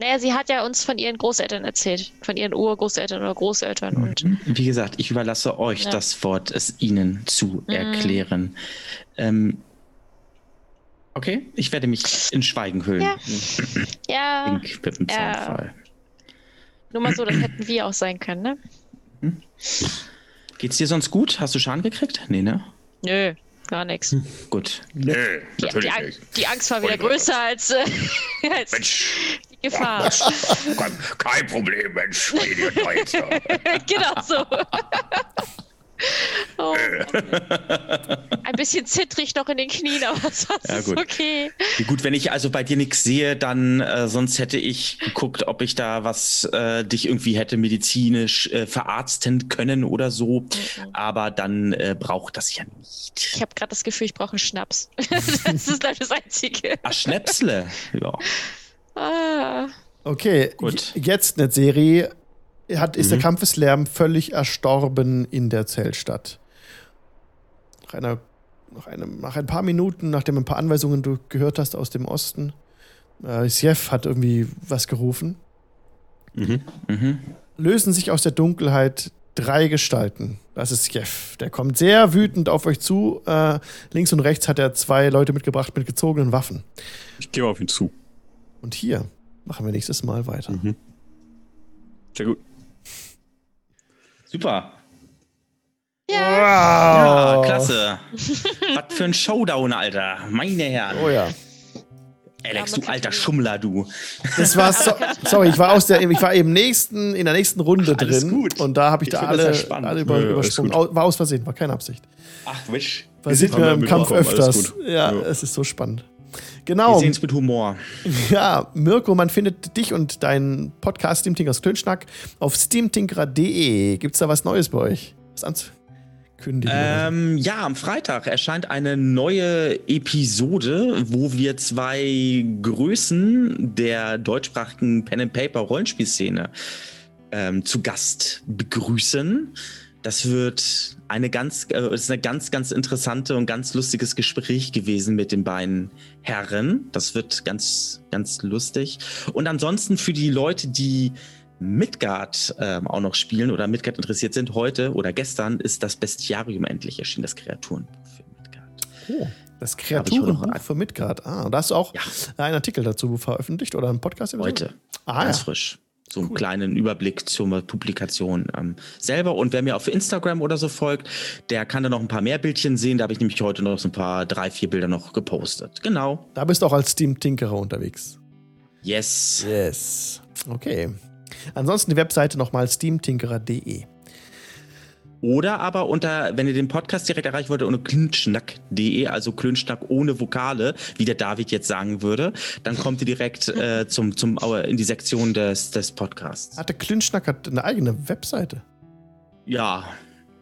Naja, sie hat ja uns von ihren Großeltern erzählt. Von ihren Urgroßeltern oder Großeltern. Und Wie gesagt, ich überlasse euch Ja. das Wort, es ihnen zu erklären. Ähm, okay, ich werde mich in Schweigen hüllen. Ja. ja, Wink mit dem Ja. Zaunfall. nur mal so, das hätten wir auch sein können, ne? Geht's dir sonst gut? Hast du Schaden gekriegt? Nee, ne? Nö, gar nichts. Gut. Nö, Die, natürlich die, nicht. die Angst war wieder größer als, äh, als Mensch, die Gefahr. kein, kein Problem, Mensch. Genau so. oh, ein bisschen zittrig noch in den Knien, aber sonst Ja, ist gut. okay. Wie gut, wenn ich also bei dir nichts sehe, dann äh, sonst hätte ich geguckt, ob ich da was äh, dich irgendwie hätte medizinisch äh, verarzten können oder so. Aber dann äh, braucht das ja nicht. Ich habe gerade das Gefühl, ich brauche einen Schnaps. das ist das Einzige. Ach, Schnäpsle. Ja. Ah. Okay, Gut. jetzt eine Serie. Hat, ist Mhm. der Kampfeslärm völlig erstorben in der Zeltstadt. Nach, einer, nach, einem, nach ein paar Minuten, nachdem ein paar Anweisungen du gehört hast aus dem Osten, äh, Sjef hat irgendwie was gerufen, Mhm. Mhm. lösen sich aus der Dunkelheit drei Gestalten. Das ist Jeff. Der kommt sehr wütend auf euch zu. Äh, links und rechts hat er zwei Leute mitgebracht mit gezogenen Waffen. Ich gehe auf ihn zu. Und hier machen wir nächstes Mal weiter. Mhm. Sehr gut. Super. Ja, Ja, Wow. klasse. Was für ein Showdown, Alter. Meine Herren. Oh ja. Alex, Ja, du man alter Schummler, du. Das war so, sorry, ich war aus der, ich war im nächsten, in der nächsten Runde Ach, drin gut. und da habe ich, Ich da alle, ja alle über, Ja, ja, alles übersprungen. War aus Versehen, war keine Absicht. Ach, wisch. Haben mir ja im Kampf öfters. Ja, Ja. es ist so spannend. Wir Genau. sehen es mit Humor. Ja, Mirko, man findet dich und deinen Podcast Steamtinkers Klönschnack auf steamtinkerer.de. Gibt es da was Neues bei euch? Was anzukündigen? Ähm, ja, am Freitag erscheint eine neue Episode, wo wir zwei Größen der deutschsprachigen Pen and Paper Rollenspielszene ähm, zu Gast begrüßen. Das wird eine ganz, äh, ist eine ganz, ganz interessante und ganz lustiges Gespräch gewesen mit den beiden Herren. Das wird ganz, ganz lustig. Und ansonsten für die Leute, die Midgard ähm, auch noch spielen oder Midgard interessiert sind, heute oder gestern ist das Bestiarium endlich erschienen, das Kreaturenbuch für Midgard. oh, das Kreaturenbuch für Midgard. Ah, da hast du auch Ja. einen Artikel dazu veröffentlicht oder einen Podcast? Heute, Ah, ganz ja. frisch. So einen kleinen Überblick zur Publikation ähm, selber. Und wer mir auf Instagram oder so folgt, der kann da noch ein paar mehr Bildchen sehen. Da habe ich nämlich heute noch so ein paar, drei, vier Bilder noch gepostet. Genau. Da bist du auch als Steam-Tinkerer unterwegs. Yes. Yes. Okay. Ansonsten die Webseite nochmal steamtinkerer.de. Oder aber unter, wenn ihr den Podcast direkt erreichen wollt, unter klünschnack.de, also Klünschnack ohne Vokale, wie der David jetzt sagen würde, dann kommt ihr direkt äh, zum, zum, äh, in die Sektion des, des Podcasts. Hatte Klünschnack hat eine eigene Webseite. Ja.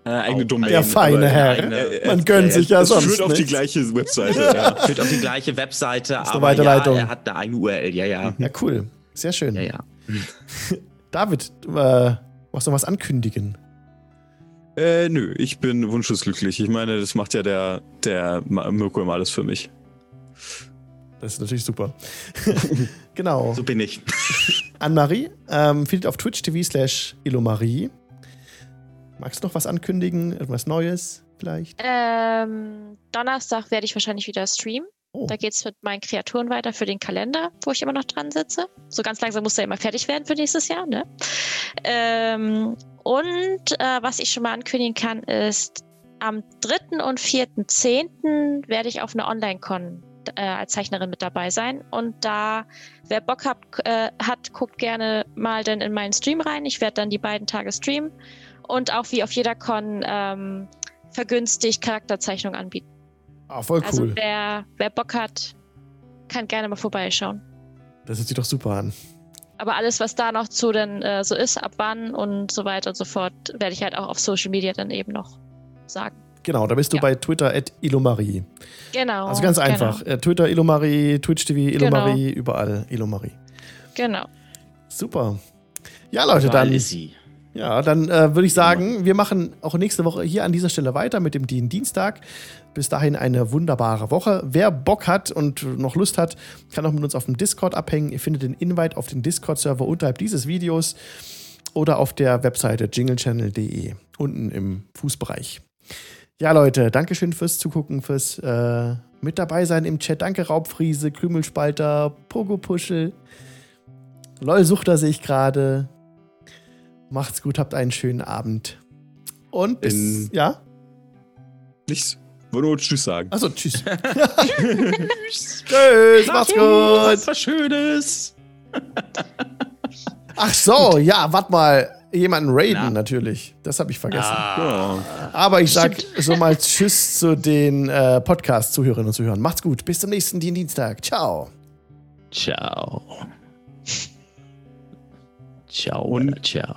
Äh, eigene Auch Domain. Der feine Herr. eigene- Man gönnt sich ja es sonst führt auf die gleiche Webseite. Ja, führt auf die gleiche Webseite, eine aber Weiterleitung. ja, er hat eine eigene URL, ja, ja. Ja, cool. Sehr schön. Ja, ja. David, äh, du hast noch was ankündigen. Äh, nö, ich bin wunschesglücklich. Ich meine, das macht ja der, der Mirko immer alles für mich. Das ist natürlich super. genau. So bin ich. Anne-Marie ähm, findet auf Twitch TV slash Ilomarie. Magst du noch was ankündigen? Irgendwas Neues vielleicht? Ähm, Donnerstag werde ich wahrscheinlich wieder streamen. Oh. Da geht es mit meinen Kreaturen weiter für den Kalender, wo ich immer noch dran sitze. So ganz langsam muss er immer fertig werden für nächstes Jahr. Ne? Ähm, und äh, was ich schon mal ankündigen kann, ist, am 3. und 4.10. werde ich auf einer Online-Con äh, als Zeichnerin mit dabei sein. Und da, wer Bock hat, äh, hat, guckt gerne mal dann in meinen Stream rein. Ich werde dann die beiden Tage streamen und auch wie auf jeder Con ähm, vergünstigt Charakterzeichnung anbieten. Ah, voll Also cool. wer, wer Bock hat, kann gerne mal vorbeischauen. Das hört sich doch super an. Aber alles, was da noch zu denn äh, so ist, ab wann und so weiter und so fort, werde ich halt auch auf Social Media dann eben noch sagen. Genau, da bist du Ja. bei Twitter at Ilomarie. Genau. Also ganz einfach. Äh, Twitter Ilomarie, Twitch TV Ilomarie, Genau. überall Ilomarie. Genau. Super. Ja, Leute, Überall dann. ist sie. Ja, dann äh, würde ich sagen, wir machen auch nächste Woche hier an dieser Stelle weiter mit dem Dienstag. Bis dahin eine wunderbare Woche. Wer Bock hat und noch Lust hat, kann auch mit uns auf dem Discord abhängen. Ihr findet den Invite auf den Discord-Server unterhalb dieses Videos oder auf der Webseite jinglechannel.de unten im Fußbereich. Ja, Leute, Dankeschön fürs Zugucken, fürs äh, mit dabei sein im Chat. Danke, Raubfriese, Krümelspalter, Pogopuschel. LOL Suchter sehe ich gerade. Macht's gut, habt einen schönen Abend. Und bis. In- ja? Nichts. Wollte nur Tschüss sagen. Achso, tschüss. tschüss, macht's gut. Was was Schönes. Ach so, ja, warte mal. Jemanden raiden Na? natürlich. Das habe ich vergessen. Ah, Ja. Aber ich sag so mal Tschüss zu den äh, Podcast-Zuhörerinnen und Zuhörern. Macht's gut. Bis zum nächsten Dienstag. Ciao. ciao. Ciao. Und ciao.